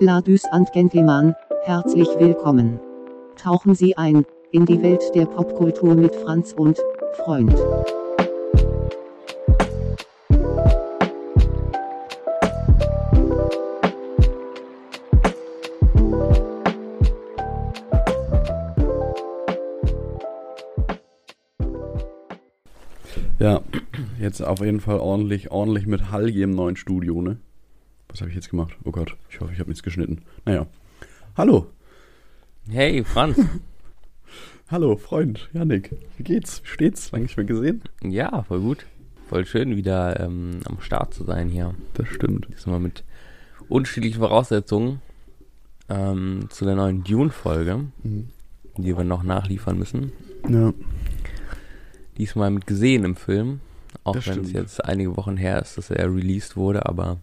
Ladies and Gentlemen, herzlich willkommen. Tauchen Sie ein in die Welt der Popkultur mit Franz und Freund. Ja, jetzt auf jeden Fall ordentlich, ordentlich mit Hall hier im neuen Studio, ne? Was habe ich jetzt gemacht? Oh Gott, ich hoffe, ich habe nichts geschnitten. Naja. Hallo. Hey, Franz. Hallo, Freund, Janik. Wie geht's? Wie steht's? Lange nicht mehr gesehen? ja, voll gut. Voll schön, wieder ähm, am Start zu sein hier. Das stimmt. Diesmal mit unterschiedlichen Voraussetzungen ähm, zu der neuen Dune-Folge, Mhm. die wir noch nachliefern müssen. Ja. Diesmal mit gesehen im Film. Auch wenn es jetzt einige Wochen her ist, dass er released wurde, aber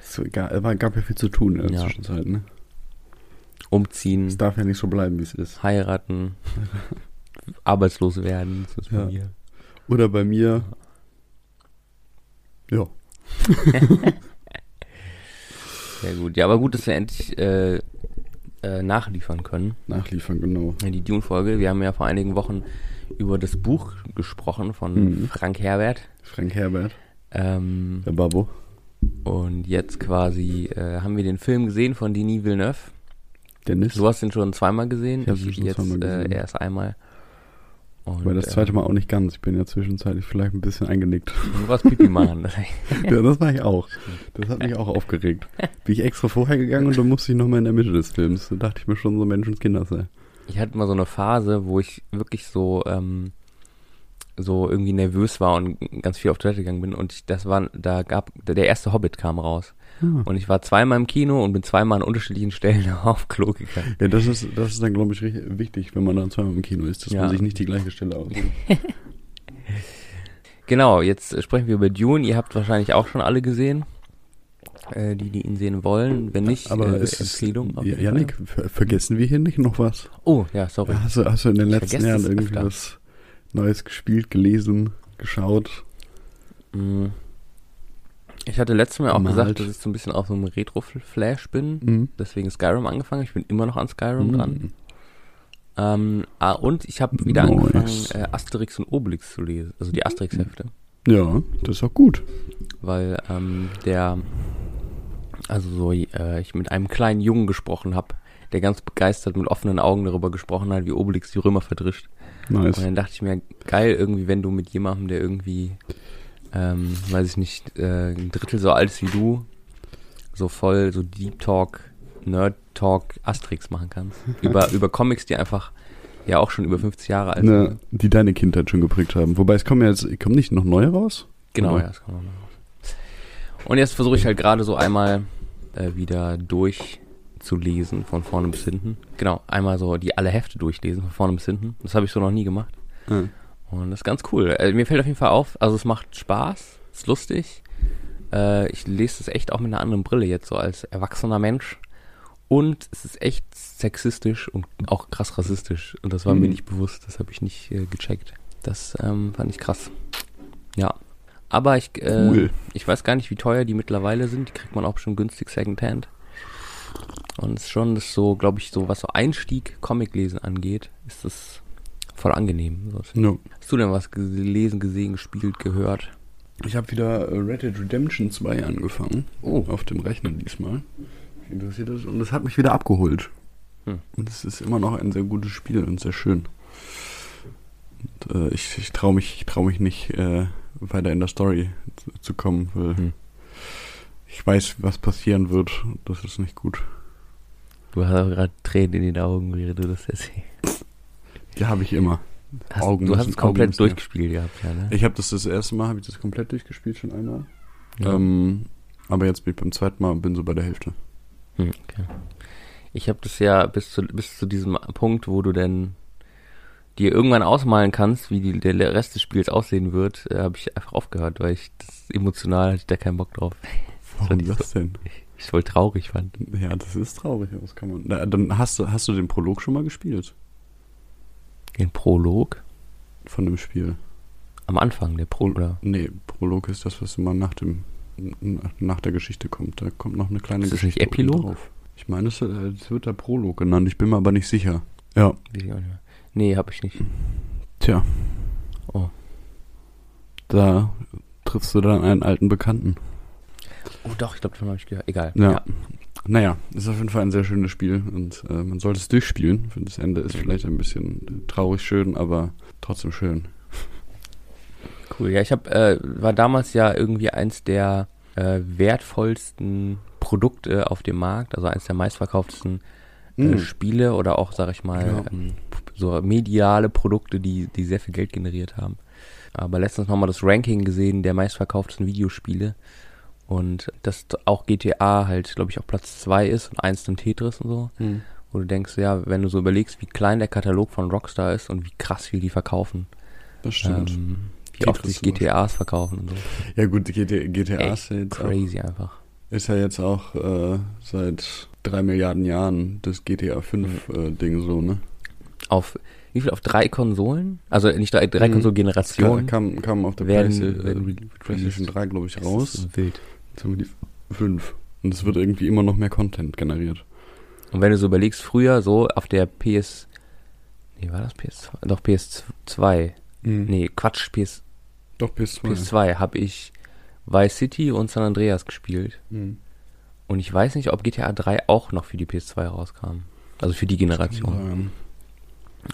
Es gab, ja viel zu tun in der Ja. Zwischenzeit, ne? umziehen, Es darf ja nicht so bleiben, wie es ist. heiraten, arbeitslos werden, das ist bei Ja. mir. Oder bei mir. Ja. Sehr gut. Ja, aber gut, dass wir endlich äh, äh, nachliefern können. Nachliefern, genau. Die Dune-Folge. Wir haben ja vor einigen Wochen über das Buch gesprochen von Mhm. Frank Herbert. Frank Herbert, Ähm, der Babbo. Und jetzt quasi äh, haben wir den Film gesehen von Denis Villeneuve. Dennis. Du hast ihn schon zweimal gesehen. Ich hab ihn schon jetzt zweimal gesehen. Äh, erst einmal. Und, Weil das zweite ähm, Mal auch nicht ganz. Ich bin ja zwischenzeitlich vielleicht ein bisschen eingenickt. Du warst Pipi machen. ja, das war ich auch. Das hat mich auch aufgeregt. Bin ich extra vorher gegangen und dann musste ich nochmal in der Mitte des Films. Da dachte ich mir schon, so Menschenskinder sei. ich hatte mal so eine Phase, wo ich wirklich so, ähm, so irgendwie nervös war und ganz viel auf Toilette gegangen bin. Und ich, das war, da gab, der erste Hobbit kam raus. Ja. Und ich war zweimal im Kino und bin zweimal an unterschiedlichen Stellen auf Klo gegangen. Ja, das ist, das ist dann, glaube ich, richtig wichtig, wenn man dann zweimal im Kino ist, dass Ja. man sich nicht die gleiche Stelle aussucht. Genau, jetzt sprechen wir über Dune. Ihr habt wahrscheinlich auch schon alle gesehen. Äh, die, die ihn sehen wollen. Wenn nicht, Aber äh, ist Empfehlung. ja, Janik, ver vergessen wir hier nicht noch was? Oh, ja, sorry. Hast du, hast du in den Ich letzten Jahren es irgendwie öfter. was Neues gespielt, gelesen, geschaut? Mm. Ich hatte letztes Mal auch Gemalt. gesagt, dass ich so ein bisschen auf so einem Retro-Flash bin. Mhm. Deswegen Skyrim angefangen. Ich bin immer noch an Skyrim Mhm. dran. Ähm, ah, und ich habe wieder Nice. angefangen, äh, Asterix und Obelix zu lesen. Also die Asterix-Hefte. Ja, das ist auch gut. weil ähm, der, also so, äh, ich mit einem kleinen Jungen gesprochen habe, der ganz begeistert mit offenen Augen darüber gesprochen hat, wie Obelix die Römer verdrischt. Nice. Und dann dachte ich mir, geil irgendwie, wenn du mit jemandem, der irgendwie, ähm, weiß ich nicht, äh, ein Drittel so alt ist wie du, so voll so Deep Talk, Nerd Talk Asterix machen kannst. über, über Comics, die einfach ja auch schon über 50 Jahre alt Ne, sind. die deine Kindheit schon geprägt haben. Wobei es kommen ja jetzt, kommen nicht noch neue raus? Genau, ja, das kann man mal raus. Und jetzt versuche ich halt gerade so einmal äh, wieder durchzulesen, von vorne bis hinten. Genau, einmal so die alle Hefte durchlesen, von vorne bis hinten. Das habe ich so noch nie gemacht. Ja. Und das ist ganz cool. Äh, mir fällt auf jeden Fall auf, also es macht Spaß, ist lustig. Äh, ich lese es echt auch mit einer anderen Brille jetzt, so als erwachsener Mensch. Und es ist echt sexistisch und auch krass rassistisch. Und das war mir Mhm. nicht bewusst, das habe ich nicht äh, gecheckt. Das ähm, fand ich krass. Ja. Aber ich, äh, Cool. ich weiß gar nicht, wie teuer die mittlerweile sind. Die kriegt man auch schon günstig Secondhand. Und es ist schon so, glaube ich, so was so Einstieg Comiclesen angeht, ist das voll angenehm. So, No. Hast du denn was gelesen, gesehen, gespielt, gehört? Ich habe wieder äh, Red Dead Redemption 2 angefangen. Oh. Auf dem Rechner diesmal. Mich interessiert das. Und das hat mich wieder abgeholt. Hm. Und es ist immer noch ein sehr gutes Spiel und sehr schön. Und, äh, ich ich traue mich, ich trau mich nicht, äh, weiter in der Story zu, zu kommen, weil Hm. Ich weiß, was passieren wird. Das ist nicht gut. Du hast gerade Tränen in den Augen, während du das erzählst. Die habe ich immer. Hast, Augen du hast es komplett Augen durchgespielt gehabt, ja, ne? Ich habe das das erste Mal, habe ich das komplett durchgespielt, schon einmal. Ja. Ähm, aber jetzt bin ich beim zweiten Mal und bin so bei der Hälfte. Hm, okay. Ich habe das ja bis zu, bis zu diesem Punkt, wo du denn dir irgendwann ausmalen kannst, wie die, der Rest des Spiels aussehen wird, äh, habe ich einfach aufgehört, weil ich das emotional hatte ich da keinen Bock drauf. Warum das denn? Ich voll traurig fand. Ja, das ist traurig. Was kann man? Na, dann hast du, hast du den Prolog schon mal gespielt Den Prolog von dem Spiel? am Anfang, der Pro, oder? Nee, Prolog ist das, was immer nach dem nach, der Geschichte kommt. Da kommt noch eine kleine Ist das Geschichte nicht Epilog? drauf. Ich meine, es, äh, wird der Prolog genannt, ich bin mir aber nicht sicher. Ja. Nee, hab ich nicht. Tja. Oh. Da triffst du dann einen alten Bekannten. Oh doch, ich glaube, davon habe ich gehört. Egal. Ja. Naja, ist auf jeden Fall ein sehr schönes Spiel und äh, man sollte es durchspielen. Das Ende ist vielleicht ein bisschen traurig schön, aber trotzdem schön. Cool. Ja, ich habe äh, war damals ja irgendwie eins der äh, wertvollsten Produkte auf dem Markt, also eins der meistverkauftesten Mm. Spiele oder auch, sag ich mal, Ja. ähm, so mediale Produkte, die, die sehr viel Geld generiert haben. Aber letztens nochmal das Ranking gesehen der meistverkauftesten Videospiele und dass auch GTA halt, glaube ich, auf Platz zwei ist und eins dann Tetris und so. Wo du denkst, ja, wenn du so überlegst, wie klein der Katalog von Rockstar ist und wie krass viel die verkaufen, Das stimmt. ähm, wie oft sich GTAs verkaufen und so. ja gut, GTA, GTA Ey, ist, ja jetzt auch, Crazy einfach. ist ja jetzt auch äh, seit drei Milliarden Jahren das GTA 5 äh, Ding so, ne? Auf wie viel? Auf drei Konsolen? Also nicht drei, drei Mhm. Konsolengenerationen. Kam, kam auf der werden- Playsta- werden äh, PlayStation 3, glaube ich, Das raus. ist wild. Jetzt haben wir die 5. Und es wird irgendwie immer noch mehr Content generiert. Und wenn du so überlegst, früher so auf der PS. Nee, war das PS2? Doch, PS2. Mhm. Nee, Quatsch, PS, Doch, PS2. PS2 habe ich Vice City und San Andreas gespielt. Mhm. Und ich weiß nicht, ob GTA 3 auch noch für die PS2 rauskam. Also für die Generation.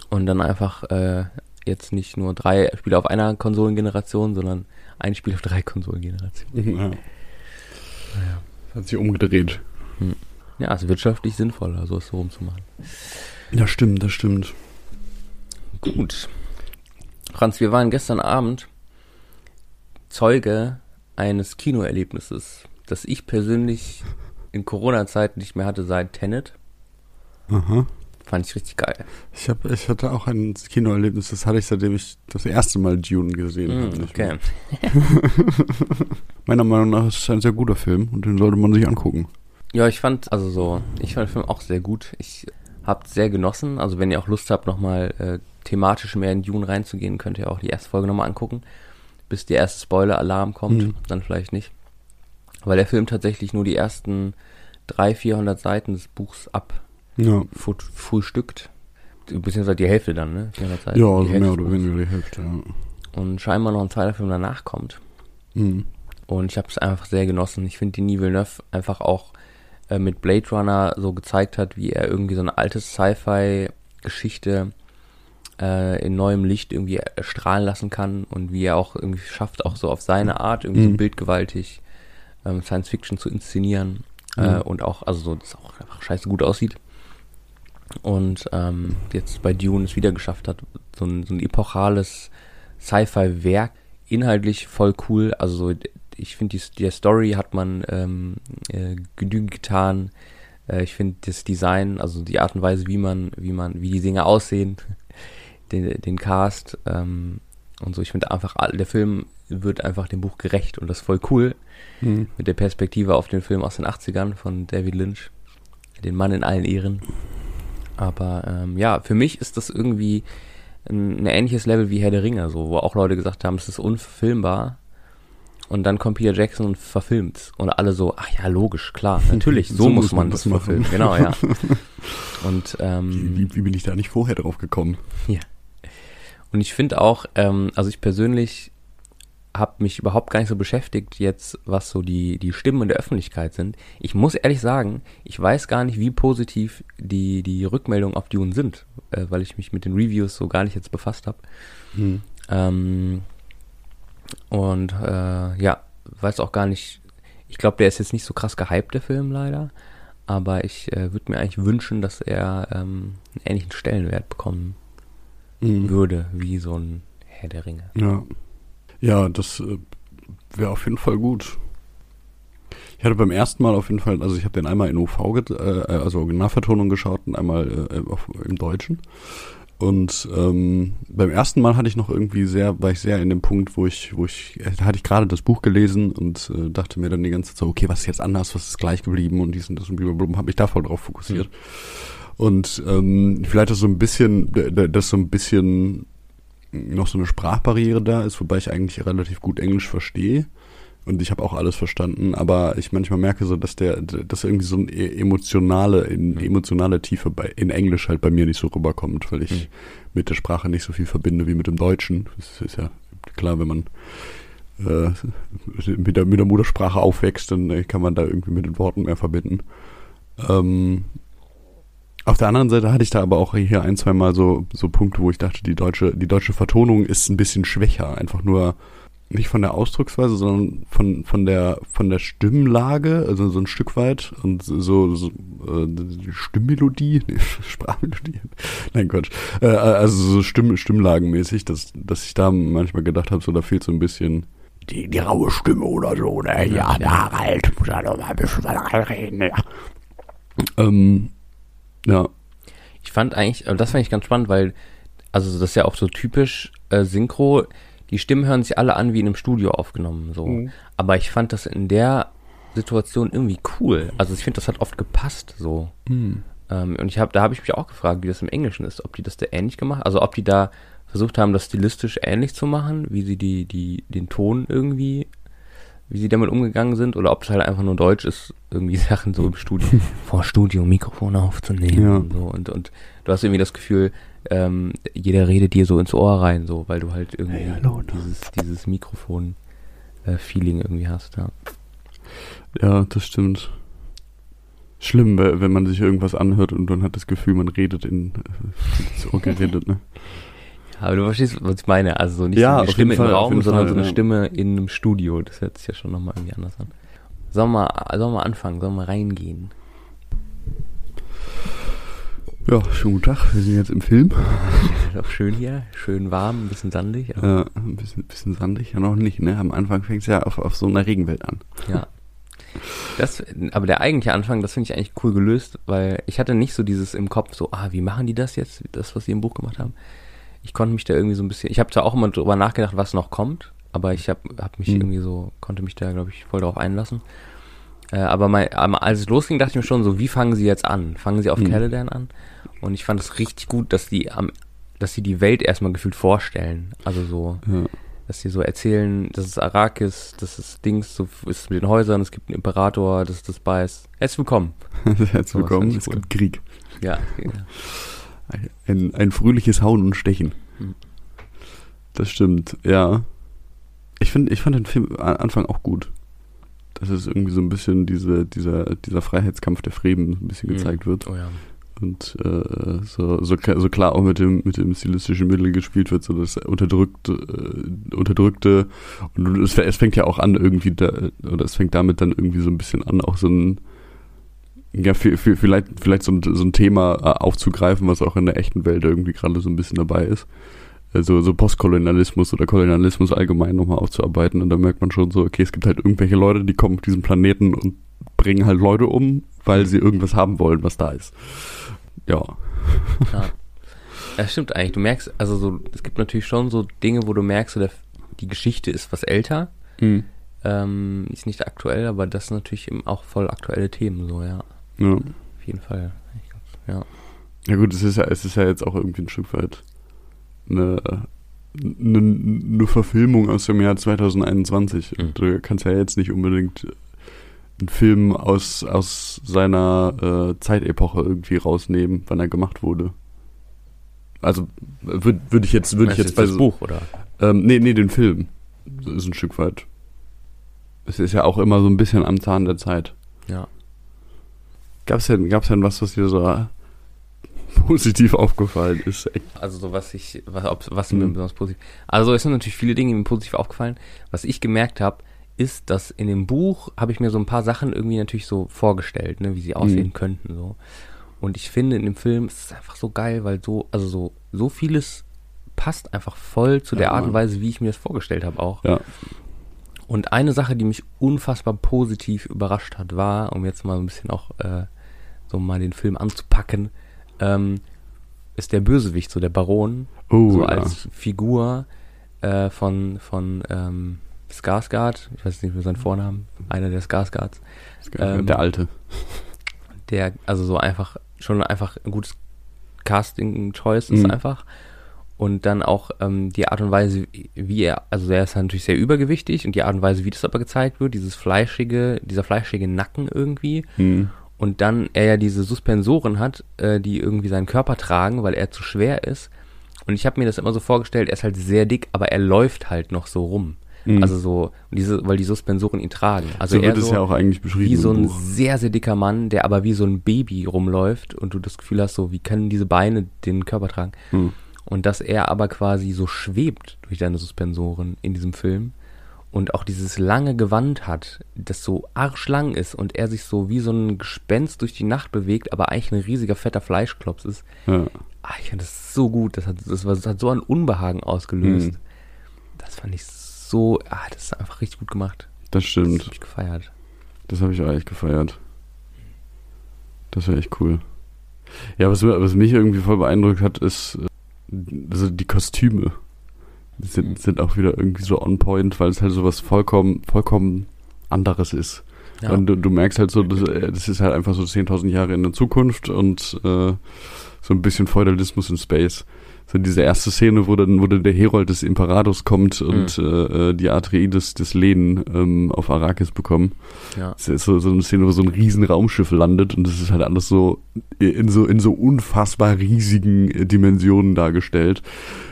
Und dann einfach äh, jetzt nicht nur drei Spiele auf einer Konsolengeneration, sondern ein Spiel auf drei Konsolengenerationen. Ja. Hat sich umgedreht. Ja, ist wirtschaftlich sinnvoller, so es so rumzumachen. Ja, stimmt, das stimmt. Gut. Franz, wir waren gestern Abend Zeuge eines Kinoerlebnisses, das ich persönlich in Corona-Zeiten nicht mehr hatte seit Tenet. Aha. Fand ich richtig geil. Ich, hab, ich hatte auch ein Kinoerlebnis, das hatte ich, seitdem ich das erste Mal Dune gesehen habe. Mm, nicht okay. Meiner Meinung nach ist es ein sehr guter Film und den sollte man sich angucken. Ja, ich fand, also so, ich fand den Film auch sehr gut. Ich hab sehr genossen. Also wenn ihr auch Lust habt, nochmal äh, thematisch mehr in Dune reinzugehen, könnt ihr auch die erste Folge nochmal angucken. Bis der erste Spoiler-Alarm kommt, Mhm. dann vielleicht nicht. Weil der Film tatsächlich nur die ersten 300, 400 Seiten des Buchs Ja, abfrühstückt. Beziehungsweise die Hälfte dann, ne? 400 Seiten. ja Die also mehr oder weniger die Hälfte. Ja. Und scheinbar noch ein zweiter Film danach kommt. Mhm. Und ich habe es einfach sehr genossen. Ich finde, Denis Villeneuve einfach auch äh, mit Blade Runner so gezeigt hat, wie er irgendwie so eine alte Sci-Fi-Geschichte äh, in neuem Licht irgendwie erstrahlen lassen kann und wie er auch irgendwie schafft, auch so auf seine Art irgendwie Mhm. so bildgewaltig ähm, Science Fiction zu inszenieren Mhm. äh, und auch, also so, dass auch einfach scheiße gut aussieht. Und ähm, jetzt bei Dune es wieder geschafft hat, so ein, so ein epochales Sci-Fi-Werk, inhaltlich voll cool. Also so, ich finde, die, der Story hat man ähm, äh, genügend getan. Äh, ich finde das Design, also die Art und Weise, wie man, wie man, wie die Dinge aussehen, den, den Cast ähm, und so. Ich finde einfach, der Film wird einfach dem Buch gerecht und das ist voll cool Mhm. mit der Perspektive auf den Film aus den 80ern von David Lynch. Den Mann in allen Ehren. Aber ähm, ja, für mich ist das irgendwie ein, ein ähnliches Level wie Herr der Ringe, so, wo auch Leute gesagt haben, es ist unverfilmbar. Und dann kommt Peter Jackson und verfilmt. Und alle so, ach ja, logisch, klar, natürlich, so, muss man das machen. verfilmen. Genau, ja. Und ähm, Wie, wie, bin ich da nicht vorher drauf gekommen? Und ich finde auch, ähm, also ich persönlich habe mich überhaupt gar nicht so beschäftigt jetzt, was so die, die Stimmen in der Öffentlichkeit sind. Ich muss ehrlich sagen, ich weiß gar nicht, wie positiv die, die Rückmeldungen auf Dune sind, äh, weil ich mich mit den Reviews so gar nicht jetzt befasst habe. Mhm. Ähm, und äh, ja, weiß auch gar nicht, ich glaube, der ist jetzt nicht so krass gehypt, der Film leider. Aber ich äh, würde mir eigentlich wünschen, dass er ähm, einen ähnlichen Stellenwert bekommen Mhm. würde, wie so ein Herr der Ringe. Ja. Ja, das äh, wäre auf jeden Fall gut. Ich hatte beim ersten Mal auf jeden Fall, also ich habe den einmal in UV, get- äh, also Originalvertonung geschaut und einmal äh, auf, im Deutschen. Und ähm, beim ersten Mal hatte ich noch irgendwie sehr, war ich sehr in dem Punkt, wo ich, wo ich, äh, da hatte ich gerade das Buch gelesen und äh, dachte mir dann die ganze Zeit so, okay, was ist jetzt anders, was ist gleich geblieben und dies und das und blablabla, habe mich da voll drauf fokussiert. Und ähm, vielleicht ist so ein bisschen, d- d- dass so ein bisschen noch so eine Sprachbarriere da ist, wobei ich eigentlich relativ gut Englisch verstehe. Und ich habe auch alles verstanden, aber ich manchmal merke so, dass der, dass irgendwie so eine emotionale, in, emotionale Tiefe bei, in Englisch halt bei mir nicht so rüberkommt, weil ich Mhm. mit der Sprache nicht so viel verbinde wie mit dem Deutschen. Das ist ja klar, wenn man äh, mit, der, mit der Muttersprache aufwächst, dann kann man da irgendwie mit den Worten mehr verbinden. Ähm, auf der anderen Seite hatte ich da aber auch hier ein, zwei Mal so, so Punkte, wo ich dachte, die deutsche, die deutsche Vertonung ist ein bisschen schwächer. Einfach nur nicht von der Ausdrucksweise, sondern von, von der, von der Stimmlage, also so ein Stück weit und so, so äh, die Stimmmelodie, nee, Sprachmelodie, nein Quatsch, äh, also so Stimm, Stimmlagenmäßig, dass, dass ich da manchmal gedacht habe, so da fehlt so ein bisschen die, die raue Stimme oder so, ne? Ja, der Harald muss ja noch mal ein bisschen reden, ja. Ähm, ja, Ich fand eigentlich, äh, das fand ich ganz spannend, weil, also das ist ja auch so typisch äh, Synchro, die Stimmen hören sich alle an wie in einem Studio aufgenommen, so. Mhm. Aber ich fand das in der Situation irgendwie cool. Also ich finde, das hat oft gepasst, so. Hm. Ähm, und ich habe, da habe ich mich auch gefragt, wie das im Englischen ist, ob die das da ähnlich gemacht, also ob die da versucht haben, das stilistisch ähnlich zu machen, wie sie die, die, den Ton irgendwie, wie sie damit umgegangen sind, oder ob es halt einfach nur Deutsch ist, irgendwie Sachen so im Studio, vor Studio Mikrofon aufzunehmen Ja. und so. Und, und du hast irgendwie das Gefühl, ähm, jeder redet dir so ins Ohr rein, so, weil du halt irgendwie Hey, hallo. dieses, dieses Mikrofon-Feeling irgendwie hast, ja. Ja, das stimmt. Schlimm, we- wenn man sich irgendwas anhört und man hat das Gefühl, man redet in äh, ins Ohr geredet, ne? Aber du verstehst, was ich meine. Also so nicht Ja, so eine Stimme im Fall, auf Raum, sondern Fall, so eine ja. Stimme in einem Studio. Das hört sich ja schon nochmal irgendwie anders an. Sollen wir, sollen wir anfangen? Sollen wir reingehen? Ja, schönen guten Tag, wir sind jetzt im Film. Ist auch schön hier, schön warm, ein bisschen sandig. Äh, ein bisschen, bisschen sandig, ja noch nicht, ne? Am Anfang fängt es ja auf, auf so einer Regenwelt an. ja. Das, aber der eigentliche Anfang, das finde ich eigentlich cool gelöst, weil ich hatte nicht so dieses im Kopf, so, ah, wie machen die das jetzt, das, was sie im Buch gemacht haben. Ich konnte mich da irgendwie so ein bisschen, ich habe zwar auch immer drüber nachgedacht, was noch kommt, aber ich habe hab mich Mhm. irgendwie so, konnte mich da, glaube ich, voll drauf einlassen. Äh, aber mein, als es losging, dachte ich mir schon so, wie fangen sie jetzt an? Fangen sie auf Mhm. Caladan an? Und ich fand es richtig gut, dass die am, dass sie die Welt erstmal gefühlt vorstellen. Also so, Ja. dass sie so erzählen, das ist Arrakis, das ist Dings, so ist mit den Häusern, es gibt einen Imperator, das ist das Beiß. Herzlich willkommen. Herzlich willkommen, es cool. gibt Krieg. Ja, ja. Ein, ein fröhliches Hauen und Stechen. Mhm. Das stimmt, ja. Ich finde, ich fand den Film am Anfang auch gut. Dass es irgendwie so ein bisschen diese, dieser, dieser Freiheitskampf der Fremen ein bisschen Mhm. gezeigt wird. Oh ja. und äh, so, so, klar- so klar auch mit dem mit dem stilistischen Mittel gespielt wird, so das unterdrückte, äh, unterdrückte und es, es fängt ja auch an irgendwie da, oder es fängt damit dann irgendwie so ein bisschen an, auch so ein ja, vi- vi- vielleicht, vielleicht so ein, so ein Thema äh, aufzugreifen, was auch in der echten Welt irgendwie gerade so ein bisschen dabei ist. Also so Postkolonialismus oder Kolonialismus allgemein nochmal aufzuarbeiten. Und da merkt man schon so, okay, es gibt halt irgendwelche Leute, die kommen auf diesen Planeten und bringen halt Leute um, weil sie irgendwas haben wollen, was da ist. Ja. Ja. Ja, stimmt eigentlich. Du merkst, also so, es gibt natürlich schon so Dinge, wo du merkst, so der, die Geschichte ist was älter. Ähm, ist nicht aktuell, aber das sind natürlich eben auch voll aktuelle Themen, so, ja. Ja. Auf jeden Fall. Ja. Ja gut, es ist ja, es ist ja jetzt auch irgendwie ein Stück weit eine, eine, eine Verfilmung aus dem Jahr 2021. Mhm. Du kannst ja jetzt nicht unbedingt einen Film aus, aus seiner äh, Zeitepoche irgendwie rausnehmen, wann er gemacht wurde. Also würde würd ich jetzt, würde ich jetzt bei das Buch, oder? ähm, nee, nee, den Film. Das ist ein Stück weit. Es ist ja auch immer so ein bisschen am Zahn der Zeit. Ja. Gab's denn, gab's denn was, was dir so positiv aufgefallen ist? Also so was ich, was, ob, was mir Mhm. besonders positiv. Also es sind natürlich viele Dinge, die mir positiv aufgefallen. Was ich gemerkt habe, ist, dass in dem Buch habe ich mir so ein paar Sachen irgendwie natürlich so vorgestellt, ne, wie sie aussehen Mhm. könnten so. Und ich finde in dem Film ist es einfach so geil, weil so, also so, so vieles passt einfach voll zu der Ja, Art und. Weise, wie ich mir das vorgestellt habe auch. Ja. Und eine Sache, die mich unfassbar positiv überrascht hat, war, um jetzt mal so ein bisschen auch äh, so mal den Film anzupacken, ähm, ist der Bösewicht, so der Baron, Oh, so ja. als Figur äh, von von ähm, Skarsgård, ich weiß nicht mehr seinen Vornamen, einer der Skarsgårds, ähm, der Alte. der also so einfach schon einfach ein gutes Casting Choice ist Mhm. einfach und dann auch ähm, die Art und Weise, wie er, also er ist natürlich sehr übergewichtig und die Art und Weise, wie das aber gezeigt wird, dieses fleischige, dieser fleischige Nacken irgendwie. Hm. Und dann er ja diese Suspensoren hat, äh, die irgendwie seinen Körper tragen, weil er zu schwer ist. Und ich habe mir das immer so vorgestellt, er ist halt sehr dick, aber er läuft halt noch so rum. Mhm. Also so, diese, weil die Suspensoren ihn tragen. Also so er wird es so ja auch eigentlich beschrieben. wie so ein sehr, sehr dicker Mann, der aber wie so ein Baby rumläuft und du das Gefühl hast, so, wie können diese Beine den Körper tragen? Hm. Und dass er aber quasi so schwebt durch seine Suspensoren in diesem Film und auch dieses lange Gewand hat, das so arschlang ist und er sich so wie so ein Gespenst durch die Nacht bewegt, aber eigentlich ein riesiger fetter Fleischklops ist. Ja. Ah, ich fand das so gut. Das hat, das, war, das hat so ein Unbehagen ausgelöst. Mhm. Das fand ich so, ah, das ist einfach richtig gut gemacht. Das Das stimmt. hab ich gefeiert. Das habe ich auch echt gefeiert. Das wäre echt cool. Ja, was, was mich irgendwie voll beeindruckt hat, ist äh, also die Kostüme. Sind, sind auch wieder irgendwie so on point, weil es halt so was vollkommen, vollkommen anderes ist. Ja. Und du, du merkst halt so, das, äh, das ist halt einfach so 10.000 Jahre in der Zukunft und äh, so ein bisschen Feudalismus in Space. So diese erste Szene, wo dann, wo dann der Herold des Imperators kommt und äh, äh, die Atreides des Lehen ähm, auf Arrakis bekommen. ja. Es ist so, so eine Szene, wo so ein riesen Raumschiff landet und das ist halt alles so in so, in so unfassbar riesigen Dimensionen dargestellt.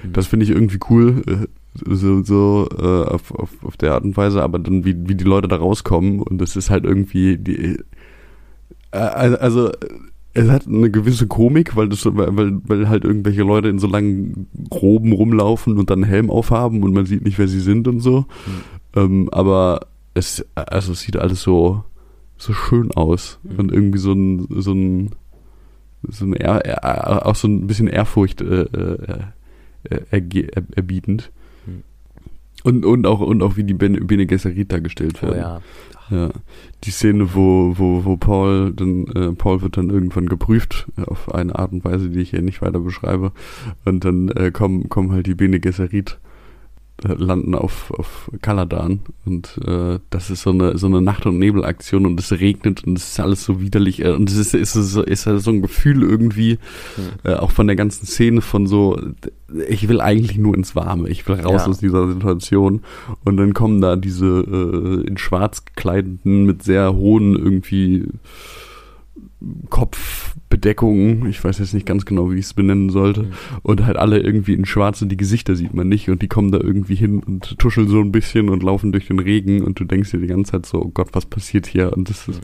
Mhm. Das finde ich irgendwie cool. äh, So, so äh, auf, auf, auf der Art und Weise, aber dann, wie, wie die Leute da rauskommen und das ist halt irgendwie die äh, also es hat eine gewisse Komik, weil das weil, weil- halt irgendwelche Leute in so langen Roben rumlaufen und dann einen Helm aufhaben und man sieht nicht, wer sie sind und so. Ähm, aber es also es sieht alles so so schön aus Mhm. und irgendwie so ein so ein so ein ehr, ehr, auch so ein bisschen Ehrfurcht äh, äh, äh, er, erbietend. Mhm. Und, und auch und auch wie die Bene, Bene Gesserit dargestellt Oh werden. ja. Ja, die Szene, wo, wo, wo Paul dann, äh, Paul wird dann irgendwann geprüft, äh, auf eine Art und Weise, die ich hier nicht weiter beschreibe. Und dann äh, kommen, kommen halt die Bene Gesserit, landen auf, auf Kaladan. Und äh, das ist so eine, so eine Nacht- und Nebelaktion und es regnet und es ist alles so widerlich. Äh, und es ist, ist, so, ist halt so ein Gefühl irgendwie, äh, auch von der ganzen Szene von so, ich will eigentlich nur ins Warme, ich will raus Ja. aus dieser Situation. Und dann kommen da diese äh, in schwarz gekleideten mit sehr hohen irgendwie Kopfbedeckungen, ich weiß jetzt nicht ganz genau, wie ich es benennen sollte, Mhm. und halt alle irgendwie in schwarz und die Gesichter sieht man nicht und die kommen da irgendwie hin und tuscheln so ein bisschen und laufen durch den Regen und du denkst dir die ganze Zeit so, oh Gott, was passiert hier? Und das ist,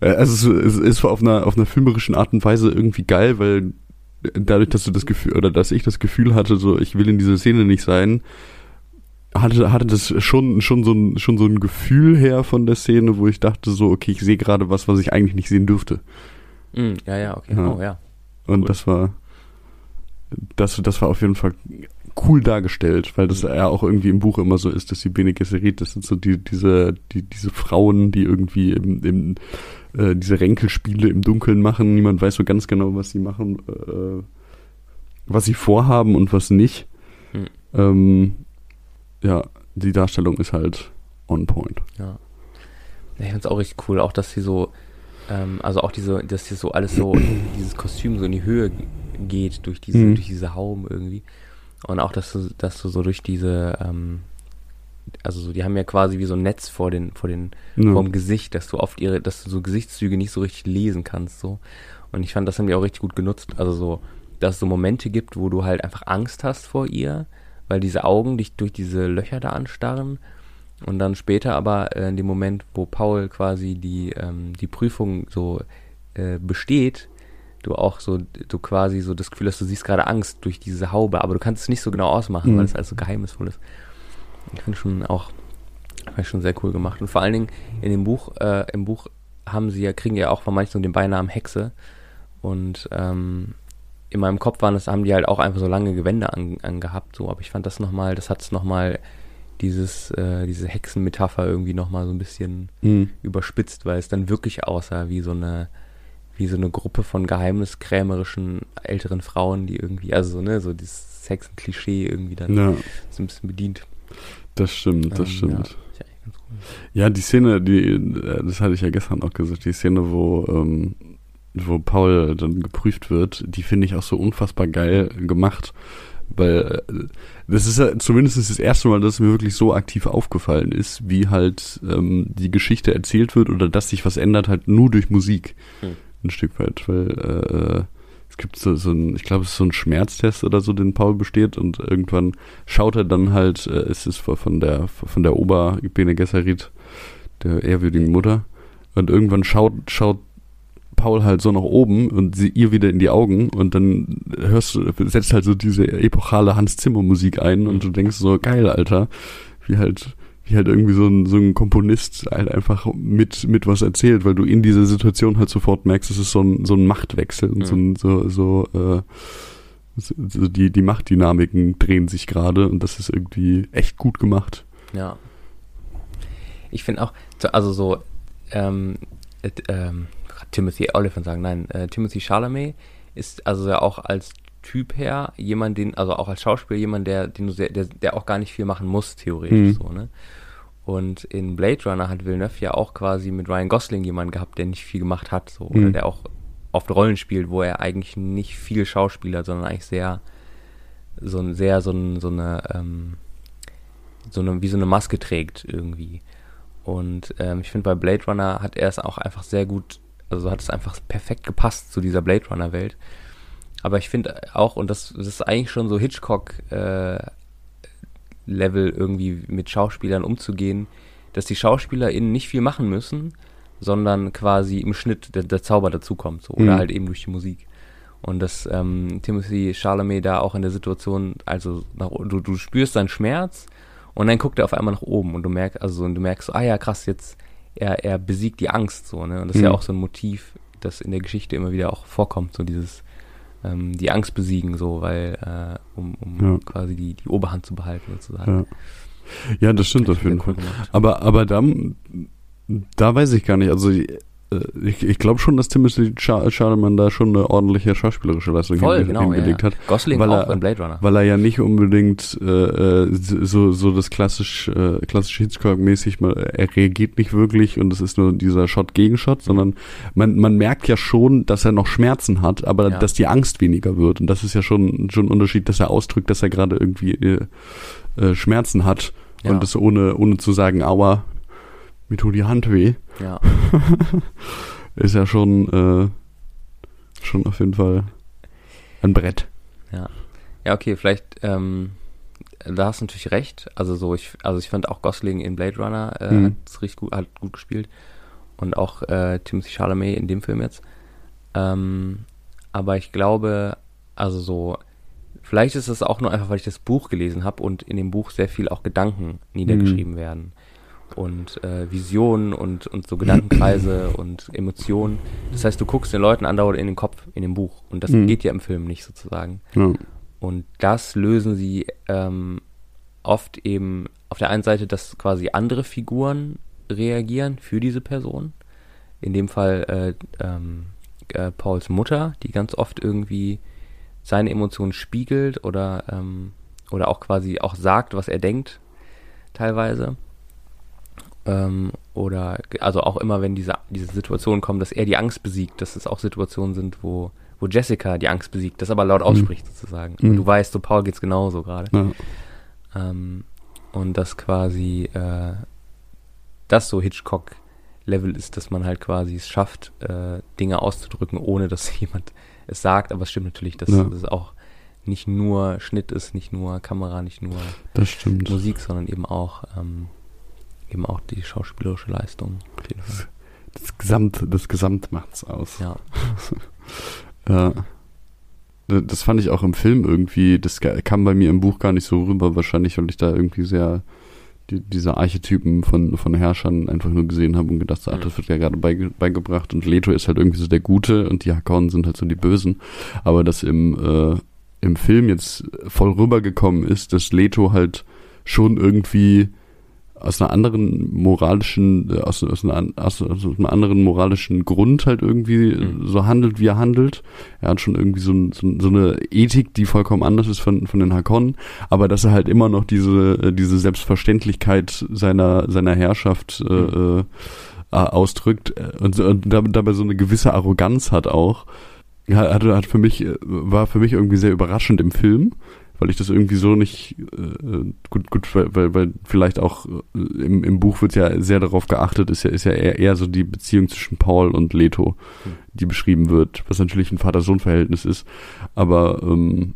äh, also es, es ist auf einer, auf einer filmerischen Art und Weise irgendwie geil, weil dadurch, dass du das Gefühl, oder dass ich das Gefühl hatte, so, ich will in dieser Szene nicht sein, hatte, hatte das schon, schon so ein, schon so ein Gefühl her von der Szene, wo ich dachte so, okay, ich sehe gerade was, was ich eigentlich nicht sehen dürfte. Mhm, ja, ja, okay. Ja. Oh ja. Und Cool. das war, das, das war auf jeden Fall cool dargestellt, weil das ja auch irgendwie im Buch immer so ist, dass die Bene Gesserit, das sind so die, diese, die, diese Frauen, die irgendwie im, im äh, diese Ränkelspiele im Dunkeln machen. Niemand weiß so ganz genau, was sie machen, äh, was sie vorhaben und was nicht. Hm. Ähm, ja, die Darstellung ist halt on point. Ja. Ich find's auch richtig cool, auch dass sie so, ähm, also auch diese, dass hier so alles so, dieses Kostüm so in die Höhe geht durch diese, Mhm. durch diese Hauben irgendwie. Und auch, dass du, dass du so durch diese, ähm, also so, die haben ja quasi wie so ein Netz vor den, vor den, Ja. vorm Gesicht, dass du oft ihre, dass du so Gesichtszüge nicht so richtig lesen kannst, so. Und ich fand, das haben die auch richtig gut genutzt. Also so, dass es so Momente gibt, wo du halt einfach Angst hast vor ihr, weil diese Augen dich durch diese Löcher da anstarren. Und dann später aber äh, in dem Moment, wo Paul quasi die, ähm, die Prüfung so äh, besteht, du auch so, du quasi so das Gefühl hast, du siehst gerade Angst durch diese Haube, aber du kannst es nicht so genau ausmachen, Mhm. weil es alles so geheimnisvoll ist. Ich finde schon auch, ich schon sehr cool gemacht. Und vor allen Dingen in dem Buch, äh, im Buch haben sie ja, kriegen ja auch von manchen so den Beinamen Hexe. Und ähm, in meinem Kopf waren das, haben die halt auch einfach so lange Gewänder an, angehabt, so, aber ich fand das nochmal, das hat es nochmal dieses, äh, diese Hexenmetapher irgendwie nochmal so ein bisschen Mhm. überspitzt, weil es dann wirklich aussah wie so eine, wie so eine Gruppe von geheimniskrämerischen älteren Frauen, die irgendwie, also so, ne, so dieses Hexenklischee irgendwie dann Ja, so ein bisschen bedient. das stimmt, das Ähm, stimmt. Ja. Ja, die Szene, die, äh, das hatte ich ja gestern auch gesagt, die Szene, wo, ähm, wo Paul dann geprüft wird, die finde ich auch so unfassbar geil gemacht, Weil äh, das ist ja zumindest das erste Mal, dass es mir wirklich so aktiv aufgefallen ist, wie halt ähm, die Geschichte erzählt wird oder dass sich was ändert, halt nur durch Musik. Hm. Ein Stück weit. Weil äh, es gibt so, so ein, ich glaube, es ist so ein Schmerztest oder so, den Paul besteht und irgendwann schaut er dann halt, äh, es ist von der von der Ober Bene Gesserit, der ehrwürdigen Mutter, und irgendwann schaut, schaut Paul halt so nach oben und sie ihr wieder in die Augen und dann hörst du, setzt halt so diese epochale Hans Zimmer Musik ein und du denkst so, geil, Alter, wie halt, wie halt irgendwie so ein, so ein Komponist halt einfach mit, mit was erzählt, weil du in dieser Situation halt sofort merkst, es ist so ein, so ein Machtwechsel und so, ein, so, so, äh, so, die, die Machtdynamiken drehen sich gerade und das ist irgendwie echt gut gemacht. Ja. Ich finde auch, so- also so, ähm, äh, ähm, Timothy Oliphant sagen, nein, äh, Timothy Chalamet ist also ja auch als Typ her jemand, den, also auch als Schauspieler jemand, der, den du sehr, der, der auch gar nicht viel machen muss, theoretisch Mhm. so, ne? Und in Blade Runner hat Villeneuve ja auch quasi mit Ryan Gosling jemanden gehabt, der nicht viel gemacht hat, so, oder Mhm. der auch oft Rollen spielt, wo er eigentlich nicht viel Schauspieler, sondern eigentlich sehr, so ein, sehr, so, ein, so eine, ähm, so eine, wie so eine Maske trägt irgendwie. Und ähm, ich finde, bei Blade Runner hat er es auch einfach sehr gut, also hat es einfach perfekt gepasst zu dieser Blade Runner Welt. Aber ich finde auch, und das, das ist eigentlich schon so Hitchcock äh, Level irgendwie mit Schauspielern umzugehen, dass die SchauspielerInnen nicht viel machen müssen, sondern quasi im Schnitt der, der Zauber dazukommt, so, oder Mhm. halt eben durch die Musik. Und dass ähm, Timothy Chalamet da auch in der Situation, also nach, du, du spürst seinen Schmerz und dann guckt er auf einmal nach oben und du merkst, also und du merkst, so, ah ja, krass, jetzt er, er besiegt die Angst so, ne? Und das ist ja Mhm. auch so ein Motiv, das in der Geschichte immer wieder auch vorkommt, so dieses ähm, die Angst besiegen, so, weil äh, um, um Ja. quasi die, die Oberhand zu behalten sozusagen. Ja. Ja, das stimmt auf jeden cool Fall. gemacht. Aber, aber da, da weiß ich gar nicht. Also ich, ich glaube schon, dass Timothy Char- Chalamet da schon eine ordentliche schauspielerische Leistung Voll, genau, ja, hingelegt ja. hat. Gosling weil auch er- in Blade Runner. Weil er ja nicht unbedingt äh, äh, so, so das klassisch, äh, klassisch Hitchcock-mäßig, er reagiert nicht wirklich und es ist nur dieser Shot-Gegen-Shot, sondern man, man merkt ja schon, dass er noch Schmerzen hat, aber Ja. dass die Angst weniger wird. Und das ist ja schon, schon ein Unterschied, dass er ausdrückt, dass er gerade irgendwie äh, äh, Schmerzen hat Ja. und das ohne, ohne zu sagen, aua, mir tut die Hand weh, ja. ist ja schon, äh, schon auf jeden Fall ein Brett. Ja, okay, vielleicht, ähm, da hast du natürlich recht. Also so, ich, also ich fand auch Gosling in Blade Runner äh, Mhm. hat's richtig gut, hat gut gespielt. Und auch äh, Timothy Chalamet in dem Film jetzt. Ähm, aber ich glaube, also so, vielleicht ist es auch nur einfach, weil ich das Buch gelesen habe und in dem Buch sehr viel auch Gedanken niedergeschrieben werden. Und äh, Visionen und, und so Gedankenkreise und Emotionen. Das heißt, du guckst den Leuten andauernd in den Kopf, in dem Buch. Und das Mhm. geht ja im Film nicht sozusagen. Ja. Und das lösen sie ähm, oft eben auf der einen Seite, dass quasi andere Figuren reagieren für diese Person. In dem Fall äh, ähm, äh, Pauls Mutter, die ganz oft irgendwie seine Emotionen spiegelt oder, ähm, oder auch quasi auch sagt, was er denkt, teilweise. Ähm, oder also auch immer, wenn diese, diese Situationen kommen, dass er die Angst besiegt, dass es auch Situationen sind, wo, wo Jessica die Angst besiegt, das aber laut ausspricht sozusagen. Mhm. Du weißt, so Paul geht's genauso gerade. Ja. Ähm, und das quasi äh, das so Hitchcock-Level ist, dass man halt quasi es schafft, äh, Dinge auszudrücken, ohne dass jemand es sagt. Aber es stimmt natürlich, dass Ja. es auch nicht nur Schnitt ist, nicht nur Kamera, nicht nur Das. Musik, sondern eben auch ähm, eben auch die schauspielerische Leistung. Das Gesamt, das Gesamt macht's aus. Ja. Ja. Das fand ich auch im Film irgendwie, das kam bei mir im Buch gar nicht so rüber, wahrscheinlich, weil ich da irgendwie sehr die, diese Archetypen von, von Herrschern einfach nur gesehen habe und gedacht, so, Mhm. das wird ja gerade beige, beigebracht und Leto ist halt irgendwie so der Gute und die Hakonnen sind halt so die Bösen. Aber dass im, äh, im Film jetzt voll rübergekommen ist, dass Leto halt schon irgendwie aus einer anderen moralischen, äh, aus, aus, einer, aus, aus einem anderen moralischen Grund halt irgendwie Mhm. so handelt, wie er handelt. Er hat schon irgendwie so, so, so eine Ethik, die vollkommen anders ist von, von den Hakonnen, aber dass er halt immer noch diese, äh, diese Selbstverständlichkeit seiner, seiner Herrschaft äh, äh, äh, ausdrückt und, und dab- dabei so eine gewisse Arroganz hat auch. Hat, hat für mich, war für mich irgendwie sehr überraschend im Film, weil ich das irgendwie so nicht äh, gut, gut, weil, weil, vielleicht auch äh, im, im Buch wird ja sehr darauf geachtet, ist ja, ist ja eher, eher so die Beziehung zwischen Paul und Leto, Hm. die beschrieben wird, was natürlich ein Vater-Sohn-Verhältnis ist. Aber ähm,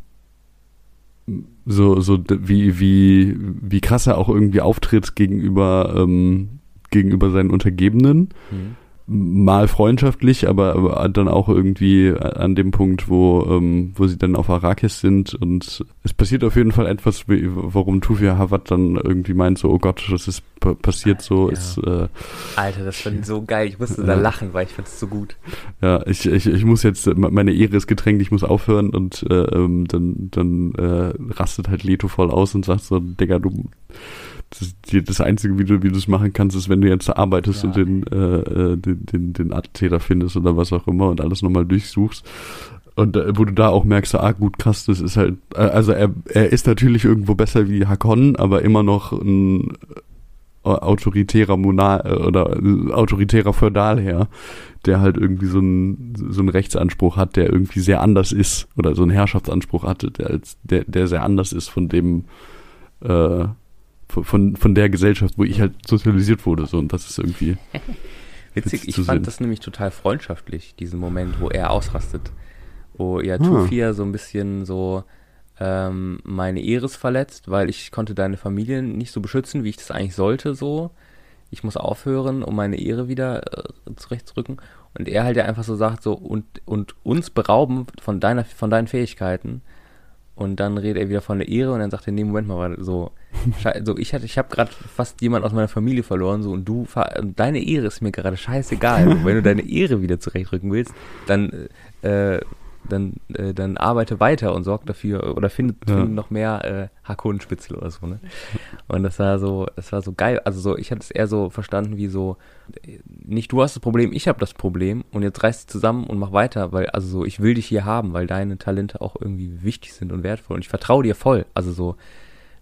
so, so wie, wie, wie krass er auch irgendwie auftritt gegenüber, ähm, gegenüber seinen Untergebenen Hm. Mal freundschaftlich, aber, aber dann auch irgendwie an dem Punkt, wo, ähm, wo sie dann auf Arrakis sind und es passiert auf jeden Fall etwas, wie- warum Tufia Hawat dann irgendwie meint, so, oh Gott, das ist pa- passiert so, Ja. ist, äh, Alter, das fand ich so geil. Ich musste Ja. da lachen, weil ich fand es so gut. ja, ich, ich, ich muss jetzt, meine Ehre ist getränkt, ich muss aufhören und äh, ähm, dann, dann äh, rastet halt Leto voll aus und sagt so, Digga, du, das, das Einzige, wie du wie du es machen kannst, ist, wenn du jetzt arbeitest Ja. und den, äh, äh, den, den, den Attentäter findest oder was auch immer und alles nochmal durchsuchst. Und äh, wo du da auch merkst, ah gut, krass, das ist halt, äh, also er, er ist natürlich irgendwo besser wie Hakon, aber immer noch ein äh, autoritärer Monarch äh, oder autoritärer Feudalherr, der halt irgendwie so einen so einen Rechtsanspruch hat, der irgendwie sehr anders ist oder so einen Herrschaftsanspruch hatte, der als der der sehr anders ist von dem äh, von- von der Gesellschaft, wo ich halt sozialisiert wurde so und das ist irgendwie Witzig, Witzig ich fand sehen. das nämlich total freundschaftlich, diesen Moment, wo er ausrastet. Wo ja Ah. Tufia so ein bisschen so ähm, meine Ehre ist verletzt, weil ich konnte deine Familie nicht so beschützen, wie ich das eigentlich sollte, so. Ich muss aufhören, um meine Ehre wieder äh, zurechtzurücken. Und er halt ja einfach so sagt, so, und, und uns berauben von deiner, von deinen Fähigkeiten. Und dann redet er wieder von der Ehre und dann sagt er, nee, Moment mal, so, so ich hatte, ich habe gerade fast jemand aus meiner Familie verloren, so und du, deine Ehre ist mir gerade scheißegal. Wenn du deine Ehre wieder zurechtrücken willst, dann, äh, dann, äh, dann arbeite weiter und sorg dafür oder finde, Ja. noch mehr äh, Hakonenspitzel oder so, ne? Und das war so, das war so geil. Also so, ich hatte es eher so verstanden wie so, äh, nicht du hast das Problem, ich habe das Problem und jetzt reiß dich zusammen und mach weiter, weil, also so, ich will dich hier haben, weil deine Talente auch irgendwie wichtig sind und wertvoll und ich vertraue dir voll. Also so,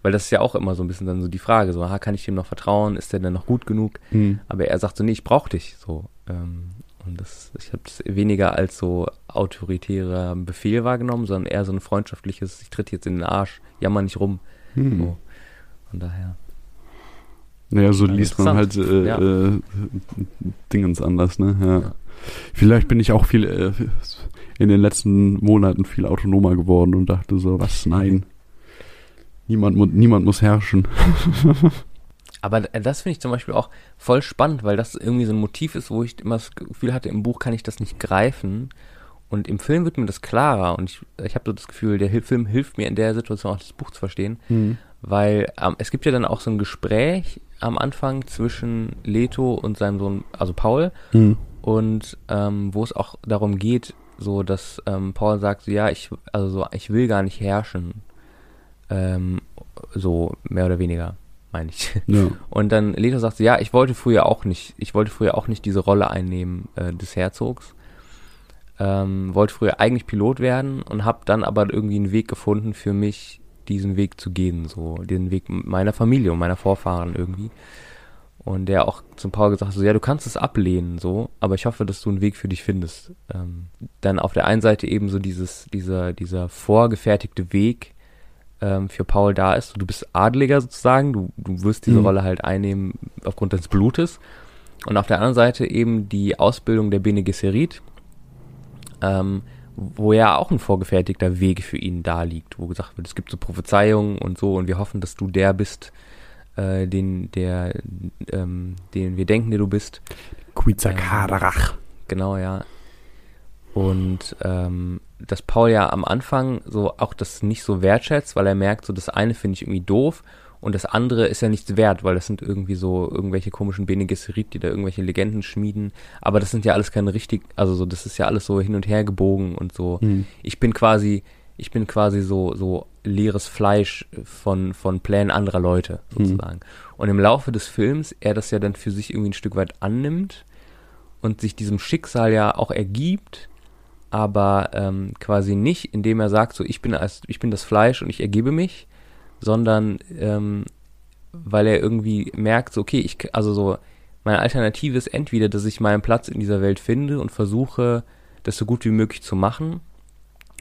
weil das ist ja auch immer so ein bisschen dann so die Frage, so, aha, kann ich dem noch vertrauen, ist der denn noch gut genug? hm. Aber er sagt so, nee, ich brauche dich, so. Ähm, das, ich habe es weniger als so autoritärer Befehl wahrgenommen, sondern eher so ein freundschaftliches, ich tritt jetzt in den Arsch, jammer nicht rum. Hm. So. Von daher. Naja, so liest man halt äh, Ja. äh, Dingens anders, ne? Ja. Ja. Vielleicht bin ich auch viel äh, in den letzten Monaten viel autonomer geworden und dachte so, was? Nein. Niemand, niemand muss herrschen. Aber d- das finde ich zum Beispiel auch voll spannend, weil das irgendwie so ein Motiv ist, wo ich immer das Gefühl hatte, im Buch kann ich das nicht greifen. Und im Film wird mir das klarer. Und ich, ich habe so das Gefühl, der Film hilft mir in der Situation auch das Buch zu verstehen. Weil ähm, es gibt ja dann auch so ein Gespräch am Anfang zwischen Leto und seinem Sohn, also Paul, Hm. und ähm, wo es auch darum geht, so dass ähm, Paul sagt, so, ja, ich, also so, ich will gar nicht herrschen. Ähm, so mehr oder weniger, meine ich. Ja. Und dann Leto sagt so, ja, ich wollte früher auch nicht, ich wollte früher auch nicht diese Rolle einnehmen äh, des Herzogs. Ähm, wollte früher eigentlich Pilot werden und habe dann aber irgendwie einen Weg gefunden für mich, diesen Weg zu gehen, so den Weg meiner Familie und meiner Vorfahren irgendwie. Und der auch zum Paul gesagt hat, so, ja, du kannst es ablehnen, so, aber ich hoffe, dass du einen Weg für dich findest. Ähm, dann auf der einen Seite eben so dieses, dieser, dieser vorgefertigte Weg ähm, für Paul da ist. Du bist Adliger sozusagen, du, du wirst diese Mhm. Rolle halt einnehmen aufgrund deines Blutes. Und auf der anderen Seite eben die Ausbildung der Bene Gesserit, ähm, wo ja auch ein vorgefertigter Weg für ihn da liegt, wo gesagt wird, es gibt so Prophezeiungen und so und wir hoffen, dass du der bist, äh, den, der, ähm, den wir denken, der du bist. Quizakadarach. Genau, ja. Und ähm, dass Paul ja am Anfang so auch das nicht so wertschätzt, weil er merkt, so das eine finde ich irgendwie doof und das andere ist ja nichts wert, weil das sind irgendwie so irgendwelche komischen Bene Gesserit, die da irgendwelche Legenden schmieden. Aber das sind ja alles keine richtig, also so, das ist ja alles so hin und her gebogen und so. Hm. Ich bin quasi, ich bin quasi so, so leeres Fleisch von, von Plänen anderer Leute, sozusagen. Und im Laufe des Films er das ja dann für sich irgendwie ein Stück weit annimmt und sich diesem Schicksal ja auch ergibt, aber ähm, quasi nicht, indem er sagt, so ich bin als, ich bin das Fleisch und ich ergebe mich, sondern ähm, weil er irgendwie merkt, so okay, ich also so meine Alternative ist entweder, dass ich meinen Platz in dieser Welt finde und versuche, das so gut wie möglich zu machen,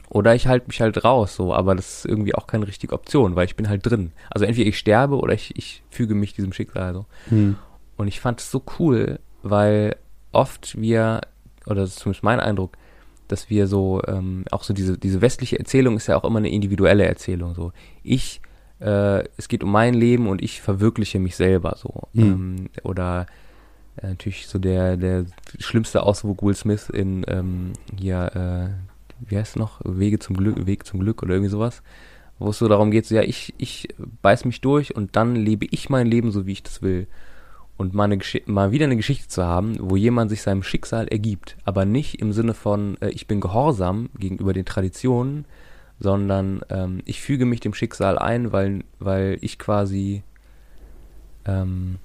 Oder ich halte mich halt raus, so, aber das ist irgendwie auch keine richtige Option, weil ich bin halt drin. Also entweder ich sterbe oder ich, ich füge mich diesem Schicksal so. Hm. Und ich fand es so cool, weil oft wir, oder das ist zumindest mein Eindruck, dass wir so, ähm, auch so diese, diese westliche Erzählung ist ja auch immer eine individuelle Erzählung. So, ich, äh, es geht um mein Leben und ich verwirkliche mich selber so. Mhm. Ähm, oder äh, natürlich so der, der schlimmste Ausdruck Will Smith in ähm, hier, äh, wie heißt es noch? Wege zum Glück, Weg zum Glück oder irgendwie sowas. Wo es so darum geht, so ja, ich, ich beiß mich durch und dann lebe ich mein Leben so, wie ich das will und mal, eine mal wieder eine Geschichte zu haben, wo jemand sich seinem Schicksal ergibt, aber nicht im Sinne von, äh, ich bin gehorsam gegenüber den Traditionen, sondern ähm, ich füge mich dem Schicksal ein, weil, weil ich quasi ähm,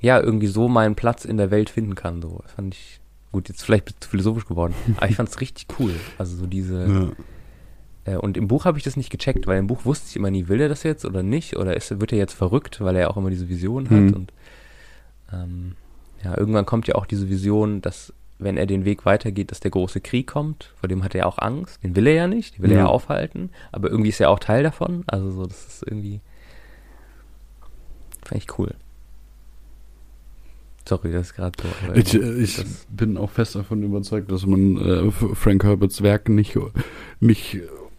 ja irgendwie so meinen Platz in der Welt finden kann. So fand ich gut, jetzt vielleicht zu philosophisch geworden, aber ich fand es richtig cool. Also so diese Ja. Äh, Und im Buch habe ich das nicht gecheckt, weil im Buch wusste ich immer nie, will er das jetzt oder nicht? Oder ist, wird er jetzt verrückt, weil er auch immer diese Vision hat? Mhm. Und ähm, ja, irgendwann kommt ja auch diese Vision, dass wenn er den Weg weitergeht, dass der große Krieg kommt, vor dem hat er auch Angst. Den will er ja nicht, den will er Ja. ja aufhalten, aber irgendwie ist er auch Teil davon. Also so, das ist irgendwie fand ich cool. Sorry, das ist gerade so. Ich, äh, ich bin auch fest davon überzeugt, dass man äh, Frank Herberts Werk nicht, nicht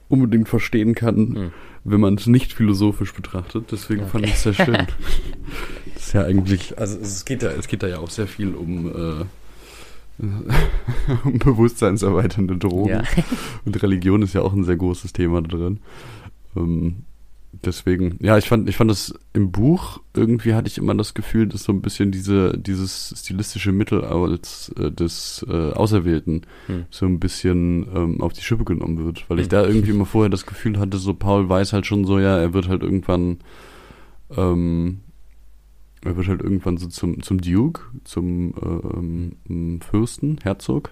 unbedingt verstehen kann, Hm. wenn man es nicht philosophisch betrachtet. Deswegen Okay. fand ich es sehr schön. das ist ja eigentlich, also es geht da, es geht da ja auch sehr viel um, äh, um bewusstseinserweiternde Drogen. Ja. Und Religion ist ja auch ein sehr großes Thema da drin. Ähm, deswegen, ja, ich fand, ich fand das im Buch, irgendwie hatte ich immer das Gefühl, dass so ein bisschen diese, dieses stilistische Mittel als äh, des äh, Auserwählten Hm. so ein bisschen ähm, auf die Schippe genommen wird. Weil ich Hm. da irgendwie immer vorher das Gefühl hatte, so Paul weiß halt schon so, ja, er wird halt irgendwann ähm, er wird halt irgendwann so zum, zum Duke, zum ähm, ähm, Fürsten, Herzog.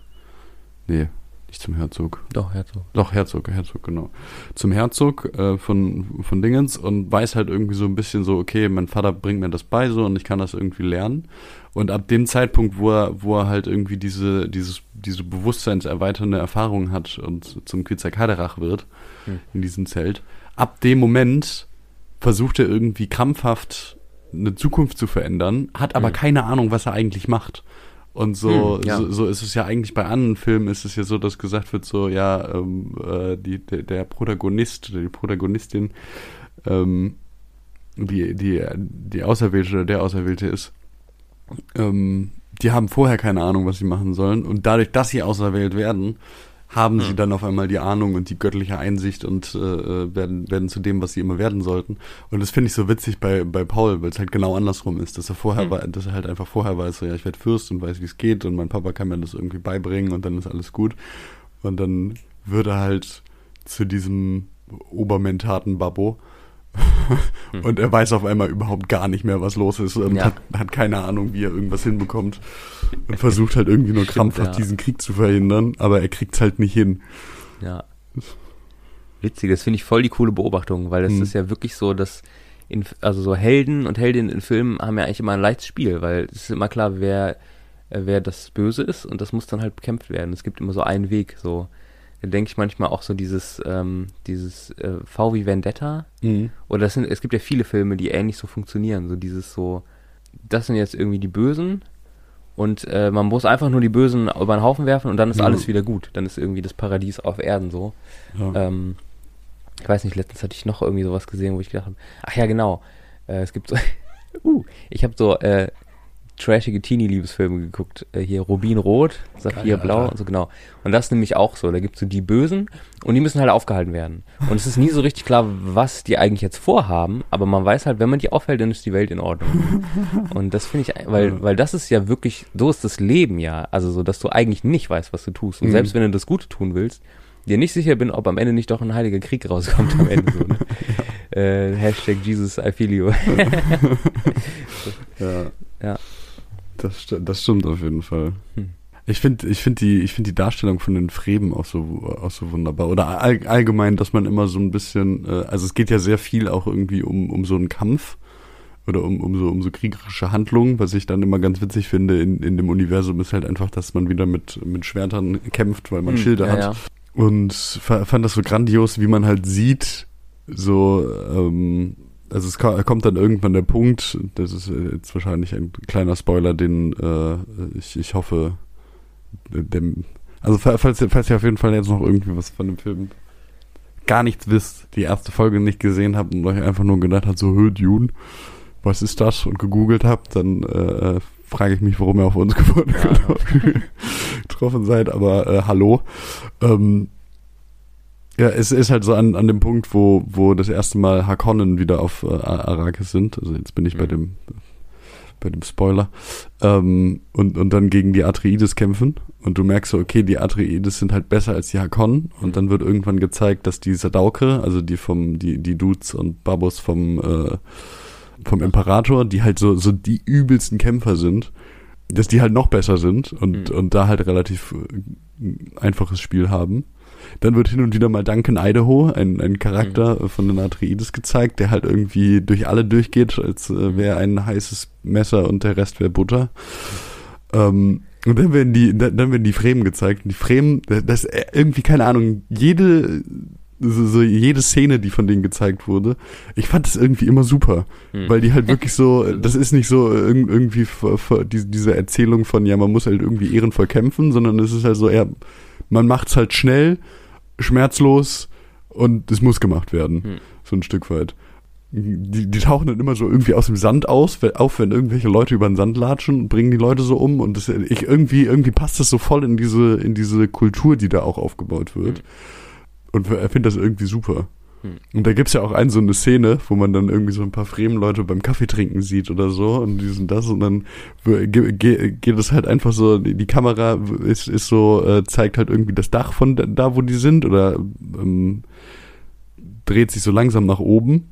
Nee, nicht zum Herzog. Doch, so. Doch, Herzog, Herzog, genau. Zum Herzog äh, von, von Dingens und weiß halt irgendwie so ein bisschen so, okay, mein Vater bringt mir das bei so und ich kann das irgendwie lernen. Und ab dem Zeitpunkt, wo er, wo er halt irgendwie diese, dieses, diese bewusstseinserweiternde Erfahrung hat und zum Quetzalcoatlach wird, Hm. in diesem Zelt, ab dem Moment versucht er irgendwie krampfhaft eine Zukunft zu verändern, hat aber Hm. keine Ahnung, was er eigentlich macht. Und so, Hm, ja. so, so ist es ja eigentlich bei anderen Filmen, ist es ja so, dass gesagt wird, so, ja, ähm, äh, die, der, der Protagonist oder die Protagonistin, ähm, die, die, die Auserwählte oder der Auserwählte ist, ähm, die haben vorher keine Ahnung, was sie machen sollen. Und dadurch, dass sie auserwählt werden, haben sie Hm. dann auf einmal die Ahnung und die göttliche Einsicht und äh, äh, werden, werden zu dem, was sie immer werden sollten. Und das finde ich so witzig bei, bei Paul, weil es halt genau andersrum ist, dass er vorher Hm. war, dass er halt einfach vorher weiß, so ja, ich werde Fürst und weiß, wie es geht und mein Papa kann mir das irgendwie beibringen und dann ist alles gut. Und dann wird er halt zu diesem obermentaten Babbo. Hm. und er weiß auf einmal überhaupt gar nicht mehr, was los ist und Ja. hat, hat keine Ahnung, wie er irgendwas hinbekommt und versucht halt irgendwie nur Stimmt, krampfhaft ja. diesen Krieg zu verhindern, aber er kriegt's halt nicht hin. Ja. Witzig, das finde ich voll die coole Beobachtung, weil es Mhm. ist ja wirklich so, dass in, also so Helden und Heldinnen in Filmen haben ja eigentlich immer ein leichtes Spiel, weil es ist immer klar, wer, wer das Böse ist und das muss dann halt bekämpft werden. Es gibt immer so einen Weg, so. Denke ich manchmal auch so dieses, ähm, dieses äh, V wie Vendetta. Oder das sind, es gibt ja viele Filme, die ähnlich so funktionieren. So dieses so, das sind jetzt irgendwie die Bösen und äh, man muss einfach nur die Bösen über den Haufen werfen und dann ist Ja. alles wieder gut. Dann ist irgendwie das Paradies auf Erden so. Ja. Ähm, ich weiß nicht, letztens hatte ich noch irgendwie sowas gesehen, wo ich gedacht habe, ach ja, genau, äh, es gibt so, uh, ich habe so äh, trashige Teenie-Liebesfilme geguckt. Äh, hier Rubin Rot, Saphir Geil, Blau Alter. und so genau. Und das nämlich auch so. Da gibt's so die Bösen und die müssen halt aufgehalten werden. Und es ist nie so richtig klar, was die eigentlich jetzt vorhaben, aber man weiß halt, wenn man die aufhält, dann ist die Welt in Ordnung. und das finde ich, weil, Ja. weil das ist ja wirklich, so ist das Leben ja. Also so, dass du eigentlich nicht weißt, was du tust. Und Mhm. selbst wenn du das Gute tun willst, dir nicht sicher bin, ob am Ende nicht doch ein heiliger Krieg rauskommt am Ende so. Ne? äh, Hashtag Jesus I feel you. Ja. Ja. Das, sti- das stimmt auf jeden Fall. Hm. Ich finde ich find die, ich find die Darstellung von den Fremen auch so, auch so wunderbar. Oder all, allgemein, dass man immer so ein bisschen, äh, also es geht ja sehr viel auch irgendwie um, um so einen Kampf oder um, um, so, um so kriegerische Handlungen, was ich dann immer ganz witzig finde in, in dem Universum ist halt einfach, dass man wieder mit, mit Schwertern kämpft, weil man Hm, Schilde ja, hat. ja. und fand das so grandios, wie man halt sieht, so, ähm, also es kommt dann irgendwann der Punkt, das ist jetzt wahrscheinlich ein kleiner Spoiler, den äh, ich, ich hoffe, dem, also falls, falls ihr auf jeden Fall jetzt noch irgendwie was von dem Film gar nichts wisst, die erste Folge nicht gesehen habt und euch einfach nur gedacht habt, so, hö, Dune, was ist das? Und gegoogelt habt, dann äh, frage ich mich, warum ihr auf uns gefunden, ja. getroffen seid, aber äh, hallo. Ähm, ja, es ist halt so an, an dem Punkt, wo, wo das erste Mal Hakonnen wieder auf äh, Arrakis sind. Also jetzt bin ich mhm. bei dem bei dem Spoiler. Ähm, und, und dann gegen die Atreides kämpfen. Und du merkst so, okay, die Atreides sind halt besser als die Hakonnen. Und dann wird irgendwann gezeigt, dass die Sadauke, also die vom, die, die Dudes und Babos vom, äh, vom Imperator, die halt so, so die übelsten Kämpfer sind, dass die halt noch besser sind und, mhm. und da halt relativ äh, einfaches Spiel haben. Dann wird hin und wieder mal Duncan Idaho, ein, ein Charakter mhm. von den Atreides gezeigt, der halt irgendwie durch alle durchgeht, als äh, wäre ein heißes Messer und der Rest wäre Butter. Ähm, und dann werden die, dann, dann werden die Fremen gezeigt. Und die Fremen, das äh, irgendwie, keine Ahnung, jede, so, so jede Szene, die von denen gezeigt wurde, ich fand das irgendwie immer super. Hm. Weil die halt wirklich so, das ist nicht so irgendwie diese Erzählung von, ja, man muss halt irgendwie ehrenvoll kämpfen, sondern es ist halt so, ja, man macht's halt schnell, schmerzlos und es muss gemacht werden. Hm. So ein Stück weit. Die, die tauchen dann immer so irgendwie aus dem Sand aus, auf, wenn irgendwelche Leute über den Sand latschen und bringen die Leute so um und das, ich irgendwie, irgendwie passt das so voll in diese, in diese Kultur, die da auch aufgebaut wird. Hm. Und er findet das irgendwie super. Hm. Und da gibt's ja auch eine so eine Szene, wo man dann irgendwie so ein paar Fremen-Leute beim Kaffee trinken sieht oder so und die sind das und dann geht es halt einfach so, die Kamera ist, ist so, äh, zeigt halt irgendwie das Dach von da, wo die sind oder ähm, dreht sich so langsam nach oben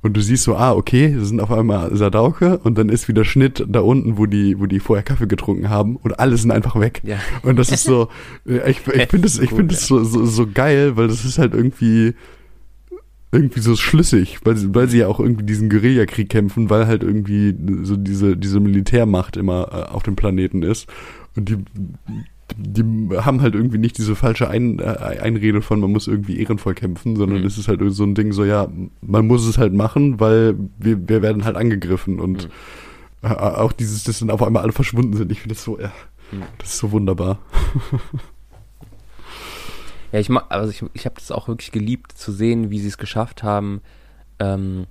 und du siehst so, ah, okay, das sind auf einmal Sadauke und dann ist wieder Schnitt da unten, wo die, wo die vorher Kaffee getrunken haben und alle sind einfach weg. Ja. Und das ist so, äh, ich, ich finde das, ich finde das so, so, so geil, weil das ist halt irgendwie, irgendwie so schlüssig, weil sie, weil sie ja auch irgendwie diesen Guerillakrieg kämpfen, weil halt irgendwie so diese, diese Militärmacht immer äh, auf dem Planeten ist. Und die, die haben halt irgendwie nicht diese falsche Ein, äh, Einrede von, man muss irgendwie ehrenvoll kämpfen, sondern mhm. es ist halt so ein Ding so, ja, man muss es halt machen, weil wir, wir werden halt angegriffen und mhm. auch dieses, dass dann auf einmal alle verschwunden sind. Ich finde das so, ja, mhm. das ist so wunderbar. Ja, ich also ich, ich habe das auch wirklich geliebt zu sehen, wie sie es geschafft haben, ähm,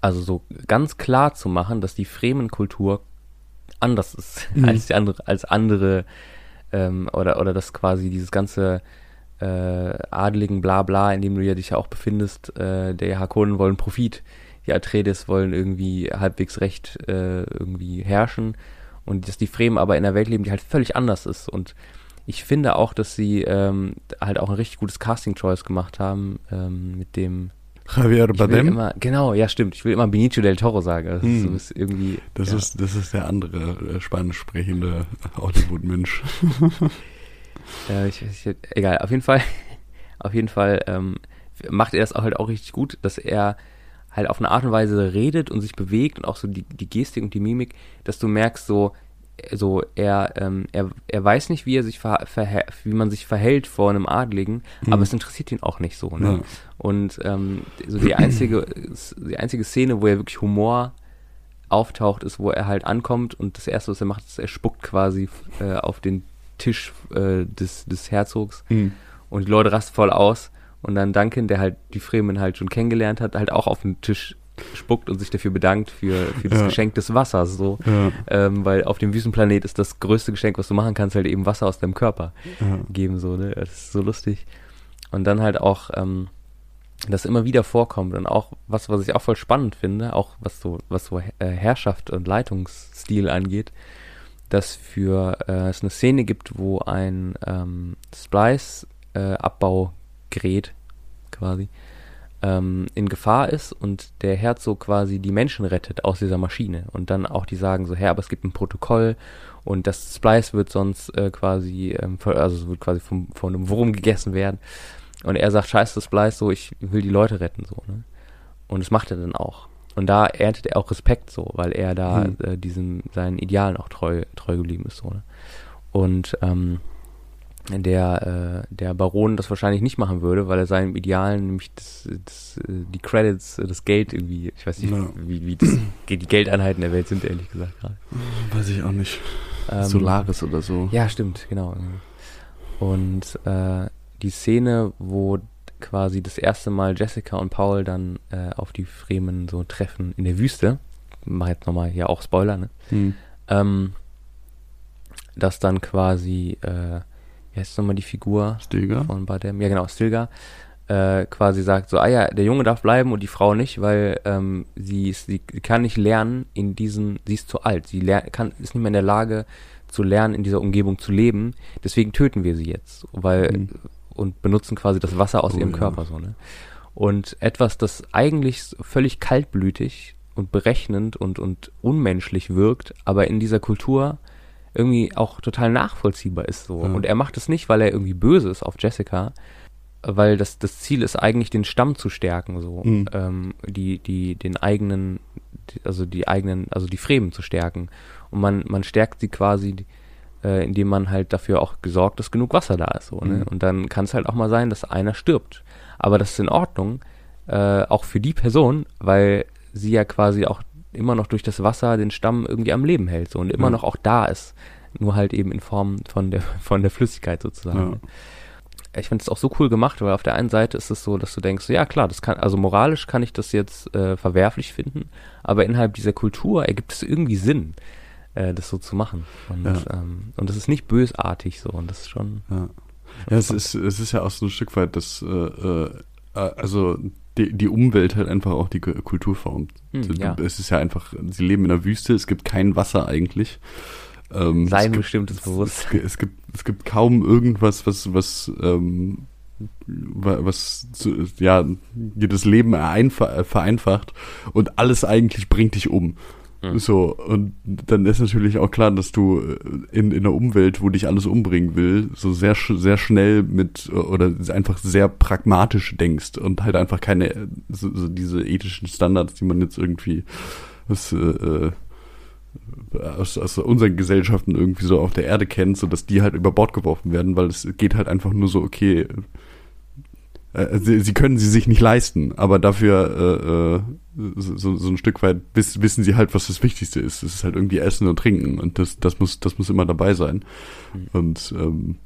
also so ganz klar zu machen, dass die Fremenkultur anders ist mhm. als die andere, als andere ähm, oder oder dass quasi dieses ganze äh, adligen Blabla, in dem du ja dich ja auch befindest, äh, der Hakonen wollen Profit, die Atreides wollen irgendwie halbwegs recht äh, irgendwie herrschen und dass die Fremen aber in einer Welt leben, die halt völlig anders ist und ich finde auch, dass sie ähm, halt auch ein richtig gutes Casting-Choice gemacht haben ähm, mit dem Javier Bardem? Immer, genau, ja stimmt. Ich will immer Benicio del Toro sagen. Das, hm. ist irgendwie, das, ja. ist, das ist der andere äh, spanisch sprechende Hollywood-Mensch. äh, ich, ich, egal, auf jeden Fall, auf jeden Fall ähm, macht er das auch halt auch richtig gut, dass er halt auf eine Art und Weise redet und sich bewegt und auch so die, die Gestik und die Mimik, dass du merkst so, so er, ähm, er, er weiß nicht, wie er sich ver, ver, wie man sich verhält vor einem Adligen, mhm. aber es interessiert ihn auch nicht so. Ne? Ja. Und ähm, so die einzige, die einzige Szene, wo er wirklich Humor auftaucht, ist, wo er halt ankommt und das erste, was er macht, ist, er spuckt quasi äh, auf den Tisch äh, des, des Herzogs mhm. und die Leute rasten voll aus. Und dann Duncan, der halt die Fremen halt schon kennengelernt hat, halt auch auf den Tisch spuckt und sich dafür bedankt für, für das ja. Geschenk des Wassers, so. Ja. Ähm, weil auf dem Wüstenplanet ist das größte Geschenk, was du machen kannst, halt eben Wasser aus deinem Körper ja. geben, so, ne? Das ist so lustig. Und dann halt auch, ähm, das immer wieder vorkommt und auch was, was ich auch voll spannend finde, auch was so, was so äh, Herrschaft und Leitungsstil angeht, dass für äh, es eine Szene gibt, wo ein ähm, Splice-Abbaugerät äh, quasi ähm, in Gefahr ist und der Herzog quasi die Menschen rettet aus dieser Maschine und dann auch die sagen so, Herr, aber es gibt ein Protokoll und das Splice wird sonst äh, quasi, ähm, also es wird quasi vom, von einem Wurm gegessen werden und er sagt, scheiß das Splice so, ich will die Leute retten so, ne? Und das macht er dann auch. Und da erntet er auch Respekt so, weil er da hm. äh, diesem seinen Idealen auch treu treu geblieben ist so. Ne? Und ähm, der, äh, der Baron das wahrscheinlich nicht machen würde, weil er seinem Idealen nämlich das, das, äh, die Credits, äh, das Geld irgendwie, ich weiß nicht, Ja. wie, wie das, die Geldeinheiten der Welt sind, ehrlich gesagt gerade. Weiß ich auch nicht. Ähm, Solaris oder so. Ja, stimmt, genau. Und äh, die Szene, wo quasi das erste Mal Jessica und Paul dann äh, auf die Fremen so treffen in der Wüste, mach jetzt nochmal hier auch Spoiler, ne? Hm. Ähm, dass dann quasi, äh, wie heißt nochmal die Figur Stilgar? von Badem? Ja, genau, Stilgar. Äh, quasi sagt so, ah ja, der Junge darf bleiben und die Frau nicht, weil ähm, sie, ist, sie kann nicht lernen in diesen, sie ist zu alt, sie kann, ist nicht mehr in der Lage zu lernen, in dieser Umgebung zu leben, deswegen töten wir sie jetzt, weil Mhm. und benutzen quasi das Wasser aus Oh, ihrem ja. Körper so, ne? Und etwas, das eigentlich völlig kaltblütig und berechnend und, und unmenschlich wirkt, aber in dieser Kultur irgendwie auch total nachvollziehbar ist so. Ja. Und er macht es nicht, weil er irgendwie böse ist auf Jessica, weil das, das Ziel ist eigentlich, den Stamm zu stärken, so. Mhm. Ähm, die, die, den eigenen, also die eigenen, also die Fremen zu stärken. Und man, man stärkt sie quasi, äh, indem man halt dafür auch gesorgt, dass genug Wasser da ist, so, ne? Mhm. Und dann kann es halt auch mal sein, dass einer stirbt. Aber das ist in Ordnung, äh, auch für die Person, weil sie ja quasi auch immer noch durch das Wasser den Stamm irgendwie am Leben hält so, und immer Ja. noch auch da ist. Nur halt eben in Form von der, von der Flüssigkeit sozusagen. Ja. Ich finde es auch so cool gemacht, weil auf der einen Seite ist es so, dass du denkst, ja klar, das kann, also moralisch kann ich das jetzt äh, verwerflich finden, aber innerhalb dieser Kultur ergibt es irgendwie Sinn, äh, das so zu machen. Und, Ja. ähm, und das ist nicht bösartig so und das ist schon. Ja, ja es, ist, es ist ja auch so ein Stück weit, dass äh, äh, also die, die Umwelt halt einfach auch die Kultur formt. Hm, ja. Es ist ja einfach, sie leben in der Wüste, es gibt kein Wasser eigentlich. Ähm, Sein es gibt, bestimmtes es, Bewusstsein. es, gibt, es gibt kaum irgendwas, was, was, ähm, wa- was zu, ja, dir das Leben einfa- vereinfacht und alles eigentlich bringt dich um. Mhm. So, und dann ist natürlich auch klar, dass du äh, in, in einer Umwelt, wo dich alles umbringen will, so sehr, sehr schnell mit äh, oder einfach sehr pragmatisch denkst und halt einfach keine, äh, so, so diese ethischen Standards, die man jetzt irgendwie äh, äh, aus, aus unseren Gesellschaften irgendwie so auf der Erde kennt, so dass die halt über Bord geworfen werden, weil es geht halt einfach nur so, okay, äh, sie, sie können sie sich nicht leisten, aber dafür äh, äh, so, so ein Stück weit wiss, wissen sie halt, was das Wichtigste ist. Es ist halt irgendwie Essen und Trinken und das, das muss, das muss immer dabei sein. Mhm. Und ähm,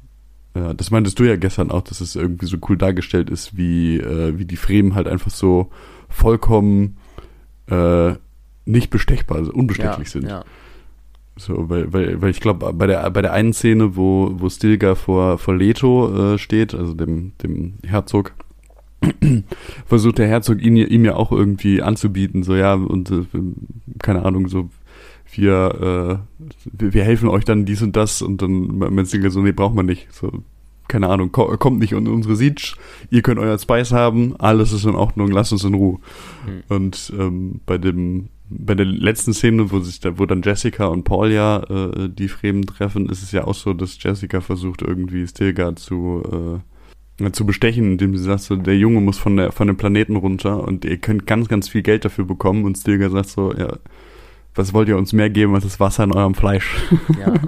ja, das meintest du ja gestern auch, dass es irgendwie so cool dargestellt ist, wie, äh, wie die Fremen halt einfach so vollkommen äh, nicht bestechbar, also unbestechlich ja, sind. Ja. So, weil, weil, weil ich glaube, bei der, bei der einen Szene, wo, wo Stilgar vor, vor Leto äh, steht, also dem, dem Herzog, versucht der Herzog ihn, ihm ja auch irgendwie anzubieten, so ja, und äh, keine Ahnung, so wir, äh, wir, helfen euch dann dies und das und dann meint Stilgar so, nee, braucht man nicht. So, keine Ahnung, ko kommt nicht in unsere Siege, ihr könnt euer Spice haben, alles ist in Ordnung, lasst uns in Ruhe. Hm. Und ähm, bei dem bei der letzten Szene, wo sich da, wo dann Jessica und Paul ja äh, die Fremen treffen, ist es ja auch so, dass Jessica versucht irgendwie Stilgar zu äh, zu bestechen, indem sie sagt so, der Junge muss von der von dem Planeten runter und ihr könnt ganz ganz viel Geld dafür bekommen und Stilgar sagt so, ja, was wollt ihr uns mehr geben als das Wasser in eurem Fleisch? Ja.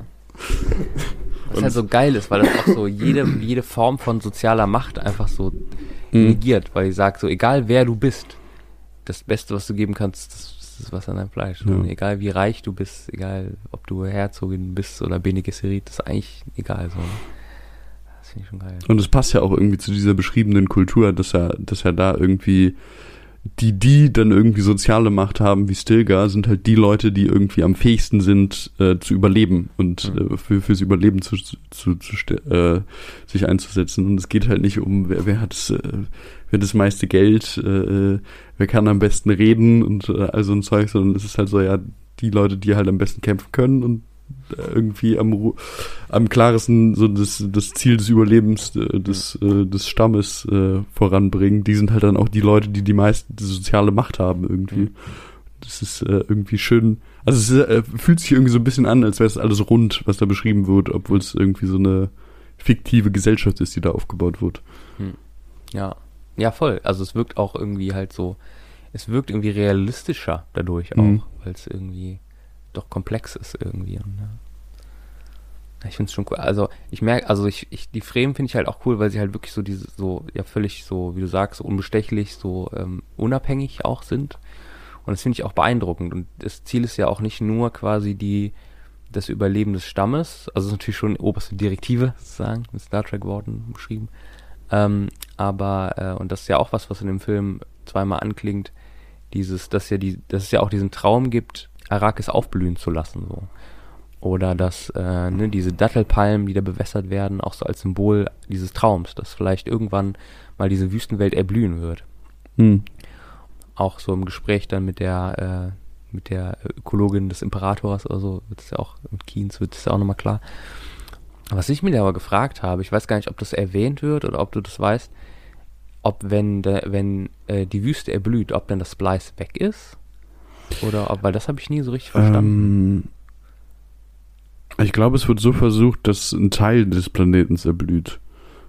Was halt so geil ist, weil das auch so jede, jede Form von sozialer Macht einfach so Mhm. negiert, weil ich sag so, egal wer du bist, das Beste, was du geben kannst, das ist Wasser in deinem Fleisch. Ja. Egal wie reich du bist, egal ob du Herzogin bist oder Bene Gesserit, das ist eigentlich egal. So. Das finde ich schon geil. Und es passt ja auch irgendwie zu dieser beschriebenen Kultur, dass er, dass er da irgendwie die, die dann irgendwie soziale Macht haben wie Stilgar, sind halt die Leute, die irgendwie am fähigsten sind, äh, zu überleben und Mhm. äh, für, fürs Überleben zu, zu, zu äh, sich einzusetzen. Und es geht halt nicht um, wer, wer hat äh, wer hat das meiste Geld, äh, wer kann am besten reden und äh, all so ein Zeug, sondern es ist halt so, ja, die Leute, die halt am besten kämpfen können und irgendwie am, am klarsten so das, das Ziel des Überlebens äh, des, äh, des Stammes äh, voranbringen, die sind halt dann auch die Leute, die die meiste die soziale Macht haben irgendwie. Mhm. Das ist äh, irgendwie schön. Also es ist, äh, fühlt sich irgendwie so ein bisschen an, als wäre es alles rund, was da beschrieben wird, obwohl es irgendwie so eine fiktive Gesellschaft ist, die da aufgebaut wird. Ja. Ja, voll. Also es wirkt auch irgendwie halt so, es wirkt irgendwie realistischer dadurch auch, Mhm. weil es irgendwie doch komplex ist irgendwie. Und, ja. Ich finde es schon cool. Also ich merke, also ich, ich die Fremen finde ich halt auch cool, weil sie halt wirklich so diese, so, ja völlig so, wie du sagst, so unbestechlich, so ähm, unabhängig auch sind. Und das finde ich auch beeindruckend. Und das Ziel ist ja auch nicht nur quasi die, das Überleben des Stammes, also ist natürlich schon oberste Direktive, sozusagen, mit Star Trek Worten beschrieben. Ähm, aber, äh, und das ist ja auch was, was in dem Film zweimal anklingt, dieses, dass ja die, dass es ja auch diesen Traum gibt, Arrakis aufblühen zu lassen, so. Oder dass äh, ne, diese Dattelpalmen, die da bewässert werden, auch so als Symbol dieses Traums, dass vielleicht irgendwann mal diese Wüstenwelt erblühen wird. Hm. Auch so im Gespräch dann mit der, äh, mit der Ökologin des Imperators oder so, wird es ja auch, mit Keynes wird es ja auch nochmal klar. Was ich mir aber gefragt habe, ich weiß gar nicht, ob das erwähnt wird oder ob du das weißt, ob wenn, de, wenn äh, die Wüste erblüht, ob dann das Splice weg ist? Oder weil das habe ich nie so richtig verstanden. Ähm, ich glaube, es wird so versucht, dass ein Teil des Planetens erblüht.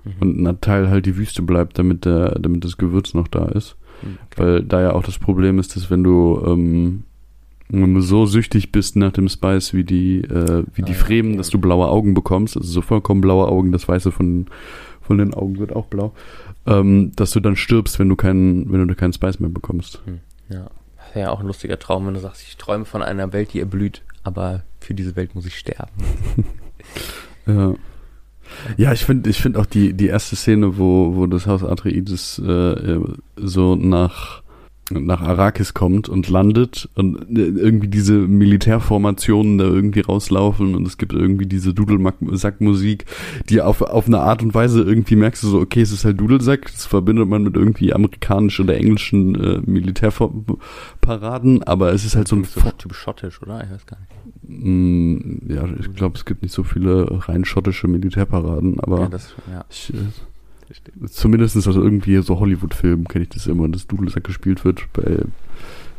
Mhm. Und ein Teil halt die Wüste bleibt, damit der, damit das Gewürz noch da ist. Okay. Weil da ja auch das Problem ist, dass wenn du, ähm, wenn du so süchtig bist nach dem Spice wie die, äh, wie Ah, die Fremen, okay. dass du blaue Augen bekommst, also so vollkommen blaue Augen, das Weiße von, von den Augen wird auch blau, ähm, dass du dann stirbst, wenn du keinen, wenn du keinen Spice mehr bekommst. Hm, Ja, wäre ja auch ein lustiger Traum, wenn du sagst, ich träume von einer Welt, die erblüht, aber für diese Welt muss ich sterben. Ja. Ja, ich finde ich finde auch die, die erste Szene, wo, wo das Haus Atreides äh, äh, so nach, nach Arrakis kommt und landet und äh, irgendwie diese Militärformationen da irgendwie rauslaufen und es gibt irgendwie diese Dudelsackmusik, die auf, auf eine Art und Weise irgendwie merkst du so, okay, es ist halt Dudelsack, das verbindet man mit irgendwie amerikanischen oder englischen äh, Militärparaden, aber es ist halt so ein so typisch schottisch, oder? Ich weiß gar nicht. Mm, Ja, ich glaube, es gibt nicht so viele rein schottische Militärparaden, aber ja, das, ja, ich, äh. Zumindest aus irgendwie so Hollywood-Filmen kenne ich das immer, dass Dudelsack gespielt wird bei, äh,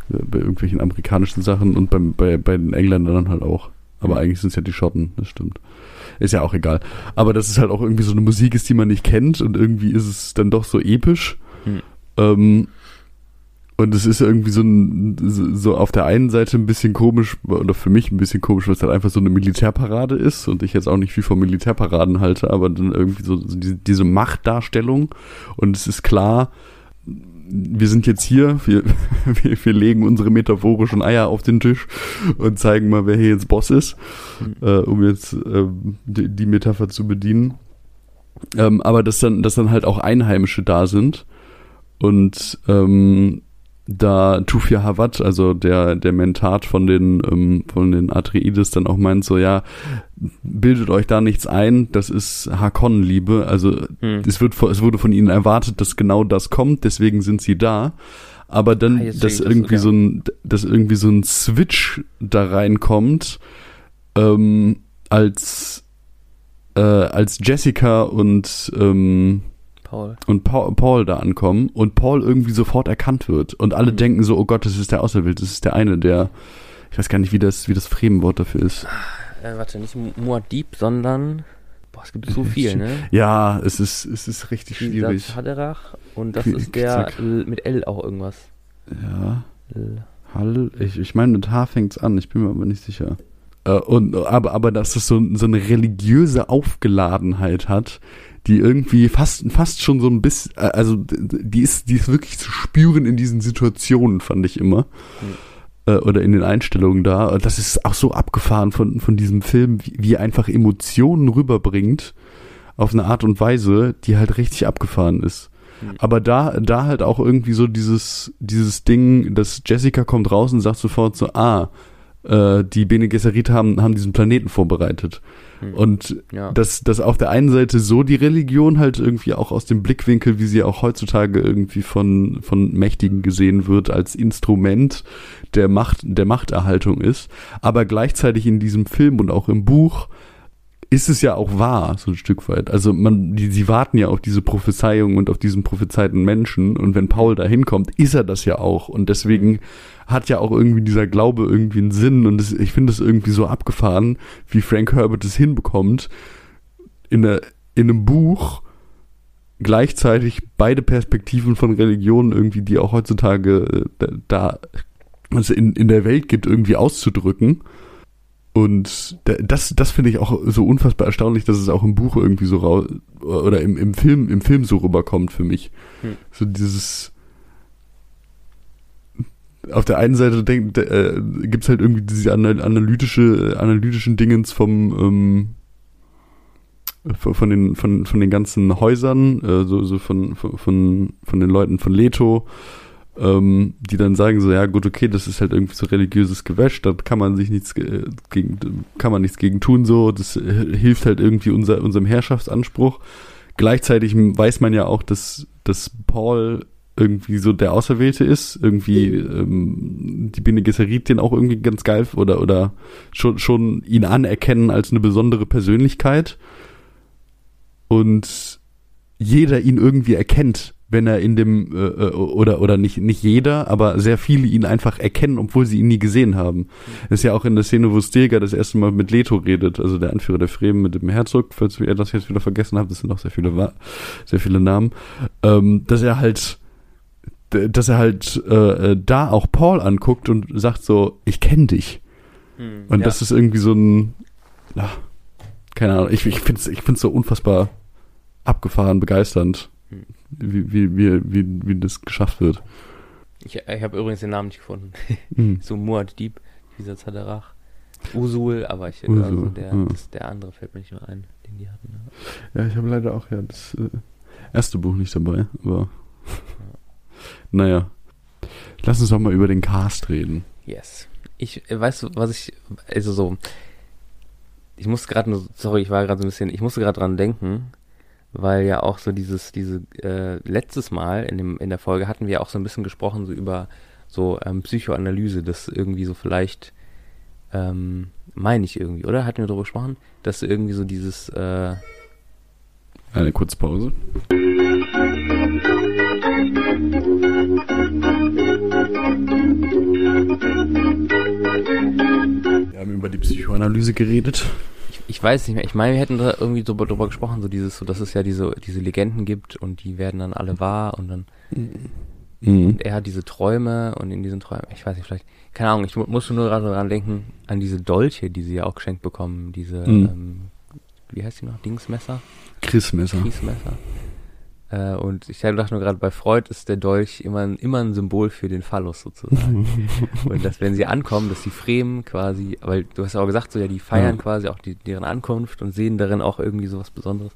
bei irgendwelchen amerikanischen Sachen und beim, bei, bei den Engländern dann halt auch. Aber eigentlich sind es ja die Schotten, das stimmt. Ist ja auch egal. Aber dass es halt auch irgendwie so eine Musik ist, die man nicht kennt und irgendwie ist es dann doch so episch. Mhm. Ähm, und es ist irgendwie so ein, so auf der einen Seite ein bisschen komisch, oder für mich ein bisschen komisch, weil es halt einfach so eine Militärparade ist und ich jetzt auch nicht viel von Militärparaden halte, aber dann irgendwie so, so diese, diese Machtdarstellung und es ist klar, wir sind jetzt hier, wir, wir, wir legen unsere metaphorischen Eier auf den Tisch und zeigen mal, wer hier jetzt Boss ist, Mhm. äh, um jetzt ähm, die, die Metapher zu bedienen. Ähm, aber dass dann, dass dann halt auch Einheimische da sind und ähm, da Tufir Hawat, also der, der Mentat von den, ähm, von den Atreides, dann auch meint so, ja, bildet euch da nichts ein, das ist Hakon-Liebe, also Hm. es, wird, es wurde von ihnen erwartet, dass genau das kommt, deswegen sind sie da. Aber dann, Ah, dass das irgendwie sogar. so ein, dass irgendwie so ein Switch da reinkommt, ähm, als, äh, als Jessica und, ähm, Paul. und Paul, Paul da ankommen und Paul irgendwie sofort erkannt wird und alle Mhm. denken so, oh Gott, das ist der Auserwählte, das ist der eine, der, ich weiß gar nicht, wie das, wie das Fremenwort dafür ist. Äh, warte, nicht Mu- Muad'Dib, sondern, boah, es gibt so viel, ne? Ja, es ist, es ist richtig schwierig. Kizat Haderach und das ist der. L, mit L auch irgendwas. Ja, L. Hall, ich, ich meine, mit H fängt's an, ich bin mir aber nicht sicher. Äh, und, aber, aber dass es so, so eine religiöse Aufgeladenheit hat, die irgendwie fast, fast schon so ein bisschen, äh, also die ist, die ist wirklich zu spüren in diesen Situationen, fand ich immer. Äh, Oder in den Einstellungen da. Das ist auch so abgefahren von, von diesem Film, wie, wie er einfach Emotionen rüberbringt auf eine Art und Weise, die halt richtig abgefahren ist. Mhm. Aber da, da halt auch irgendwie so dieses, dieses Ding, dass Jessica kommt raus und sagt sofort so, ah, äh, die Bene Gesserit haben, haben diesen Planeten vorbereitet. Hm. Und ja. dass, dass auf der einen Seite so die Religion halt irgendwie auch aus dem Blickwinkel, wie sie auch heutzutage irgendwie von, von Mächtigen gesehen wird, als Instrument der Macht, der Machterhaltung ist, aber gleichzeitig in diesem Film und auch im Buch ist es ja auch wahr, so ein Stück weit. Also man, die, sie warten ja auf diese Prophezeiung und auf diesen prophezeiten Menschen und wenn Paul da hinkommt, ist er das ja auch und deswegen hat ja auch irgendwie dieser Glaube irgendwie einen Sinn und das, ich finde es irgendwie so abgefahren, wie Frank Herbert es hinbekommt, in, der, in einem Buch gleichzeitig beide Perspektiven von Religionen irgendwie, die auch heutzutage äh, da, also in, in der Welt gibt, irgendwie auszudrücken Und da- das, das finde ich auch so unfassbar erstaunlich, dass es auch im Buch irgendwie so raus oder im, im Film, im Film so rüberkommt für mich. Hm. So dieses auf der einen Seite denk, äh, gibt's halt irgendwie diese anal- analytische, analytischen Dingens vom ähm, von den von von den ganzen Häusern, äh, so so von von von von den Leuten von Leto, ähm, die dann sagen so ja gut okay das ist halt irgendwie so religiöses Gewäsch, da kann man sich nichts äh, gegen kann man nichts gegen tun so, das äh, hilft halt irgendwie unser unserem Herrschaftsanspruch. Gleichzeitig weiß man ja auch, dass dass Paul irgendwie so der Auserwählte ist, irgendwie ähm, die Bene Gesserit den auch irgendwie ganz geil oder oder schon schon ihn anerkennen als eine besondere Persönlichkeit. Und jeder ihn irgendwie erkennt, wenn er in dem äh, äh, oder oder nicht nicht jeder, aber sehr viele ihn einfach erkennen, obwohl sie ihn nie gesehen haben. Das ist ja auch in der Szene, wo Stilgar das erste Mal mit Leto redet, also der Anführer der Fremen mit dem Herzog, falls ihr das jetzt wieder vergessen habt, das sind auch sehr viele sehr viele Namen, ähm, dass er halt dass er halt äh, äh, da auch Paul anguckt und sagt so, ich kenne dich. Hm, Und ja. das ist irgendwie so ein, ja, keine Ahnung, ich, ich finde es ich find's so unfassbar abgefahren, begeisternd, Hm. wie, wie, wie, wie, wie das geschafft wird. Ich, ich habe übrigens den Namen nicht gefunden. Mhm. so Muad Dieb, dieser Zadarach. Usul, aber ich, Usul, also der, ja. das, der andere fällt mir nicht mehr ein, den die hatten. Ja. Ja, ich habe leider auch ja das äh, erste Buch nicht dabei, aber naja. Lass uns doch mal über den Cast reden. Yes. Ich, äh, weißt du, was ich, also so, ich musste gerade nur, sorry, ich war gerade so ein bisschen, ich musste gerade dran denken, weil ja auch so dieses, diese, äh, letztes Mal in dem, in der Folge hatten wir auch so ein bisschen gesprochen, so über so ähm, Psychoanalyse, das irgendwie so vielleicht, ähm, meine ich irgendwie, oder? Hatten wir darüber gesprochen, dass irgendwie so dieses, äh, Eine kurze Pause. Über die Psychoanalyse geredet. ich, ich weiß nicht mehr, ich meine, wir hätten da irgendwie drüber, drüber gesprochen, so dieses, so, dass es ja diese, diese Legenden gibt und die werden dann alle wahr und dann Mhm. Und er hat diese Träume und in diesen Träumen, ich weiß nicht, vielleicht, keine Ahnung, ich mu- musste nur gerade daran denken, an diese Dolche, die sie ja auch geschenkt bekommen, diese, Mhm. ähm, wie heißt die noch, Dingsmesser, Chris Messer. Äh, und ich dachte nur gerade, bei Freud ist der Dolch immer, ein- immer ein Symbol für den Phallus sozusagen. und dass, wenn sie ankommen, dass die Fremen quasi, weil du hast ja auch gesagt, so ja, die feiern Ja. quasi auch die, deren Ankunft und sehen darin auch irgendwie sowas Besonderes,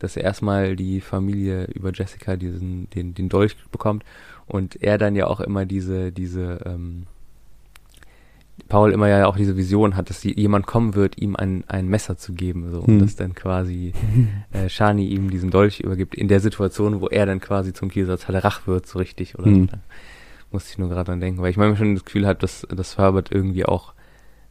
dass erstmal die Familie über Jessica diesen, den, den Dolch bekommt und er dann ja auch immer diese, diese, ähm, Paul immer ja auch diese Vision hat, dass jemand kommen wird, ihm ein, ein Messer zu geben, so, und Hm. dass dann quasi äh, Shani ihm diesen Dolch übergibt, in der Situation, wo er dann quasi zum Kielsatz Haderach wird, so richtig, oder? Hm. Da musste ich nur gerade dran denken, weil ich manchmal schon das Gefühl habe, dass, dass Herbert irgendwie auch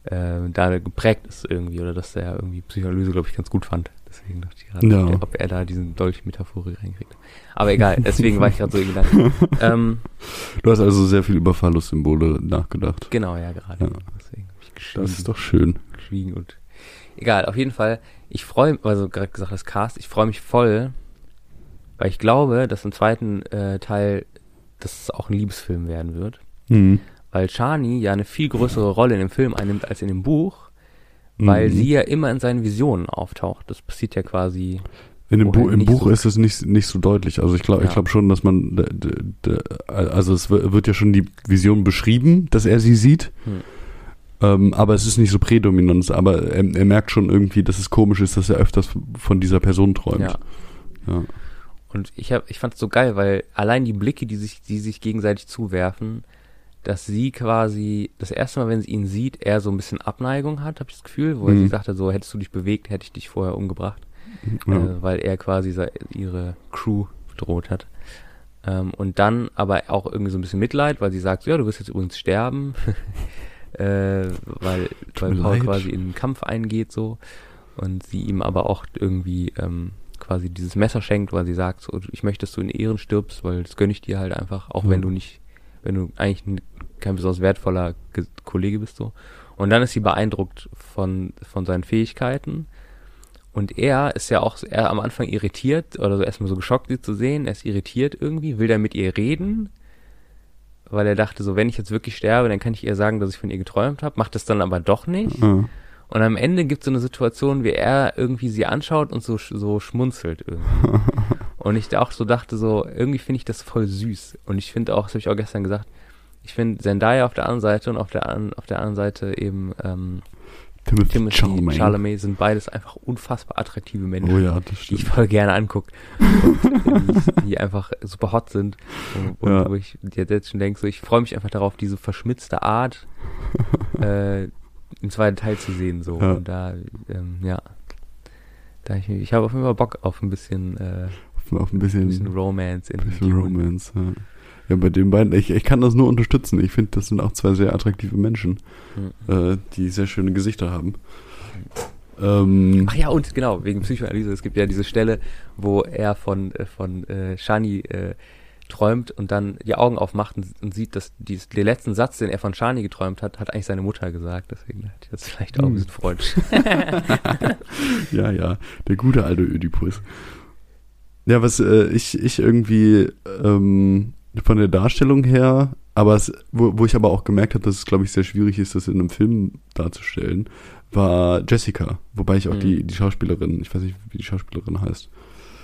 äh, da geprägt ist irgendwie, oder dass er irgendwie Psychoanalyse, glaube ich, ganz gut fand. Deswegen dachte ich gerade, Ja. ob, er da diesen Dolch-Metaphorik reinkriegt. Aber egal, deswegen war ich gerade so in Gedanken. ähm, Du hast also sehr viel über Phallus-Symbole nachgedacht. genau, ja, gerade. Ja. Deswegen habe ich geschwiegen. Das ist doch schön. geschwiegen und egal, auf jeden Fall, ich freue also gerade gesagt, das Cast, ich freue mich voll, weil ich glaube, dass im zweiten äh, Teil dass es auch ein Liebesfilm werden wird, Mhm. Weil Shani ja eine viel größere Rolle in dem Film einnimmt als in dem Buch, weil Mhm. sie ja immer in seinen Visionen auftaucht. Das passiert ja quasi In dem Bu Im Buch so. ist es nicht, nicht so deutlich. Also ich glaube ich Ja. glaube schon, dass man, also es wi- wird ja schon die Vision beschrieben, dass er sie sieht. Hm. Ähm, aber es ist nicht so prädominant. Aber er, er merkt schon irgendwie, dass es komisch ist, dass er öfters von dieser Person träumt. ja. Ja. Und ich hab, ich fand es so geil, weil allein die Blicke, die sich, die sich gegenseitig zuwerfen, dass sie quasi das erste Mal, wenn sie ihn sieht, er so ein bisschen Abneigung hat, habe ich das Gefühl, wo Mhm. sie sagte, so hättest du dich bewegt, hätte ich dich vorher umgebracht, Ja. äh, weil er quasi ihre Crew bedroht hat. Ähm, und dann aber auch irgendwie so ein bisschen Mitleid, weil sie sagt, ja, du wirst jetzt übrigens sterben, äh, weil, weil Paul leid. quasi in den Kampf eingeht so und sie ihm aber auch irgendwie ähm, quasi dieses Messer schenkt, weil sie sagt, so, ich möchte, dass du in Ehren stirbst, weil das gönne ich dir halt einfach, auch Mhm. wenn du nicht, wenn du eigentlich kein besonders wertvoller Ge Kollege bist so. Und dann ist sie beeindruckt von, von seinen Fähigkeiten. Und er ist ja auch er am Anfang irritiert oder so erstmal so geschockt, sie zu sehen. Er ist irritiert irgendwie, will dann mit ihr reden, weil er dachte so, wenn ich jetzt wirklich sterbe, dann kann ich ihr sagen, dass ich von ihr geträumt habe. Macht es dann aber doch nicht. Ja. Und am Ende gibt es so eine Situation, wie er irgendwie sie anschaut und so, so schmunzelt irgendwie. und ich da auch so dachte, so, irgendwie finde ich das voll süß. Und ich finde auch, das habe ich auch gestern gesagt, ich finde Zendaya auf der einen Seite und auf der, an, auf der anderen Seite eben ähm, Timothy, Timothy Chalamet. Chalamet. sind beides einfach unfassbar attraktive Menschen, Oh ja, die ich voll gerne angucke. Die, die einfach super hot sind. Und, und Ja. wo ich jetzt schon denke, so, ich freue mich einfach darauf, diese verschmitzte Art äh, im zweiten Teil zu sehen. So. Ja. Und da, ähm, ja. Da ich ich habe auf jeden Fall Bock auf ein bisschen, äh, Auf ein ein bisschen bisschen, Romance in bisschen Dune. Romance. Ja. ja, bei den beiden, ich, ich kann das nur unterstützen. Ich finde, das sind auch zwei sehr attraktive Menschen, Mhm. äh, die sehr schöne Gesichter haben. Ähm, Ach ja, und genau, wegen Psychoanalyse. Es gibt ja diese Stelle, wo er von, äh, von äh, Shani äh, träumt und dann die Augen aufmacht und, und sieht, dass dies, den letzten Satz, den er von Shani geträumt hat, hat eigentlich seine Mutter gesagt. Deswegen hat das vielleicht auch ein Hm. bisschen freundlich. Ja, ja, der gute alte Ödipus. Ja, was äh, ich, ich irgendwie ähm, von der Darstellung her, aber es, wo, wo ich aber auch gemerkt habe, dass es, glaube ich, sehr schwierig ist, das in einem Film darzustellen, war Jessica. Wobei ich auch Mhm. die, die Schauspielerin, ich weiß nicht, wie die Schauspielerin heißt.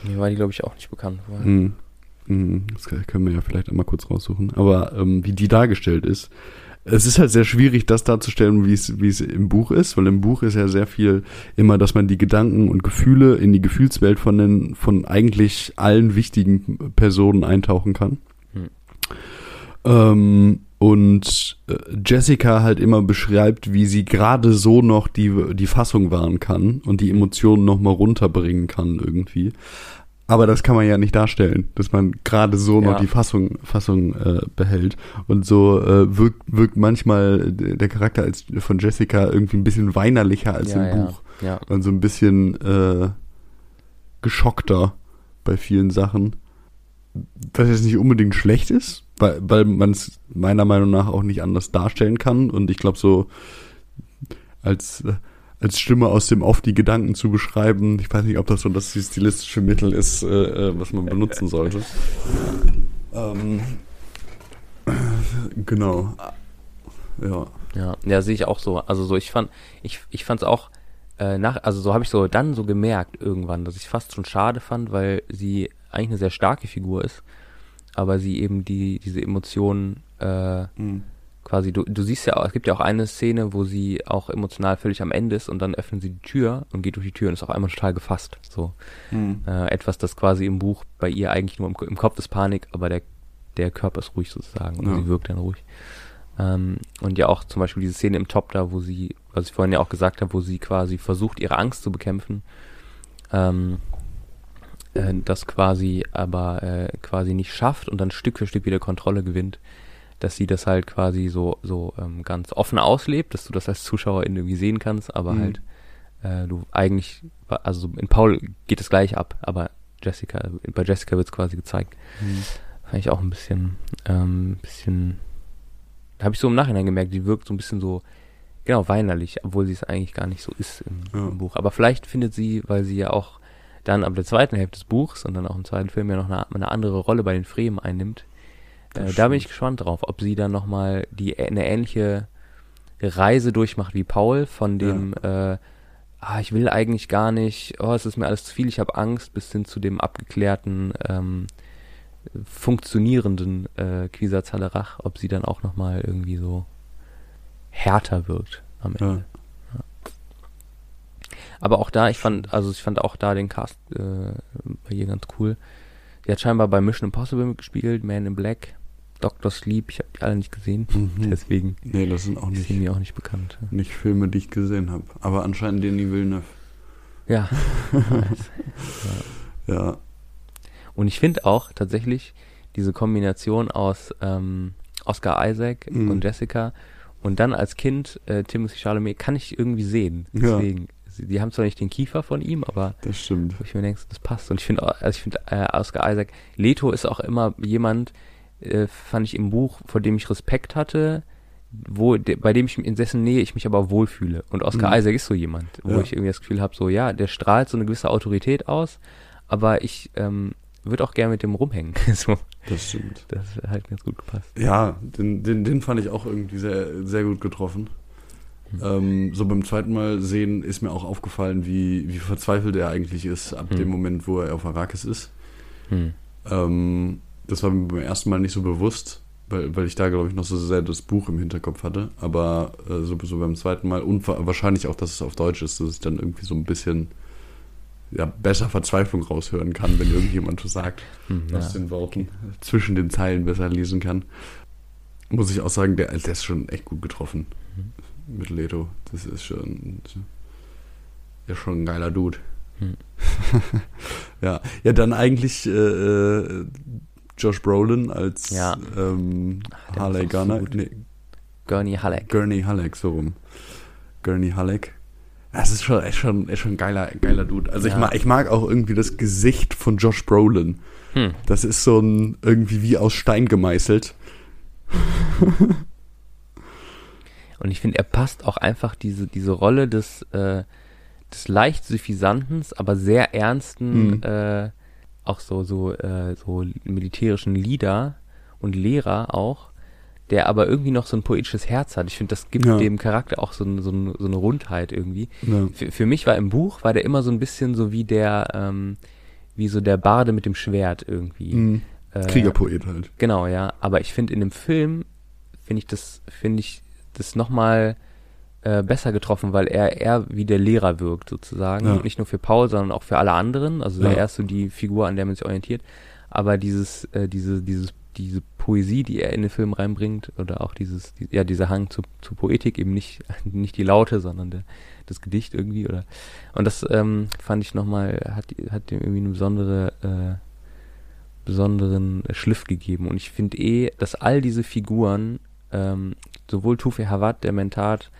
Mir war die, glaube ich, auch nicht bekannt. Mhm. Mhm, Das können wir ja vielleicht einmal kurz raussuchen. Aber ähm, wie die dargestellt ist, es ist halt sehr schwierig, das darzustellen, wie es, wie es im Buch ist, weil im Buch ist ja sehr viel immer, dass man die Gedanken und Gefühle in die Gefühlswelt von den, von eigentlich allen wichtigen Personen eintauchen kann. Hm. Ähm, und äh, Jessica halt immer beschreibt, wie sie gerade so noch die, die Fassung wahren kann und die Emotionen noch mal runterbringen kann irgendwie. Aber das kann man ja nicht darstellen, dass man gerade so noch Ja. die Fassung, Fassung äh, behält. Und so äh, wirkt, wirkt manchmal der Charakter als, von Jessica irgendwie ein bisschen weinerlicher als ja, im ja, Buch. Ja. Und so ein bisschen äh, geschockter bei vielen Sachen. Was jetzt nicht unbedingt schlecht ist, weil, weil man es meiner Meinung nach auch nicht anders darstellen kann. Und ich glaube, so als, äh, als Stimme aus dem Off die Gedanken zu beschreiben, ich weiß nicht, ob das so das stilistische Mittel ist, äh, äh, was man benutzen sollte. ähm, genau. Ja. Ja, ja, sehe ich auch so. Also so, ich fand, ich, ich fand es auch äh, nach, also so habe ich so dann so gemerkt irgendwann, dass ich fast schon schade fand, weil sie eigentlich eine sehr starke Figur ist, aber sie eben die diese Emotionen äh, quasi, du, du siehst ja, auch, es gibt ja auch eine Szene, wo sie auch emotional völlig am Ende ist und dann öffnen sie die Tür und geht durch die Tür und ist auf einmal total gefasst. So äh, etwas, das quasi im Buch bei ihr eigentlich nur im, im Kopf ist Panik, aber der der Körper ist ruhig sozusagen und Ja. sie wirkt dann ruhig. Ähm, und ja auch zum Beispiel diese Szene im Top da, wo sie, was ich vorhin ja auch gesagt habe, wo sie quasi versucht, ihre Angst zu bekämpfen, ähm, äh, das quasi aber äh, quasi nicht schafft und dann Stück für Stück wieder Kontrolle gewinnt, dass sie das halt quasi so so ähm, ganz offen auslebt, dass du das als Zuschauer irgendwie sehen kannst, aber Mhm. halt äh, du eigentlich, also in Paul geht es gleich ab, aber Jessica, bei Jessica wird es quasi gezeigt. Fand ich auch ein bisschen, ähm, bisschen, da habe ich so im Nachhinein gemerkt, die wirkt so ein bisschen so, genau, weinerlich, obwohl sie es eigentlich gar nicht so ist im, Ja. im Buch. Aber vielleicht findet sie, weil sie ja auch dann ab der zweiten Hälfte des Buchs und dann auch im zweiten Film ja noch eine, eine andere Rolle bei den Fremen einnimmt. Äh, da bin ich gespannt drauf, ob sie dann nochmal die, eine ähnliche Reise durchmacht wie Paul von dem, äh, ah, ich will eigentlich gar nicht, oh, es ist mir alles zu viel, ich habe Angst, bis hin zu dem abgeklärten, ähm, funktionierenden äh, Quisatz Haderach, ob sie dann auch nochmal irgendwie so härter wirkt am Ende. Ja. Aber auch da, ich fand, also ich fand auch da den Cast äh, bei ihr ganz cool. Sie hat scheinbar bei Mission Impossible mitgespielt, Man in Black, Doctor Sleep, ich habe die alle nicht gesehen, Mhm. deswegen Nee, das sind auch nicht, mir auch nicht bekannt. nicht Filme, die ich gesehen habe. Aber anscheinend Denis Villeneuve. Ja. Ja. Und ich finde auch tatsächlich diese Kombination aus ähm, Oscar Isaac Mhm. und Jessica und dann als Kind äh, Timothy Chalamet kann ich irgendwie sehen. Ja. Deswegen, sie, die haben zwar nicht den Kiefer von ihm, aber Das stimmt. wo ich mir denke, das passt. Und ich finde, also ich finde äh, Oscar Isaac, Leto ist auch immer jemand, äh, fand ich im Buch, vor dem ich Respekt hatte, wo, de, bei dem ich in dessen Nähe ich mich aber wohlfühle. Und Oscar Mhm. Isaac ist so jemand, wo Ja. ich irgendwie das Gefühl habe, so ja, der strahlt so eine gewisse Autorität aus, aber ich ähm, würde auch gerne mit dem rumhängen. so, Das stimmt. das hat mir ganz gut gepasst. Ja, den, den, den fand ich auch irgendwie sehr, sehr gut getroffen. Ähm, so beim zweiten Mal sehen ist mir auch aufgefallen, wie, wie verzweifelt er eigentlich ist ab Hm. dem Moment, wo er auf Arrakis ist. Hm. Ähm, das war mir beim ersten Mal nicht so bewusst, weil, weil ich da, glaube ich, noch so sehr das Buch im Hinterkopf hatte. Aber äh, so, so beim zweiten Mal und wa- wahrscheinlich auch, dass es auf Deutsch ist, dass ich dann irgendwie so ein bisschen ja, besser Verzweiflung raushören kann, wenn irgendjemand was sagt Hm, ja. aus den Worten, zwischen den Zeilen besser lesen kann. Muss ich auch sagen, der, der ist schon echt gut getroffen Mhm. mit Leto. Das ist schon, ist schon ein geiler Dude. Hm. ja, ja, dann eigentlich äh, äh, Josh Brolin als Ja. ähm, der Harley gut. nee, Gurney Halleck. Gurney Halleck, so rum. Gurney Halleck. Das ist schon, ist schon, ist schon ein geiler, geiler Dude. Also ich, Ja. mag, ich mag auch irgendwie das Gesicht von Josh Brolin. Hm. Das ist so ein, irgendwie wie aus Stein gemeißelt. Und ich finde, er passt auch einfach diese, diese Rolle des, äh, des leicht suffisanten, aber sehr ernsten, Mhm. äh, auch so, so, äh, so militärischen Leader und Lehrer auch, der aber irgendwie noch so ein poetisches Herz hat. Ich finde, das gibt Ja. dem Charakter auch so, so, so eine Rundheit irgendwie. Ja. Für, für mich war im Buch, war der immer so ein bisschen so wie der, ähm, wie so der Barde mit dem Schwert irgendwie. Mhm. Äh, Kriegerpoet halt. Genau, ja. Aber ich finde in dem Film finde ich das finde ich das noch mal äh, besser getroffen, weil er eher wie der Lehrer wirkt sozusagen, Ja. nicht nur für Paul, sondern auch für alle anderen. Also Ja. er ist so die Figur, an der man sich orientiert. Aber dieses äh, diese dieses diese Poesie, die er in den Film reinbringt oder auch dieses die, ja dieser Hang zu, zu Poetik eben nicht nicht die Laute, sondern der, das Gedicht irgendwie oder und das ähm, fand ich noch mal hat hat dem irgendwie eine besondere äh, besonderen Schliff gegeben. Und ich finde eh, dass all diese Figuren, ähm, sowohl Tufi Hawat, der Mentat,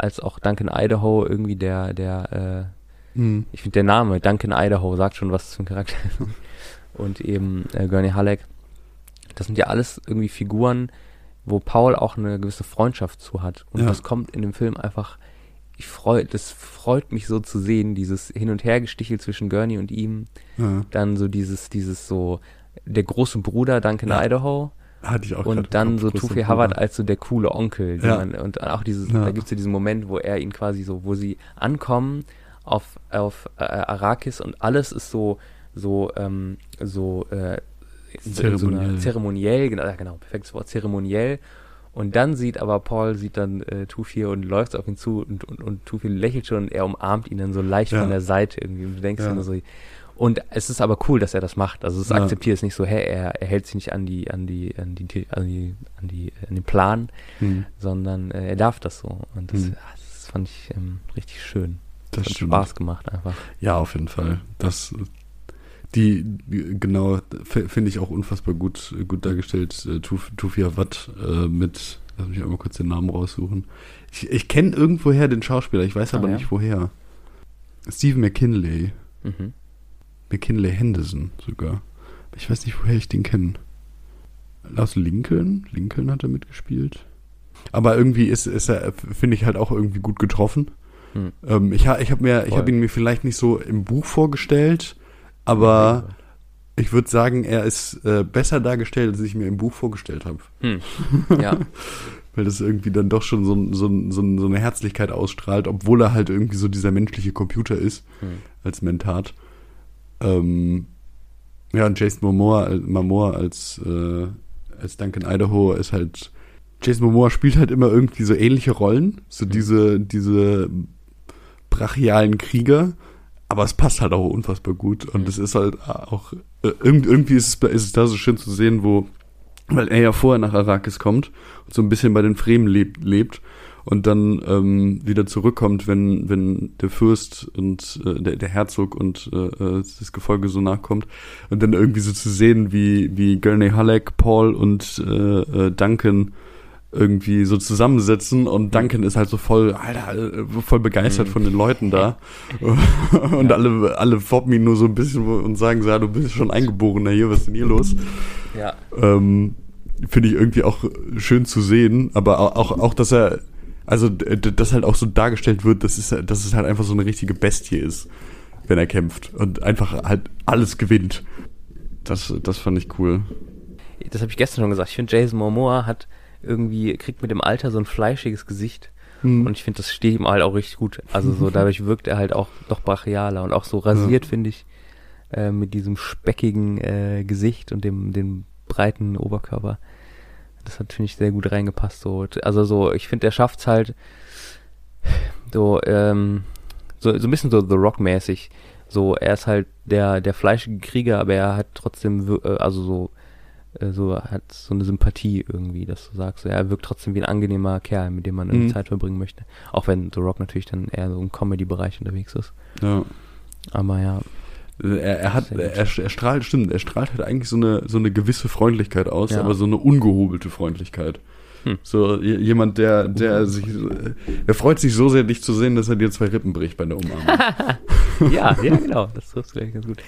als auch Duncan Idaho, irgendwie der, der, Mhm. äh, ich finde der Name, Duncan Idaho, sagt schon was zum Charakter. Und eben äh, Gurney Halleck. Das sind ja alles irgendwie Figuren, wo Paul auch eine gewisse Freundschaft zu hat. Und Ja. das kommt in dem Film einfach, ich freu, das freut mich so zu sehen, dieses Hin- und Hergestichel zwischen Gurney und ihm Ja. dann so dieses, dieses so, der große Bruder Duncan Ja. Idaho Hatte ich auch und dann so Tufi. Howard als so der coole Onkel. Ja. Man, und auch dieses, Ja. da gibt's ja diesen Moment, wo er ihn quasi so, wo sie ankommen auf, auf äh, Arrakis und alles ist so, so, ähm, so, äh, in so, Zeremoniell. zeremoniell, genau, ja, genau, perfektes Wort, zeremoniell. Und dann sieht aber Paul, sieht dann äh, Tufi und läuft auf ihn zu und, und, und Tufi lächelt schon und er umarmt ihn dann so leicht Ja. von der Seite irgendwie. Und du denkst Ja. nur so, und es ist aber cool, dass er das macht. Also es Ja. akzeptiert es nicht so, hä, er, er hält sich nicht an die, an die, an die, an die, an die, an den Plan, Mhm. sondern äh, er darf das so. Und das, Mhm. ah, das fand ich ähm, richtig schön. Das Hat stimmt. Spaß gemacht einfach. Ja, auf jeden Fall. Das, die, genau, finde ich auch unfassbar gut, gut dargestellt. Äh, Tuf- Tufia Watt äh, mit, lass mich einmal kurz den Namen raussuchen. Ich, ich kenne irgendwoher den Schauspieler, ich weiß Ah, aber ja? nicht woher. Stephen McKinley. Mhm. McKinley Henderson sogar. Ich weiß nicht, woher ich den kenne. Aus Lincoln? Lincoln hat er mitgespielt. Aber irgendwie ist, ist er, finde ich, halt auch irgendwie gut getroffen. Hm. Ähm, ich ich habe habe ihn mir vielleicht nicht so im Buch vorgestellt, aber ich würde sagen, er ist äh, besser dargestellt, als ich mir im Buch vorgestellt habe. Hm. Ja, Weil das irgendwie dann doch schon so, so, so, so eine Herzlichkeit ausstrahlt, obwohl er halt irgendwie so dieser menschliche Computer ist hm. als Mentat. Ähm, ja, und Jason Momoa, äh, Momoa als, äh, als Duncan Idaho ist halt. Jason Momoa spielt halt immer irgendwie so ähnliche Rollen, so Mhm. diese, diese brachialen Krieger, aber es passt halt auch unfassbar gut und Mhm. es ist halt auch, äh, irgend, irgendwie ist es, ist es da so schön zu sehen, wo, weil er ja vorher nach Arrakis kommt und so ein bisschen bei den Fremen lebt, lebt und dann ähm, wieder zurückkommt, wenn, wenn der Fürst und äh, der, der Herzog und äh, äh, das Gefolge so nachkommt und dann irgendwie so zu sehen, wie, wie Gurney Halleck, Paul und äh, äh, Duncan irgendwie so zusammensitzen und Duncan ist halt so voll, Alter, äh, voll begeistert Mhm. von den Leuten da und alle, alle foppen ihn nur so ein bisschen und sagen so, ja, du bist schon Eingeborener hier, was ist denn hier los? ja. ähm, finde ich irgendwie auch schön zu sehen, aber au- auch, auch, dass er, also, d- d- dass halt auch so dargestellt wird, dass es, dass es halt einfach so eine richtige Bestie ist, wenn er kämpft und einfach halt alles gewinnt. Das, das fand ich cool. Das habe ich gestern schon gesagt. Ich finde, Jason Momoa hat irgendwie, kriegt mit dem Alter so ein fleischiges Gesicht. Hm. Und ich finde, das steht ihm halt auch richtig gut. Also so dadurch wirkt er halt auch doch brachialer und auch so rasiert, finde ich, äh, mit diesem speckigen äh, Gesicht und dem, dem breiten Oberkörper. Das hat, finde ich, sehr gut reingepasst. So. Also so, ich finde, er schafft's halt so, ähm, so, so ein bisschen so The Rock-mäßig. So, er ist halt der, der fleischige Krieger, aber er hat trotzdem, äh, also so, äh, so hat so eine Sympathie irgendwie, dass du sagst, ja, er wirkt trotzdem wie ein angenehmer Kerl, mit dem man Mhm. Zeit verbringen möchte. Auch wenn The Rock natürlich dann eher so im Comedy-Bereich unterwegs ist. Ja. Aber ja, Er, er hat, er, er strahlt, stimmt, er strahlt halt eigentlich so eine, so eine gewisse Freundlichkeit aus, Ja. aber so eine ungehobelte Freundlichkeit. Hm. So jemand, der, der sich, der freut sich so sehr, dich zu sehen, dass er dir zwei Rippen bricht bei der Umarmung. ja, ja, genau, das trifft vielleicht ganz gut.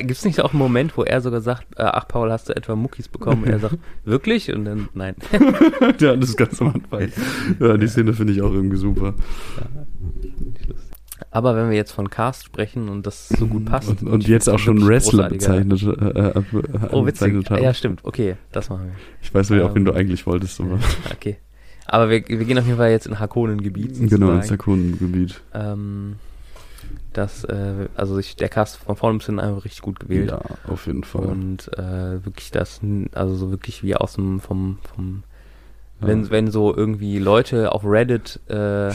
Gibt es nicht auch einen Moment, wo er sogar sagt, äh, ach Paul, hast du etwa Muckis bekommen? Und er sagt, wirklich? Und dann, nein. ja, das ist ganz am Anfang. Ja, die Szene finde ich auch irgendwie super. Aber wenn wir jetzt von Cast sprechen und das so gut passt. Und, und jetzt auch schon Wrestler bezeichnet, äh, äh, Oh, witzig. haben. Ja, stimmt. Okay, das machen wir. Ich weiß nicht, auch wen du Ähm, eigentlich wolltest, aber Okay. Aber wir, wir gehen auf jeden Fall jetzt in Hakonen-Gebiet. genau, ins sozusagen. Sakonengebiet. Ähm, das, äh, also ich, der Cast von vorne bis hinten einfach richtig gut gewählt. Ja, auf jeden Fall. Und äh, wirklich das, also so wirklich wie aus dem, vom, vom, Ja. wenn, wenn so irgendwie Leute auf Reddit, äh,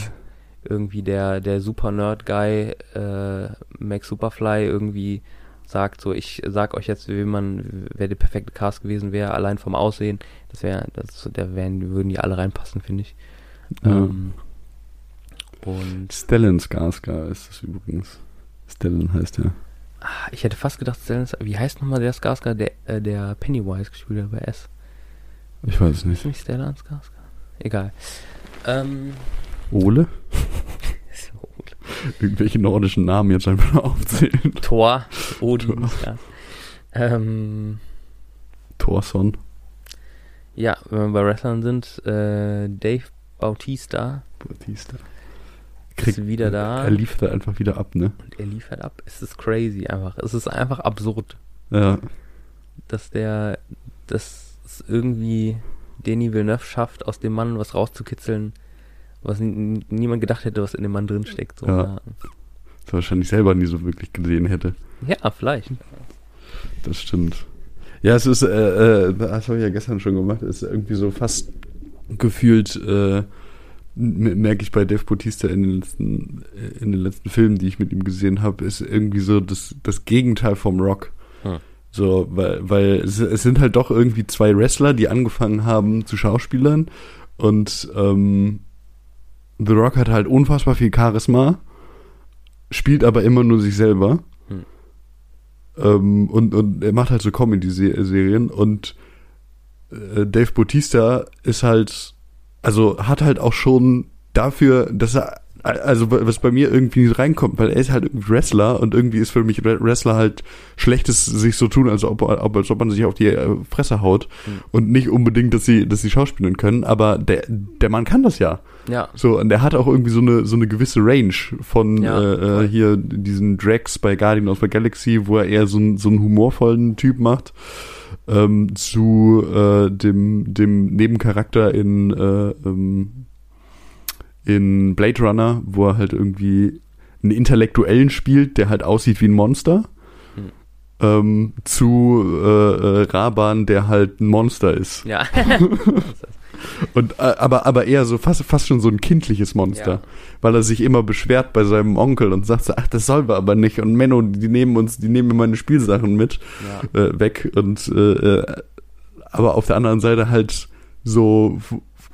irgendwie der, der Super Nerd Guy, äh, Max Superfly irgendwie sagt, so ich sag euch jetzt, wie man, wer der perfekte Cast gewesen wäre, allein vom Aussehen, das wäre, das, da wären, würden die alle reinpassen, finde ich. Ja. Ähm, und Stellan Skarsgård ist das übrigens. Stellan heißt er. ah, ich hätte fast gedacht, Stellan, wie heißt nochmal der Skarsgård, der, äh, der Pennywise gespielt hat bei S? Ich weiß es Ist nicht. nicht Stellan Skarsgård? Egal. Ähm, Ole? Irgendwelche nordischen Namen jetzt einfach aufzählen. Thor, Odin, Thor. ja. Ähm, Thorson. ja, wenn wir bei Wrestlern sind, äh, Dave Bautista Batista. ist wieder da Er lief da einfach wieder ab, ne? und er liefert ab. Es ist crazy einfach. Es ist einfach absurd, Ja. dass der, dass es irgendwie Denis Villeneuve schafft, aus dem Mann was rauszukitzeln, was niemand gedacht hätte, was in dem Mann drinsteckt. So, Ja. Das er wahrscheinlich selber nie so wirklich gesehen hätte. ja. vielleicht. Das stimmt. Ja, es ist, äh, äh, das habe ich ja gestern schon gemacht, ist irgendwie so fast gefühlt, äh, merke ich bei Dave Bautista in den letzten, äh, in den letzten Filmen, die ich mit ihm gesehen habe, ist irgendwie so das, das Gegenteil vom Rock. Hm. So, weil, weil es, es sind halt doch irgendwie zwei Wrestler, die angefangen haben zu Schauspielern und ähm, The Rock hat halt unfassbar viel Charisma, spielt aber immer nur sich selber. Hm. Ähm, und, und er macht halt so Comedy-Serien und äh, Dave Bautista ist halt, also hat halt auch schon dafür, dass er, also was bei mir irgendwie nicht reinkommt, weil er ist halt irgendwie Wrestler und irgendwie ist für mich Wrestler halt schlechtes sich so tun, als ob, als ob man sich auf die äh, Fresse haut Hm. und nicht unbedingt, dass sie, dass sie schauspielen können, aber der, der Mann kann das ja. Ja, So, und der hat auch irgendwie so eine, so eine gewisse Range von Ja, äh, äh, hier diesen Drax bei Guardian of the Galaxy, wo er eher so, einen so einen humorvollen Typ macht, ähm, zu äh, dem, dem Nebencharakter in, äh, ähm, in Blade Runner, wo er halt irgendwie einen Intellektuellen spielt, der halt aussieht wie ein Monster. Hm. Ähm, zu äh, äh, Raban, der halt ein Monster ist. ja. Und, äh, aber, aber eher so fast, fast schon so ein kindliches Monster. Ja. Weil er sich immer beschwert bei seinem Onkel und sagt so, ach, das sollen wir aber nicht. Und Menno, die nehmen uns, die nehmen mir meine Spielsachen mit, ja. äh, weg. Und, äh, äh, aber auf der anderen Seite halt so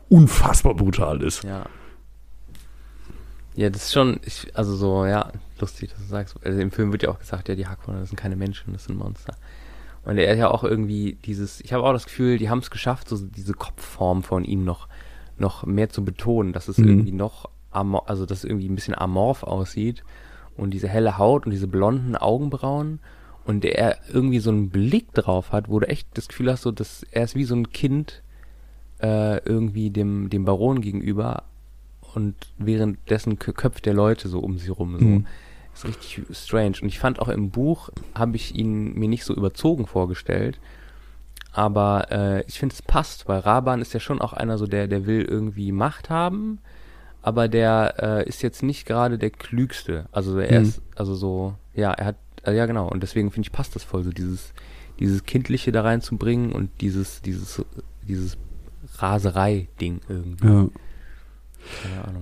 unfassbar brutal ist. Ja. Ja, das ist schon, ich, also so, ja, lustig, dass du sagst. Also Im Film wird ja auch gesagt, ja, die Hackwohner, das sind keine Menschen, das sind Monster. Und er hat ja auch irgendwie dieses, ich habe auch das Gefühl, die haben es geschafft, so diese Kopfform von ihm noch, noch mehr zu betonen, dass es Mhm. irgendwie noch, amor, also dass es irgendwie ein bisschen amorph aussieht und diese helle Haut und diese blonden Augenbrauen und der irgendwie so einen Blick drauf hat, wo du echt das Gefühl hast, so, dass er ist wie so ein Kind äh, irgendwie dem, dem Baron gegenüber und währenddessen kö- köpft der Leute so um sie rum. So. Mhm. Ist richtig strange. Und ich fand auch im Buch, habe ich ihn mir nicht so überzogen vorgestellt. Aber äh, ich finde, es passt, weil Raban ist ja schon auch einer so, der, der will irgendwie Macht haben, aber der äh, ist jetzt nicht gerade der klügste. Also er Mhm. ist, also so, ja, er hat, äh, ja genau. Und deswegen finde ich passt das voll, so dieses, dieses kindliche da reinzubringen und dieses, dieses, dieses Raserei-Ding irgendwie. Ja.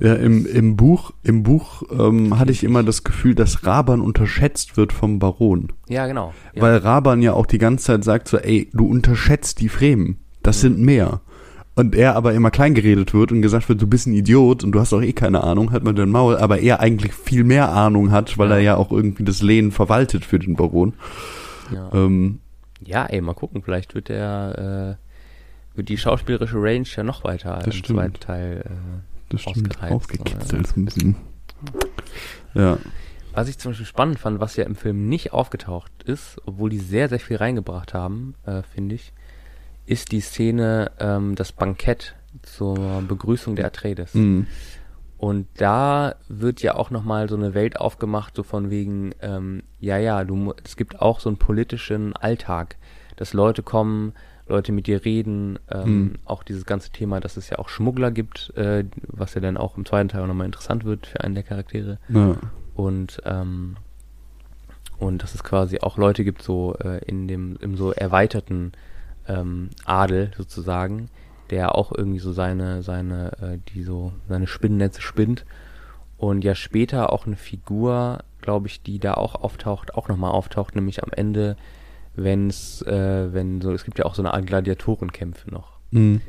Ja, im, im Buch, im Buch ähm, hatte ich immer das Gefühl, dass Raban unterschätzt wird vom Baron. ja genau. Ja. Weil Raban ja auch die ganze Zeit sagt so, ey, du unterschätzt die Fremen. Das sind mehr. Und er aber immer klein geredet wird und gesagt wird, du bist ein Idiot und du hast doch eh keine Ahnung, hat man den Maul, aber er eigentlich viel mehr Ahnung hat, weil Ja. er ja auch irgendwie das Lehen verwaltet für den Baron. ja. Ähm, ja, ey, mal gucken, vielleicht wird der, äh, wird die schauspielerische Range ja noch weiter Das im stimmt. zweiten Teil. Äh, das stimmt, aufgekitzelt so ein bisschen. Ja. Was ich zum Beispiel spannend fand, was ja im Film nicht aufgetaucht ist, obwohl die sehr, sehr viel reingebracht haben, äh, finde ich, ist die Szene, ähm, das Bankett zur Begrüßung der Atreides. Mhm. Und da wird ja auch nochmal so eine Welt aufgemacht, so von wegen, ähm, ja, ja, du, es gibt auch so einen politischen Alltag, dass Leute kommen, Leute mit dir reden, ähm, Hm. auch dieses ganze Thema, dass es ja auch Schmuggler gibt, äh, was ja dann auch im zweiten Teil nochmal interessant wird für einen der Charaktere ja. und ähm, und dass es quasi auch Leute gibt so äh, in dem im so erweiterten ähm, Adel sozusagen, der auch irgendwie so seine seine äh, die so seine Spinnennetze spinnt und ja später auch eine Figur, glaube ich, die da auch auftaucht, auch nochmal auftaucht, nämlich am Ende, wenn es äh, wenn so es gibt ja auch so eine Art Gladiatorenkämpfe noch Mhm.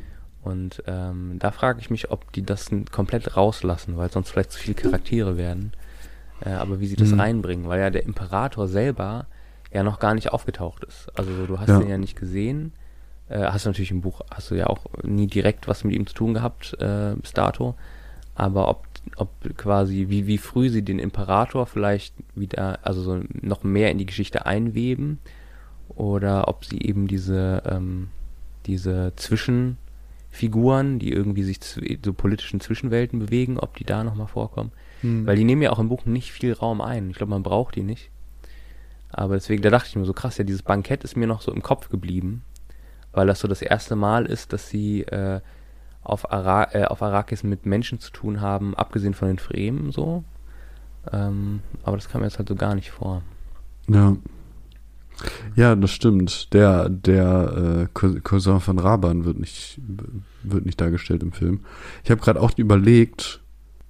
und ähm, da frage ich mich, ob die das komplett rauslassen, weil sonst vielleicht zu viele Charaktere werden. Äh, aber wie sie das Mhm. reinbringen, weil ja der Imperator selber ja noch gar nicht aufgetaucht ist. Also so, du hast Ja. ihn ja nicht gesehen. Äh, hast du natürlich im Buch, hast du ja auch nie direkt was mit ihm zu tun gehabt äh, bis dato. Aber ob, ob quasi, wie, wie früh sie den Imperator vielleicht wieder, also so noch mehr in die Geschichte einweben oder ob sie eben diese, ähm, diese Zwischenfiguren, die irgendwie sich zu so politischen Zwischenwelten bewegen, ob die da nochmal vorkommen. Mhm. Weil die nehmen ja auch im Buch nicht viel Raum ein. Ich glaube, man braucht die nicht. Aber deswegen, da dachte ich mir so krass, ja, dieses Bankett ist mir noch so im Kopf geblieben, weil das so das erste Mal ist, dass sie äh, auf, Ara äh, auf Arrakis mit Menschen zu tun haben, abgesehen von den Fremen so. Ähm, aber das kam mir jetzt halt so gar nicht vor. Ja. Ja, das stimmt. Der, der äh, Cou- Cousin von Raban wird nicht, wird nicht dargestellt im Film. Ich habe gerade auch überlegt,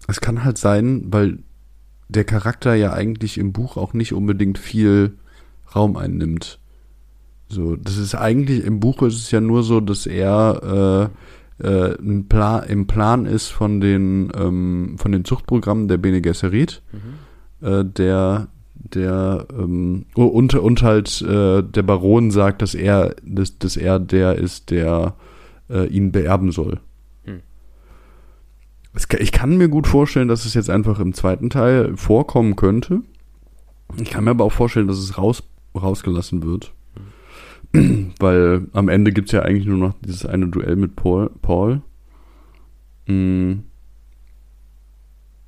es kann halt sein, weil der Charakter ja eigentlich im Buch auch nicht unbedingt viel Raum einnimmt. So, das ist eigentlich, im Buch ist es ja nur so, dass er äh, äh, ein Plan, im Plan ist von den, ähm, von den Zuchtprogrammen der Bene Gesserit äh, der der ähm, oh, und, und halt äh, der Baron sagt, dass er dass, dass er der ist, der äh, ihn beerben soll. Hm. Es, ich kann mir gut vorstellen, dass es jetzt einfach im zweiten Teil vorkommen könnte. Ich kann mir aber auch vorstellen, dass es raus, rausgelassen wird. Weil am Ende gibt's ja eigentlich nur noch dieses eine Duell mit Paul. Paul. Mm.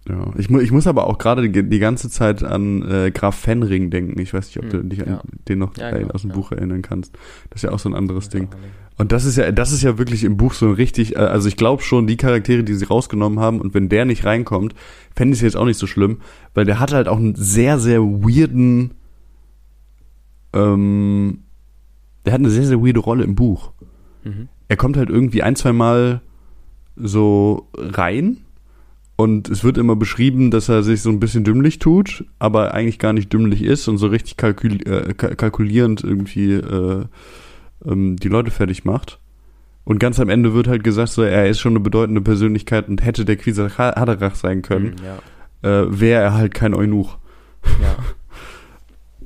Ja, ich, mu ich muss aber auch gerade die, die ganze Zeit an äh, Graf Fenring denken. Ich weiß nicht, ob du Hm, dich an ja. den noch Ja, äh, genau, aus dem ja. Buch erinnern kannst. Das ist ja auch so ein anderes Ding. Ja, Und das ist ja, das ist ja wirklich im Buch so ein richtig, äh, also ich glaube schon, die Charaktere, die sie rausgenommen haben, und wenn der nicht reinkommt, fände ich es jetzt auch nicht so schlimm, weil der hat halt auch einen sehr, sehr weirden, ähm, der hat eine sehr, sehr weirde Rolle im Buch. Mhm. Er kommt halt irgendwie ein, zwei Mal so rein und es wird immer beschrieben, dass er sich so ein bisschen dümmlich tut, aber eigentlich gar nicht dümmlich ist und so richtig kalkul äh, ka- kalkulierend irgendwie äh, ähm, die Leute fertig macht. Und ganz am Ende wird halt gesagt, so er ist schon eine bedeutende Persönlichkeit und hätte der Quisach Haderach sein können, Mhm, ja. äh, wäre er halt kein Eunuch. ja.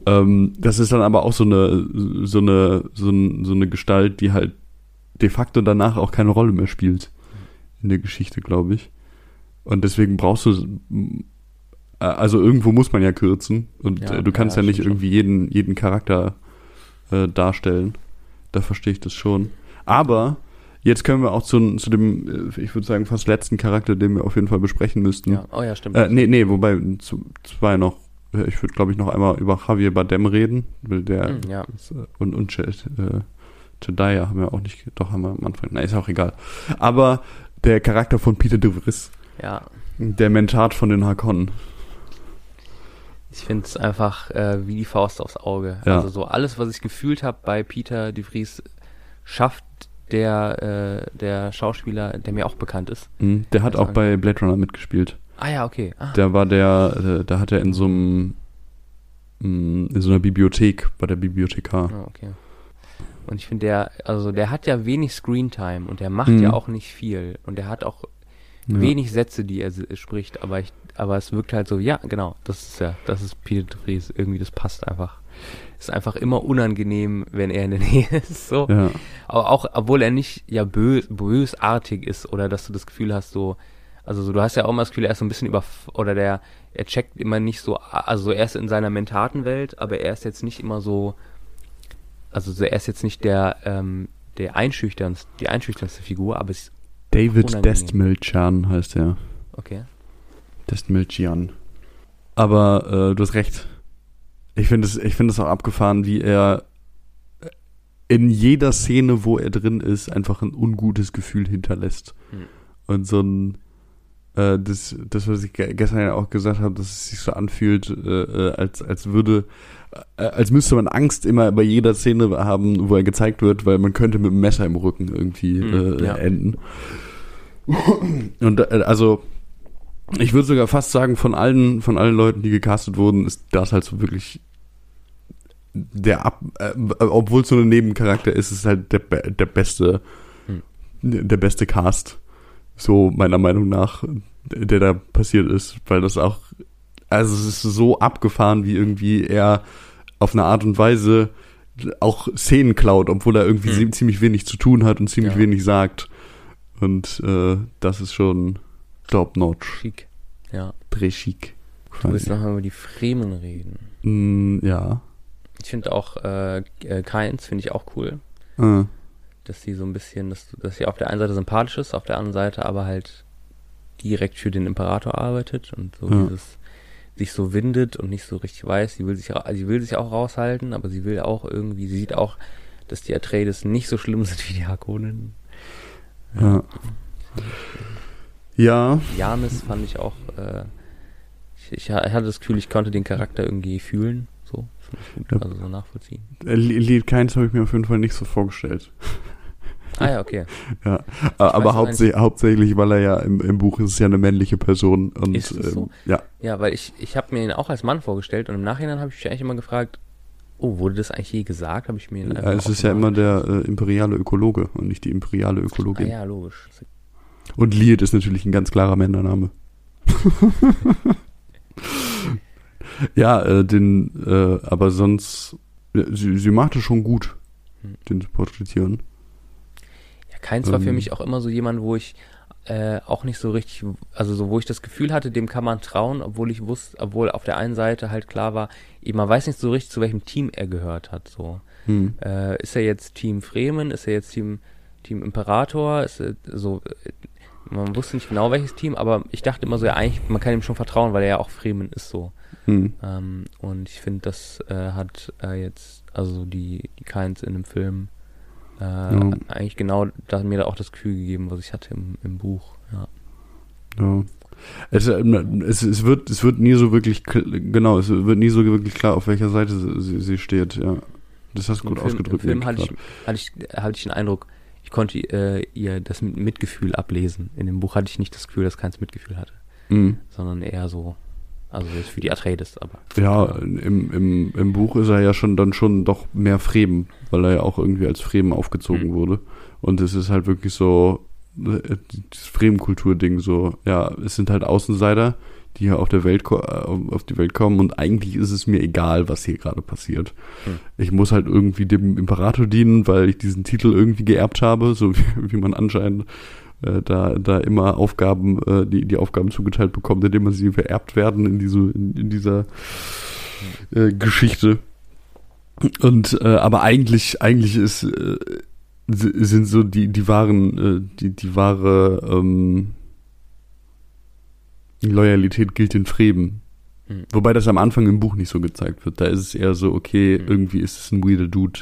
Ähm, das ist dann aber auch so eine, so eine, so, ein, so eine Gestalt, die halt de facto danach auch keine Rolle mehr spielt in der Geschichte, glaube ich. Und deswegen brauchst du, äh, also irgendwo muss man ja kürzen und Ja, äh, du kannst ja, ja, nicht irgendwie jeden, jeden Charakter äh, darstellen. Da verstehe ich das schon. Aber jetzt können wir auch zu, zu dem, äh, ich würde sagen, fast letzten Charakter, den wir auf jeden Fall besprechen müssten. ja. Oh ja, stimmt. Äh, nee, nee, wobei zu, zwei noch. Ich würde, glaube ich, noch einmal über Javier Bardem reden, weil der Mhm, ja. ist, und und äh, Chedaya haben wir auch nicht, doch haben wir am Anfang. Na, ist auch egal. Aber der Charakter von Peter de Vries, Ja. Der Mentat von den Hakonnen. Ich finde es einfach äh, wie die Faust aufs Auge. Ja. Also so alles, was ich gefühlt habe bei Peter de Vries, schafft der, äh, der Schauspieler, der mir auch bekannt ist. Mhm. Der hat auch bei Blade Runner mitgespielt. Ah ja, okay. Ah, Der war der, äh, da hat er in so einem, mh, in so einer Bibliothek, bei der Bibliothekar. ah, okay. Und ich finde, der, also der hat ja wenig Screentime und der macht Mhm. ja auch nicht viel. Und der hat auch Ja. wenig Sätze, die er s- spricht, aber ich, aber es wirkt halt so, ja, genau, das ist ja, das ist Peter de Vries, irgendwie, das passt einfach. Ist einfach immer unangenehm, wenn er in der Nähe ist, so. Ja. Aber auch, obwohl er nicht ja bös, bösartig ist oder dass du das Gefühl hast, so, also so, du hast ja auch immer das Gefühl, er ist so ein bisschen über, oder der, er checkt immer nicht so, also er ist in seiner Mentatenwelt, aber er ist jetzt nicht immer so, also so, er ist jetzt nicht der, ähm, der einschüchternste, die einschüchternste Figur, aber es ist, David. Destmilchan heißt er. okay. Destmilchian. Aber äh, du hast recht. Ich finde es, es auch abgefahren, wie er in jeder Szene, wo er drin ist, einfach ein ungutes Gefühl hinterlässt. Hm. Und so ein äh, das, das, was ich ge- gestern ja auch gesagt habe, dass es sich so anfühlt, äh, äh, als, als würde, äh, als müsste man Angst immer bei jeder Szene haben, wo er gezeigt wird, weil man könnte mit einem Messer im Rücken irgendwie Hm, äh, ja. enden. Und äh, also ich würde sogar fast sagen, von allen, von allen Leuten, die gecastet wurden, ist das halt so wirklich der Ab, äh, obwohl es so ein Nebencharakter ist, ist halt der, der beste, Hm. der beste Cast, so meiner Meinung nach, der da passiert ist, weil das auch, also es ist so abgefahren, wie irgendwie er auf eine Art und Weise auch Szenen klaut, obwohl er irgendwie Hm. ziemlich wenig zu tun hat und ziemlich Ja. wenig sagt. Und äh, das ist schon top-notch. Schick. Ja. Très chic. Du willst noch mal über die Fremen reden. Mm, ja. Ich finde auch, äh, Keins finde ich auch cool. Äh, dass sie so ein bisschen, dass, dass sie auf der einen Seite sympathisch ist, auf der anderen Seite aber halt direkt für den Imperator arbeitet und so Ja. dieses sich so windet und nicht so richtig weiß. Sie will sich, sie will sich auch raushalten, aber sie will auch irgendwie, sie sieht auch, dass die Atreides nicht so schlimm sind wie die Harkonnen. ja. Ja, Janis fand ich auch, äh, ich, ich hatte das Gefühl, ich konnte den Charakter irgendwie fühlen, so, also so nachvollziehen. äh, Lied Keins habe ich mir auf jeden Fall nicht so vorgestellt. Ah ja, okay. Ja, aber hauptsächlich, hauptsächlich, weil er ja im, im Buch ist es ja eine männliche Person und Ist so? ähm, ja, Ja, weil ich, ich habe mir ihn auch als Mann vorgestellt und im Nachhinein habe ich mich eigentlich immer gefragt, oh, wurde das eigentlich je gesagt? Habe ich mir ihn ja, es ist ja immer der äh, imperiale Ökologe und nicht die imperiale Ah Ökologin. ja, logisch. Und Lied ist natürlich ein ganz klarer Männername. ja, äh, den, äh, aber sonst, ja, sie, sie macht es schon gut, Hm. den zu porträtieren. Keins war für Ähm. mich auch immer so jemand, wo ich äh, auch nicht so richtig, also so, wo ich das Gefühl hatte, dem kann man trauen, obwohl ich wusste, obwohl auf der einen Seite halt klar war, eben, man weiß nicht so richtig, zu welchem Team er gehört hat, so. Hm. Äh, ist er jetzt Team Fremen? Ist er jetzt Team, Team Imperator? Ist er so, äh, man wusste nicht genau welches Team, aber ich dachte immer so, ja, eigentlich, man kann ihm schon vertrauen, weil er ja auch Fremen ist, so. Hm. Ähm, und ich finde, das äh, hat äh, jetzt, also die, die Keins in dem Film, äh, Ja. eigentlich genau da, mir da auch das Gefühl gegeben, was ich hatte im, im Buch. Ja. Ja. Es, äh, es, es, wird, es wird nie so wirklich, kl- genau, es wird nie so wirklich klar, auf welcher Seite sie, sie- steht, ja. Das hast du gut Film, ausgedrückt. Im Film hatte ich, hatte, ich, hatte ich den Eindruck, ich konnte äh, ihr das mit Mitgefühl ablesen. In dem Buch hatte ich nicht das Gefühl, dass keins Mitgefühl hatte, Mhm. sondern eher so, also jetzt für die Atreides, aber. Ja, im, im, im Buch ist er ja schon dann schon doch mehr Fremen, weil er ja auch irgendwie als Fremen aufgezogen Mhm. wurde. Und es ist halt wirklich so, äh, das Fremenkultur-Ding so, ja, es sind halt Außenseiter, die hier auf der Welt äh, auf die Welt kommen und eigentlich ist es mir egal, was hier gerade passiert. Hm. Ich muss halt irgendwie dem Imperator dienen, weil ich diesen Titel irgendwie geerbt habe, so wie, wie man anscheinend da, da immer Aufgaben, äh, die, die Aufgaben zugeteilt bekommt, indem man sie vererbt werden in diese, in, in dieser äh, Geschichte. Und äh, aber eigentlich, eigentlich ist äh, si- sind so die, die wahren, äh, die, die wahre ähm, Loyalität gilt den Fremen. Mhm. Wobei das am Anfang im Buch nicht so gezeigt wird. Da ist es eher so, okay, Mhm. irgendwie ist es ein weirder Dude,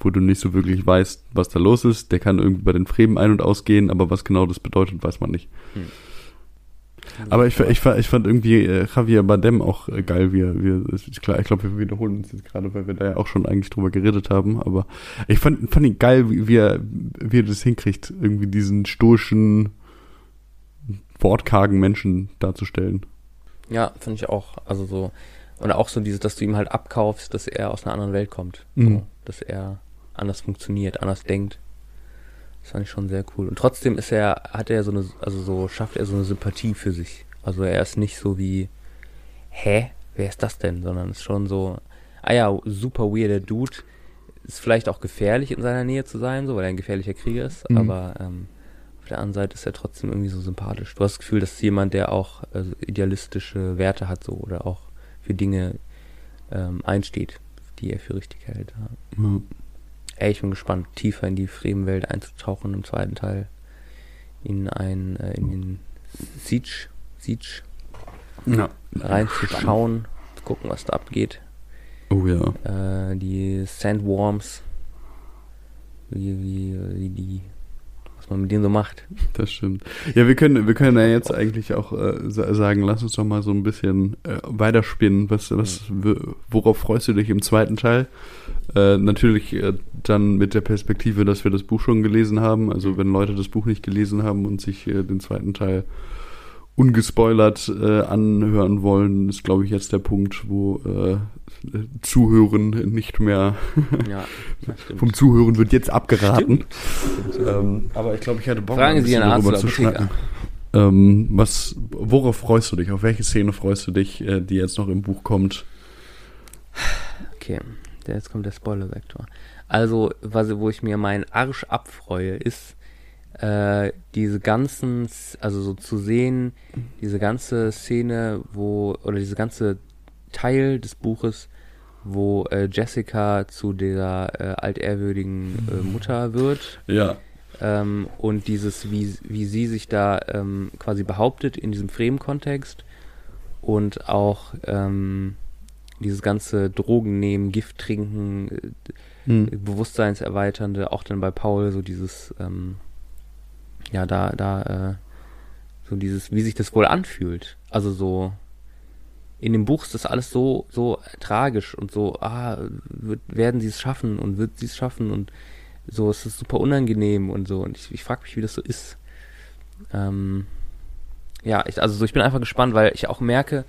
wo du nicht so wirklich weißt, was da los ist. Der kann irgendwie bei den Fremen ein- und ausgehen, aber was genau das bedeutet, weiß man nicht. Mhm. Aber ich, ich, fand, ich fand irgendwie äh, Javier Bardem auch äh, geil, ist klar, ich glaube, wir wiederholen uns jetzt gerade, weil wir da ja auch schon eigentlich drüber geredet haben, aber ich fand, fand ihn geil, wie, wie, er, wie er das hinkriegt, irgendwie diesen stoischen, wortkargen Menschen darzustellen. Ja, finde ich auch. Also so, und auch so dieses, dass du ihm halt abkaufst, dass er aus einer anderen Welt kommt. Mhm. So, dass er anders funktioniert, anders denkt. Das fand ich schon sehr cool. Und trotzdem ist er, hat er so eine, also so, schafft er so eine Sympathie für sich. Also er ist nicht so wie, hä, wer ist das denn? Sondern ist schon so, ah ja, super weirder Dude. Ist vielleicht auch gefährlich in seiner Nähe zu sein, so, weil er ein gefährlicher Krieger ist, Mhm. aber ähm, auf der anderen Seite ist er trotzdem irgendwie so sympathisch. Du hast das Gefühl, das ist jemand, der auch also idealistische Werte hat, so, oder auch für Dinge ähm, einsteht, die er für richtig hält. Ja. Ja. Ey, ich bin gespannt, tiefer in die Fremenwelt einzutauchen im zweiten Teil. In ein, äh, in den Siege, Siege ja. reinzuschauen, zu gucken, was da abgeht. Oh ja. Äh, die Sandworms, wie, wie, wie die, was man mit denen so macht. Das stimmt. Ja, wir können, wir können ja jetzt eigentlich auch äh, sa- sagen, lass uns doch mal so ein bisschen äh, weiterspinnen. Was, was, worauf freust du dich im zweiten Teil? Äh, natürlich äh, dann mit der Perspektive, dass wir das Buch schon gelesen haben. Also wenn Leute das Buch nicht gelesen haben und sich äh, den zweiten Teil ungespoilert äh, anhören wollen, ist, glaube ich, jetzt der Punkt, wo äh, Zuhören nicht mehr Ja, vom Zuhören wird jetzt abgeraten. Stimmt. Ähm, aber ich glaube, ich hatte Bock, Fragen Sie Arzt darüber oder zu schnacken. Ähm, was, worauf freust du dich? Auf welche Szene freust du dich, äh, die jetzt noch im Buch kommt? Okay, jetzt kommt der Spoiler-Vektor. Also, was, wo ich mir meinen Arsch abfreue, ist äh, diese ganzen, also so zu sehen, diese ganze Szene, wo, oder diese ganze Teil des Buches, wo äh, Jessica zu dieser äh, altehrwürdigen äh, Mutter wird Ja. ähm, und dieses, wie, wie sie sich da ähm, quasi behauptet in diesem Fremen-Kontext und auch ähm, dieses ganze Drogen nehmen, Gift trinken, äh, Hm. Bewusstseinserweiternde, auch dann bei Paul so dieses, ähm, ja, da, da, äh, so dieses, wie sich das wohl anfühlt. Also so, in dem Buch ist das alles so, so tragisch und so, ah, wird, werden sie es schaffen und wird sie es schaffen und so, es ist super unangenehm und so. Und ich, ich frage mich, wie das so ist. Ähm, ja, ich, also so, ich bin einfach gespannt, weil ich auch merke,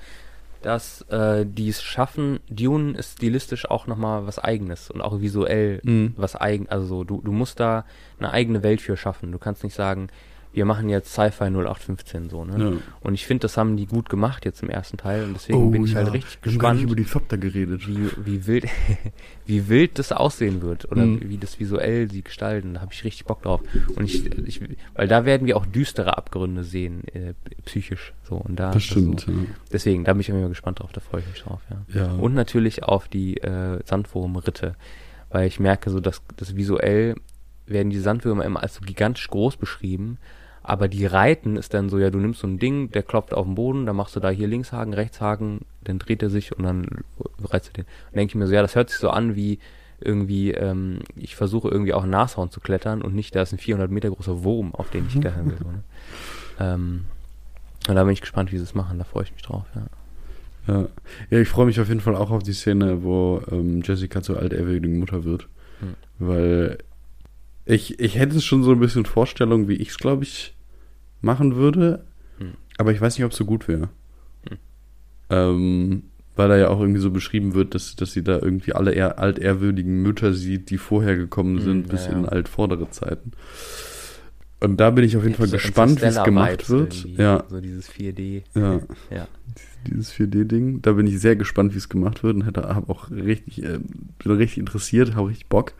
dass äh, die es schaffen, Dune ist stilistisch auch nochmal was eigenes und auch visuell Mhm. was eigen, also so, du, du musst da eine eigene Welt für schaffen. Du kannst nicht sagen, wir machen jetzt Sci-Fi 0815 so, ne? Ja. Und ich finde, das haben die gut gemacht jetzt im ersten Teil und deswegen bin ich halt richtig Wir haben gar nicht gespannt, über die Thopter geredet. wie, wie wild wie wild das aussehen wird oder Mhm. wie, das visuell sie gestalten. Da habe ich richtig Bock drauf. Und ich, ich weil da werden wir auch düstere Abgründe sehen, äh, psychisch so und da Das stimmt. So. Deswegen, da bin ich immer gespannt drauf, da freue ich mich drauf, ja. Ja. ja. Und natürlich auf die äh, Sandwurmritte, weil ich merke so, dass das visuell werden die Sandwürmer immer als so gigantisch groß beschrieben, aber die Reiten ist dann so, ja, du nimmst so ein Ding, der klopft auf den Boden, dann machst du da hier Linkshaken, Rechtshaken, dann dreht er sich und dann reizt du den. Und denke ich mir so, ja, das hört sich so an wie irgendwie, ähm, ich versuche irgendwie auch ein Nashorn zu klettern und nicht, da ist ein 400 Meter großer Wurm, auf den ich klettern will. So, ne? ähm, und da bin ich gespannt, wie sie es machen, da freue ich mich drauf, ja. Ja. ja, ich freue mich auf jeden Fall auch auf die Szene, wo ähm, Jessica zur altehrwürdigen Mutter wird. Hm. Weil ich, ich hätte schon so ein bisschen Vorstellung, wie ich es, glaube ich, machen würde. Hm. Aber ich weiß nicht, ob es so gut wäre. Hm. Ähm, weil da ja auch irgendwie so beschrieben wird, dass, dass sie da irgendwie alle eher altehrwürdigen Mütter sieht, die vorher gekommen Hm, sind, ja, bis ja. in altvordere Zeiten. Und da bin ich auf jeden Fall So gespannt, wie es gemacht wird. Ja, So dieses 4D. ja Ja. dieses 4D-Ding. Da bin ich sehr gespannt, wie es gemacht wird und hätte habe auch richtig, äh, bin richtig interessiert, habe richtig Bock,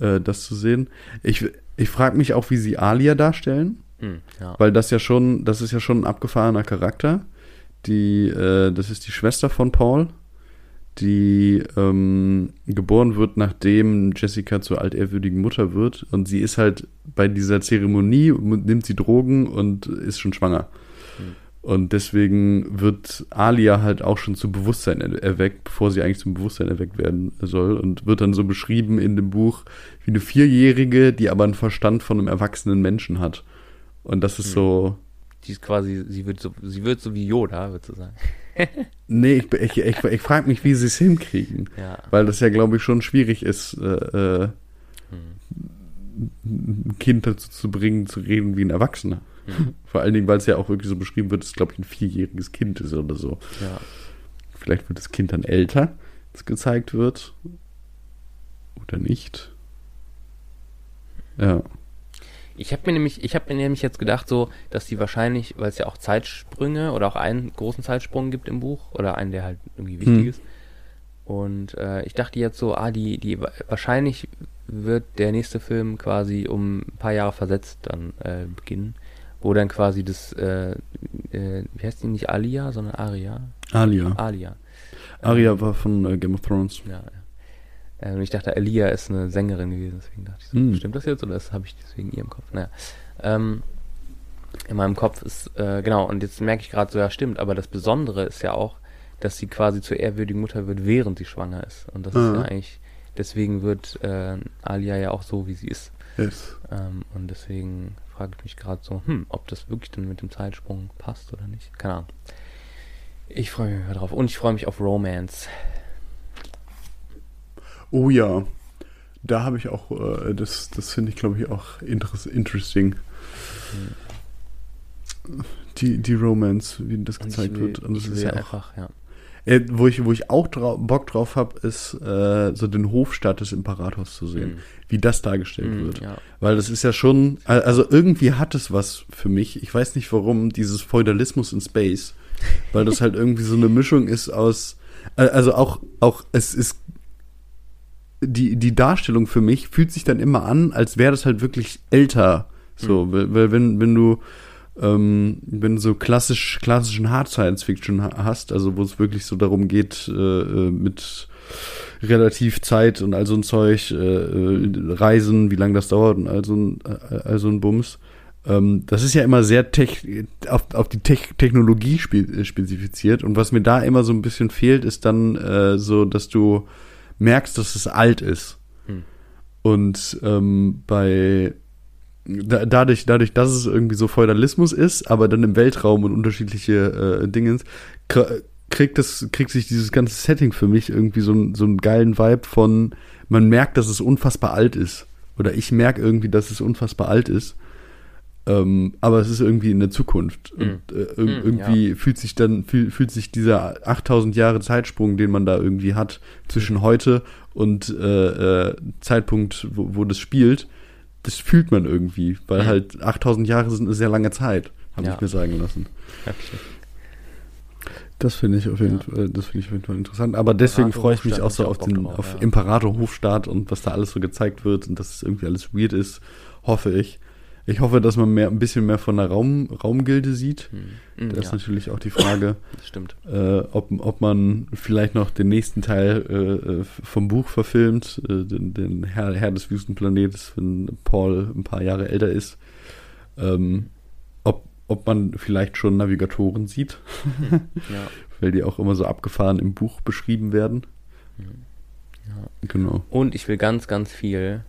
äh, das zu sehen. Ich, ich frage mich auch, wie sie Alia darstellen, Hm, ja. weil das ja schon, das ist ja schon ein abgefahrener Charakter. Die, äh, das ist die Schwester von Paul, die ähm, geboren wird, nachdem Jessica zur altehrwürdigen Mutter wird. Und sie ist halt bei dieser Zeremonie, nimmt sie Drogen und ist schon schwanger. Und deswegen wird Alia halt auch schon zu Bewusstsein er erweckt, bevor sie eigentlich zum Bewusstsein erweckt werden soll. Und wird dann so beschrieben in dem Buch wie eine Vierjährige, die aber einen Verstand von einem erwachsenen Menschen hat. Und das ist Hm. so, die ist quasi, sie wird so, sie wird so wie Yoda, würdest du sagen. Nee, ich, ich, ich, ich frage mich, wie sie es hinkriegen. Ja. Weil das ja, glaube ich, schon schwierig ist, äh, äh. Ein Kind dazu zu bringen, zu reden wie ein Erwachsener. Hm. Vor allen Dingen, weil es ja auch wirklich so beschrieben wird, dass, glaube ich, ein vierjähriges Kind ist oder so. Ja. Vielleicht wird das Kind dann älter, das gezeigt wird. Oder nicht. Ja. Ich habe mir nämlich, ich habe mir nämlich jetzt gedacht, so, dass die wahrscheinlich, weil es ja auch Zeitsprünge oder auch einen großen Zeitsprung gibt im Buch oder einen, der halt irgendwie wichtig Hm. ist. Und äh, ich dachte jetzt so, ah, die, die wahrscheinlich wird der nächste Film quasi um ein paar Jahre versetzt dann äh, beginnen, wo dann quasi das, äh, äh, wie heißt die nicht Alia, sondern Aria? Alia. Alia. Aria war von äh, Game of Thrones. Ja, ja. Äh, Und ich dachte, Elia ist eine Sängerin gewesen, deswegen dachte ich so, Hm. stimmt das jetzt oder habe ich deswegen ihr im Kopf? Naja. Ähm, in meinem Kopf ist, äh, genau, und jetzt merke ich gerade so, ja stimmt, aber das Besondere ist ja auch, dass sie quasi zur ehrwürdigen Mutter wird, während sie schwanger ist. Und das ist Mhm. ja eigentlich, deswegen wird äh, Alia ja auch so, wie sie ist. Yes. Ähm, und deswegen frage ich mich gerade so, hm, ob das wirklich dann mit dem Zeitsprung passt oder nicht. Keine Ahnung. Ich freue mich mal drauf. Und ich freue mich auf Romance. Oh ja. Da habe ich auch, äh, das, das finde ich, glaube ich, auch interesting. Die, die Romance, wie das Und gezeigt will, wird. Und das ist ja auch, einfach, ja. Äh, wo ich, wo ich auch drau Bock drauf habe, ist äh, so den Hofstaat des Imperators zu sehen, Mhm. wie das dargestellt Mhm, wird. ja. Weil das ist ja schon, al- also irgendwie hat es was für mich. Ich weiß nicht warum, dieses Feudalismus in Space. Weil das halt irgendwie so eine Mischung ist aus, äh, also auch, auch, es ist, die, die Darstellung für mich fühlt sich dann immer an, als wäre das halt wirklich älter. So, weil, weil wenn, wenn du, ähm, wenn du so klassisch, klassischen Hard Science Fiction ha- hast, also wo es wirklich so darum geht, äh, äh, mit relativ Zeit und all so ein Zeug, äh, äh, Reisen, wie lange das dauert und all so ein, äh, all so ein Bums. Ähm, das ist ja immer sehr tech, auf, auf die Tech Technologie spe spezifiziert. Und was mir da immer so ein bisschen fehlt, ist dann äh, so, dass du merkst, dass es alt ist. Hm. Und ähm, bei da, dadurch, dadurch, dass es irgendwie so Feudalismus ist, aber dann im Weltraum und unterschiedliche äh, Dinge, kr- kriegt das, kriegt sich dieses ganze Setting für mich irgendwie so, einen- so einen geilen Vibe von, man merkt, dass es unfassbar alt ist. Oder ich merke irgendwie, dass es unfassbar alt ist. Ähm, aber es ist irgendwie in der Zukunft. Mhm. Und äh, ir- Mhm, irgendwie fühlt sich dann, fühl, fühlt sich dieser 8000 Jahre Zeitsprung, den man da irgendwie hat, zwischen heute und äh, äh, Zeitpunkt, wo, wo das spielt, das fühlt man irgendwie, weil Mhm. halt 8000 Jahre sind eine sehr lange Zeit, habe Ja. ich mir sagen lassen. Das finde ich auf jeden Ja. Fall, das finde ich auf jeden Fall interessant. Aber deswegen freue ich mich auch so auf den, auf. Imperator Hofstaat und was da alles so gezeigt wird und dass es irgendwie alles weird ist, hoffe ich. Ich hoffe, dass man mehr, ein bisschen mehr von der Raum, Raumgilde sieht. Hm. Da Hm, ist ja, natürlich auch die Frage, das stimmt. äh, ob, ob man vielleicht noch den nächsten Teil äh, äh, vom Buch verfilmt, äh, den, den Herr, Herr des Wüstenplanetes, wenn Paul ein paar Jahre älter ist. Ähm, ob, ob man vielleicht schon Navigatoren sieht, Ja. weil die auch immer so abgefahren im Buch beschrieben werden. ja. Genau. Und ich will ganz, ganz viel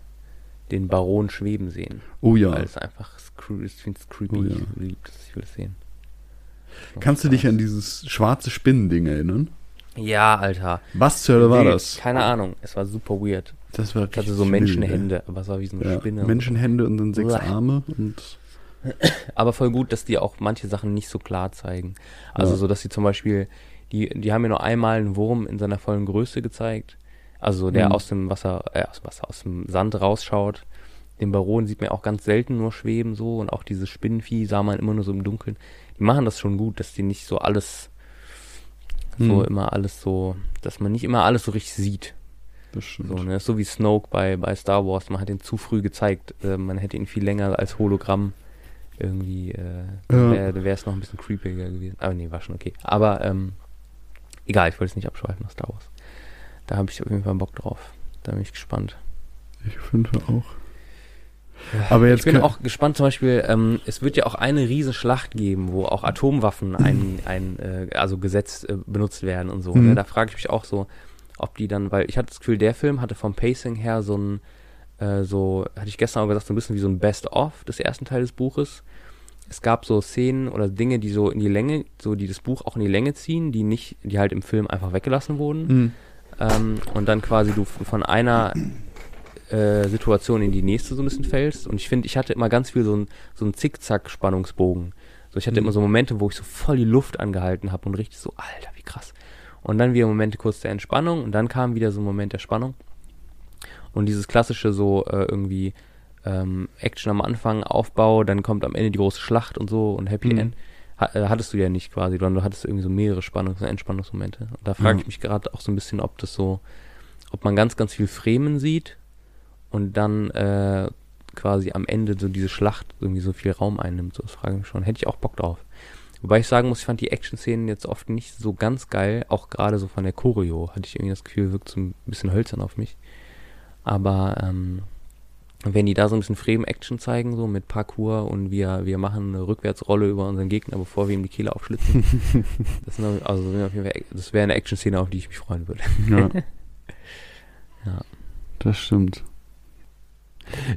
den Baron schweben sehen. Oh ja. Weil es einfach ich finde es creepy. Oh ja. Ich will es sehen. Kannst du dich an dieses schwarze Spinnending erinnern? Ja, Alter. Was zur Hölle war Wild. das? Keine Ahnung. Es war super weird. Das war Ich hatte richtig so wild, Menschenhände, aber es war wie so eine. Ja, Spinne. Menschenhände und dann sechs Uah. Arme und Aber voll gut, dass die auch manche Sachen nicht so klar zeigen. Also Ja. so, dass sie zum Beispiel, die, die haben mir nur einmal einen Wurm in seiner vollen Größe gezeigt. Also der Mhm. aus dem Wasser, äh, aus dem Wasser, aus dem Sand rausschaut. Den Baron sieht man auch ganz selten nur schweben so und auch dieses Spinnenvieh sah man immer nur so im Dunkeln. Die machen das schon gut, dass die nicht so alles, so Mhm. immer alles so, dass man nicht immer alles so richtig sieht. das stimmt. So, ne? So wie Snoke bei, bei Star Wars, man hat ihn zu früh gezeigt. Äh, man hätte ihn viel länger als Hologramm irgendwie, äh, Ja. wäre es noch ein bisschen creepiger gewesen. Aber nee, war schon okay. Aber ähm, egal, ich wollte es nicht abschweifen nach Star Wars. Da habe ich auf jeden Fall Bock drauf. Da bin ich gespannt. Ich finde auch. Aber jetzt ich bin auch gespannt, zum Beispiel, ähm, es wird ja auch eine riesen Schlacht geben, wo auch Atomwaffen ein, ein äh, also gesetzt äh, benutzt werden und so. Mhm. Ne? Da frage ich mich auch so, ob die dann, weil ich hatte das Gefühl, der Film hatte vom Pacing her so ein, äh, so, hatte ich gestern auch gesagt, so ein bisschen wie so ein Best-of des ersten Teil des Buches. es gab so Szenen oder Dinge, die so in die Länge, so die das Buch auch in die Länge ziehen, die nicht, die halt im Film einfach weggelassen wurden. Mhm. Ähm, und dann quasi du von einer äh, Situation in die nächste so ein bisschen fällst. Und ich finde, ich hatte immer ganz viel so ein, so ein Zickzack-Spannungsbogen. So, ich hatte Mhm. immer so Momente, wo ich so voll die Luft angehalten habe und richtig so, Alter, wie krass. Und dann wieder Momente kurz der Entspannung und dann kam wieder so ein Moment der Spannung. Und dieses klassische so äh, irgendwie ähm, Action am Anfang, Aufbau, dann kommt am Ende die große Schlacht und so und Happy Mhm. End. Äh, hattest du ja nicht quasi, sondern du hattest irgendwie so mehrere Spannungs- und Entspannungsmomente. Und da frage Ja. ich mich gerade auch so ein bisschen, ob das so, ob man ganz, ganz viel Fremen sieht und dann äh, quasi am Ende so diese Schlacht irgendwie so viel Raum einnimmt. So, das frage ich mich schon. Hätte ich auch Bock drauf. Wobei ich sagen muss, ich fand die Action-Szenen jetzt oft nicht so ganz geil. Auch gerade so von der Choreo hatte ich irgendwie das Gefühl, wirkt so ein bisschen hölzern auf mich. Aber ähm, wenn die da so ein bisschen Fremen-Action zeigen, so mit Parkour und wir, wir machen eine Rückwärtsrolle über unseren Gegner, bevor wir ihm die Kehle aufschlitzen. das, sind also das wäre eine Action-Szene, auf die ich mich freuen würde. Ja. Ja. Das stimmt.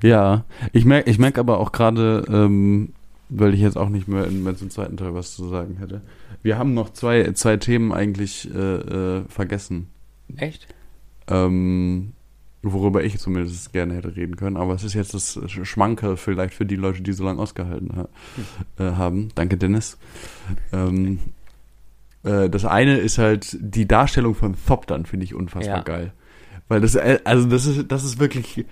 Ja, ich merke ich merk aber auch gerade, ähm, weil ich jetzt auch nicht mehr, in, mehr zum zweiten Teil was zu sagen hätte. Wir haben noch zwei, zwei Themen eigentlich äh, äh, vergessen. Echt? Ähm, worüber ich zumindest gerne hätte reden können, aber es ist jetzt das Schmankerl vielleicht für die Leute, die so lange ausgehalten ha äh, haben. Danke, Dennis. Ähm, äh, das eine ist halt die Darstellung von Thop dann, finde ich unfassbar Ja. geil. Weil das, äh, also das ist, das ist wirklich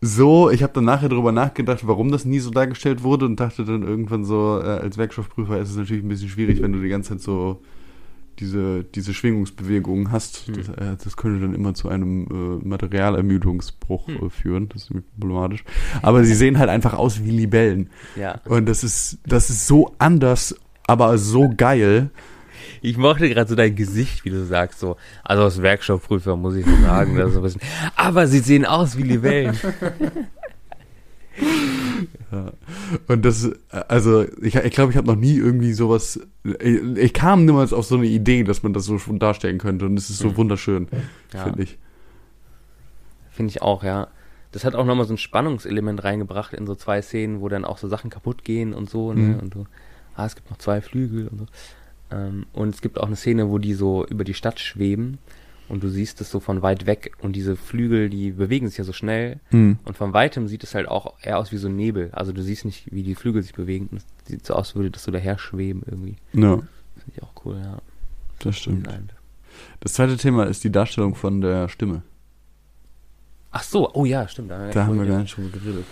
so, ich habe dann nachher darüber nachgedacht, warum das nie so dargestellt wurde und dachte dann irgendwann so, äh, als Werkstoffprüfer ist es natürlich ein bisschen schwierig, wenn du die ganze Zeit so diese, diese Schwingungsbewegungen hast. Hm. Das, äh, das könnte dann immer zu einem äh, Materialermüdungsbruch Hm. äh, führen. Das ist nämlich problematisch. Aber sie sehen halt einfach aus wie Libellen. Ja. Und das ist, das ist so anders, aber so geil. Ich mochte gerade so dein Gesicht, wie du sagst, so. Also als Werkstoffprüfer muss ich sagen, das ist so ein bisschen. Aber sie sehen aus wie Libellen. Ja. Und das, also ich, ich glaube, ich habe noch nie irgendwie sowas. Ich, ich kam niemals auf so eine Idee, dass man das so schon darstellen könnte. Und es ist so Mhm. wunderschön, Ja. finde ich. Finde ich auch, ja. Das hat auch nochmal so ein Spannungselement reingebracht in so zwei Szenen, wo dann auch so Sachen kaputt gehen und so, ne? Mhm. Und so, ah, es gibt noch zwei Flügel und so. Ähm, und es gibt auch eine Szene, wo die so über die Stadt schweben und du siehst es so von weit weg und diese Flügel, die bewegen sich ja so schnell Hm. und von weitem sieht es halt auch eher aus wie so ein Nebel. Also du siehst nicht, wie die Flügel sich bewegen. Es sieht so aus, als würde das so daher schweben irgendwie. Ja, Finde ich auch cool, ja. das stimmt. Das zweite Thema ist die Darstellung von der Stimme. Ach so, oh ja, stimmt. Da haben wir gar nicht drüber geredet.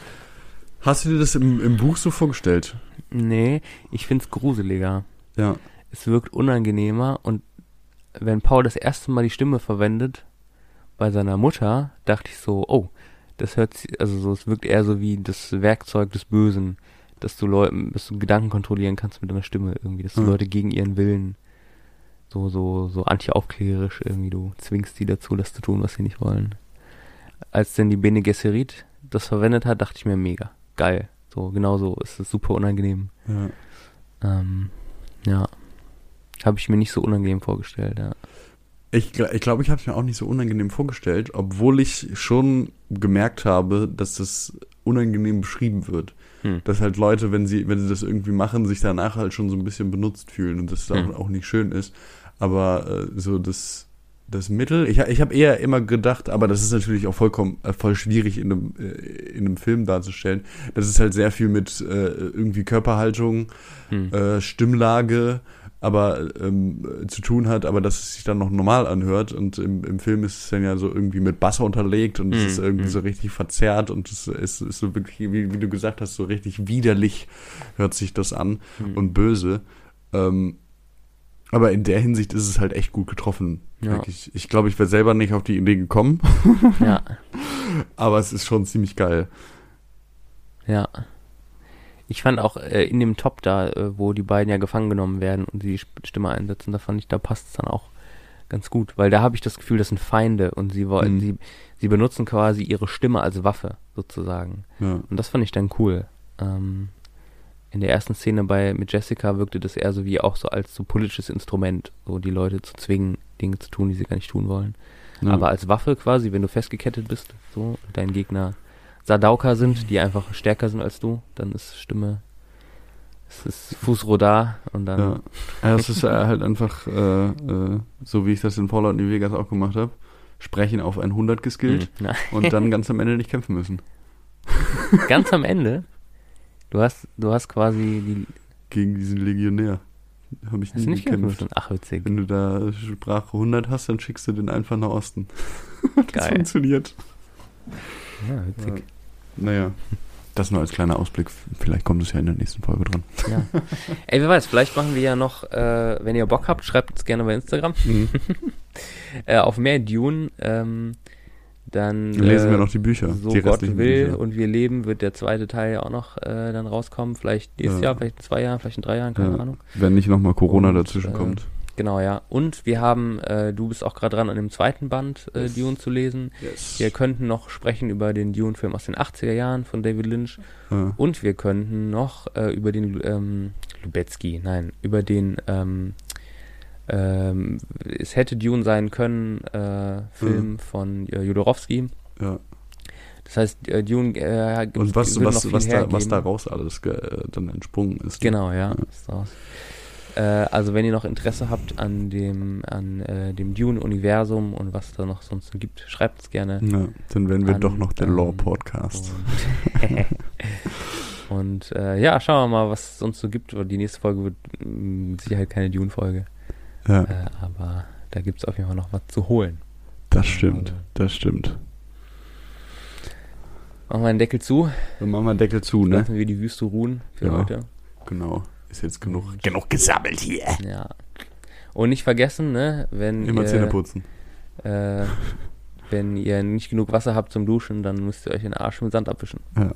Hast du dir das im, im Buch so vorgestellt? Nee, ich find's gruseliger. Ja. Es wirkt unangenehmer und wenn Paul das erste Mal die Stimme verwendet bei seiner Mutter, dachte ich so, oh, das hört sich, also so, es wirkt eher so wie das Werkzeug des Bösen, dass du Leuten, dass du Gedanken kontrollieren kannst mit deiner Stimme irgendwie, dass du Mhm. Leute gegen ihren Willen so, so, so anti-aufklärerisch irgendwie, du zwingst die dazu, das zu tun, was sie nicht wollen. Als denn die Bene Gesserit das verwendet hat, dachte ich mir mega, geil. So, genau so, ist es super unangenehm. ja. Ähm, ja. Habe ich mir nicht so unangenehm vorgestellt, ja. Ich, gl- ich glaube, ich habe es mir auch nicht so unangenehm vorgestellt, obwohl ich schon gemerkt habe, dass das unangenehm beschrieben wird. Hm. Dass halt Leute, wenn sie, wenn sie das irgendwie machen, sich danach halt schon so ein bisschen benutzt fühlen und das Hm. auch, auch nicht schön ist. Aber äh, so das, das Mittel, ich, ich habe eher immer gedacht, aber das ist natürlich auch vollkommen äh, voll schwierig in einem, äh, in einem Film darzustellen, dass es halt sehr viel mit äh, irgendwie Körperhaltung, Hm. äh, Stimmlage, aber ähm, zu tun hat, aber dass es sich dann noch normal anhört und im, im Film ist es dann ja so irgendwie mit Bass unterlegt und es Mhm, ist irgendwie mhm. so richtig verzerrt und es ist, ist so wirklich, wie, wie du gesagt hast, so richtig widerlich hört sich das an Hm. und böse. Ähm, aber in der Hinsicht ist es halt echt gut getroffen. Ja. Wirklich. Ich glaube, ich wäre selber nicht auf die Idee gekommen, ja, aber es ist schon ziemlich geil. ja. Ich fand auch äh, in dem Top da, äh, wo die beiden ja gefangen genommen werden und die Sp- Stimme einsetzen, da fand ich, da passt es dann auch ganz gut, weil da habe ich das Gefühl, das sind Feinde und sie wollen, Mhm. sie, sie benutzen quasi ihre Stimme als Waffe sozusagen. Ja. Und das fand ich dann cool. Ähm, in der ersten Szene bei mit Jessica wirkte das eher so wie auch so als so politisches Instrument, so die Leute zu zwingen, Dinge zu tun, die sie gar nicht tun wollen. Ja. Aber als Waffe quasi, wenn du festgekettet bist, so, dein Gegner Sadauka sind, die einfach stärker sind als du, dann ist Stimme Es ist Fußrodar und dann. Ja. ja es ist äh, halt einfach, äh, äh, so wie ich das in Fallout New Vegas auch gemacht habe, sprechen auf 100 geskillt Hm, nein. und dann ganz am Ende nicht kämpfen müssen. Ganz am Ende. Du hast, du hast quasi die. Gegen diesen Legionär. Habe ich Hast nie nicht gekämpft. Ach, witzig. Wenn du da Sprache 100 hast, dann schickst du den einfach nach Osten. das Geil. funktioniert. Ja, witzig. Ja. Naja, das nur als kleiner Ausblick. Vielleicht kommt es ja in der nächsten Folge dran. Ja. Ey, wer weiß, vielleicht machen wir ja noch, äh, wenn ihr Bock habt, schreibt uns gerne bei Instagram. äh, auf mehr Dune. Ähm, dann lesen äh, wir noch die Bücher. So die Gott will Bücher. und wir leben, wird der zweite Teil ja auch noch äh, dann rauskommen. Vielleicht nächstes Ja. Jahr, vielleicht in zwei Jahren, vielleicht in drei Jahren, keine Ja. Ahnung. Wenn nicht nochmal Corona Und, dazwischen äh, kommt. Genau, ja. Und wir haben, äh, du bist auch gerade dran, an dem zweiten Band äh, Yes. Dune zu lesen. Yes. Wir könnten noch sprechen über den Dune-Film aus den 80er Jahren von David Lynch. Ja. Und wir könnten noch äh, über den ähm, Lubetzky, nein, über den ähm, ähm, es hätte Dune sein können, äh, Film von äh, Jodorowsky. ja. Das heißt, äh, Dune äh, gibt- Und was, was, viel was, da, was daraus alles äh, dann entsprungen ist. Genau, ja. Ja. Ist. Äh, also wenn ihr noch Interesse habt an dem an äh, dem Dune-Universum und was da noch sonst so gibt, schreibt es gerne. Ja, dann werden wir An, doch noch der ähm, Law-Podcast. Und, und äh, ja, schauen wir mal, was es sonst so gibt. Die nächste Folge wird mh, mit Sicherheit keine Dune-Folge. Ja, Äh, aber da gibt es auf jeden Fall noch was zu holen. das stimmt. Das stimmt. Machen wir den Deckel zu, Dann machen wir den Deckel zu, ne? lassen wir die Wüste ruhen für Ja. heute. Genau. Ist jetzt genug, genug gesammelt hier. Ja. Und nicht vergessen, ne, wenn Immer Zähne ihr, putzen. äh, wenn ihr nicht genug Wasser habt zum Duschen, dann müsst ihr euch den Arsch mit Sand abwischen. Ja.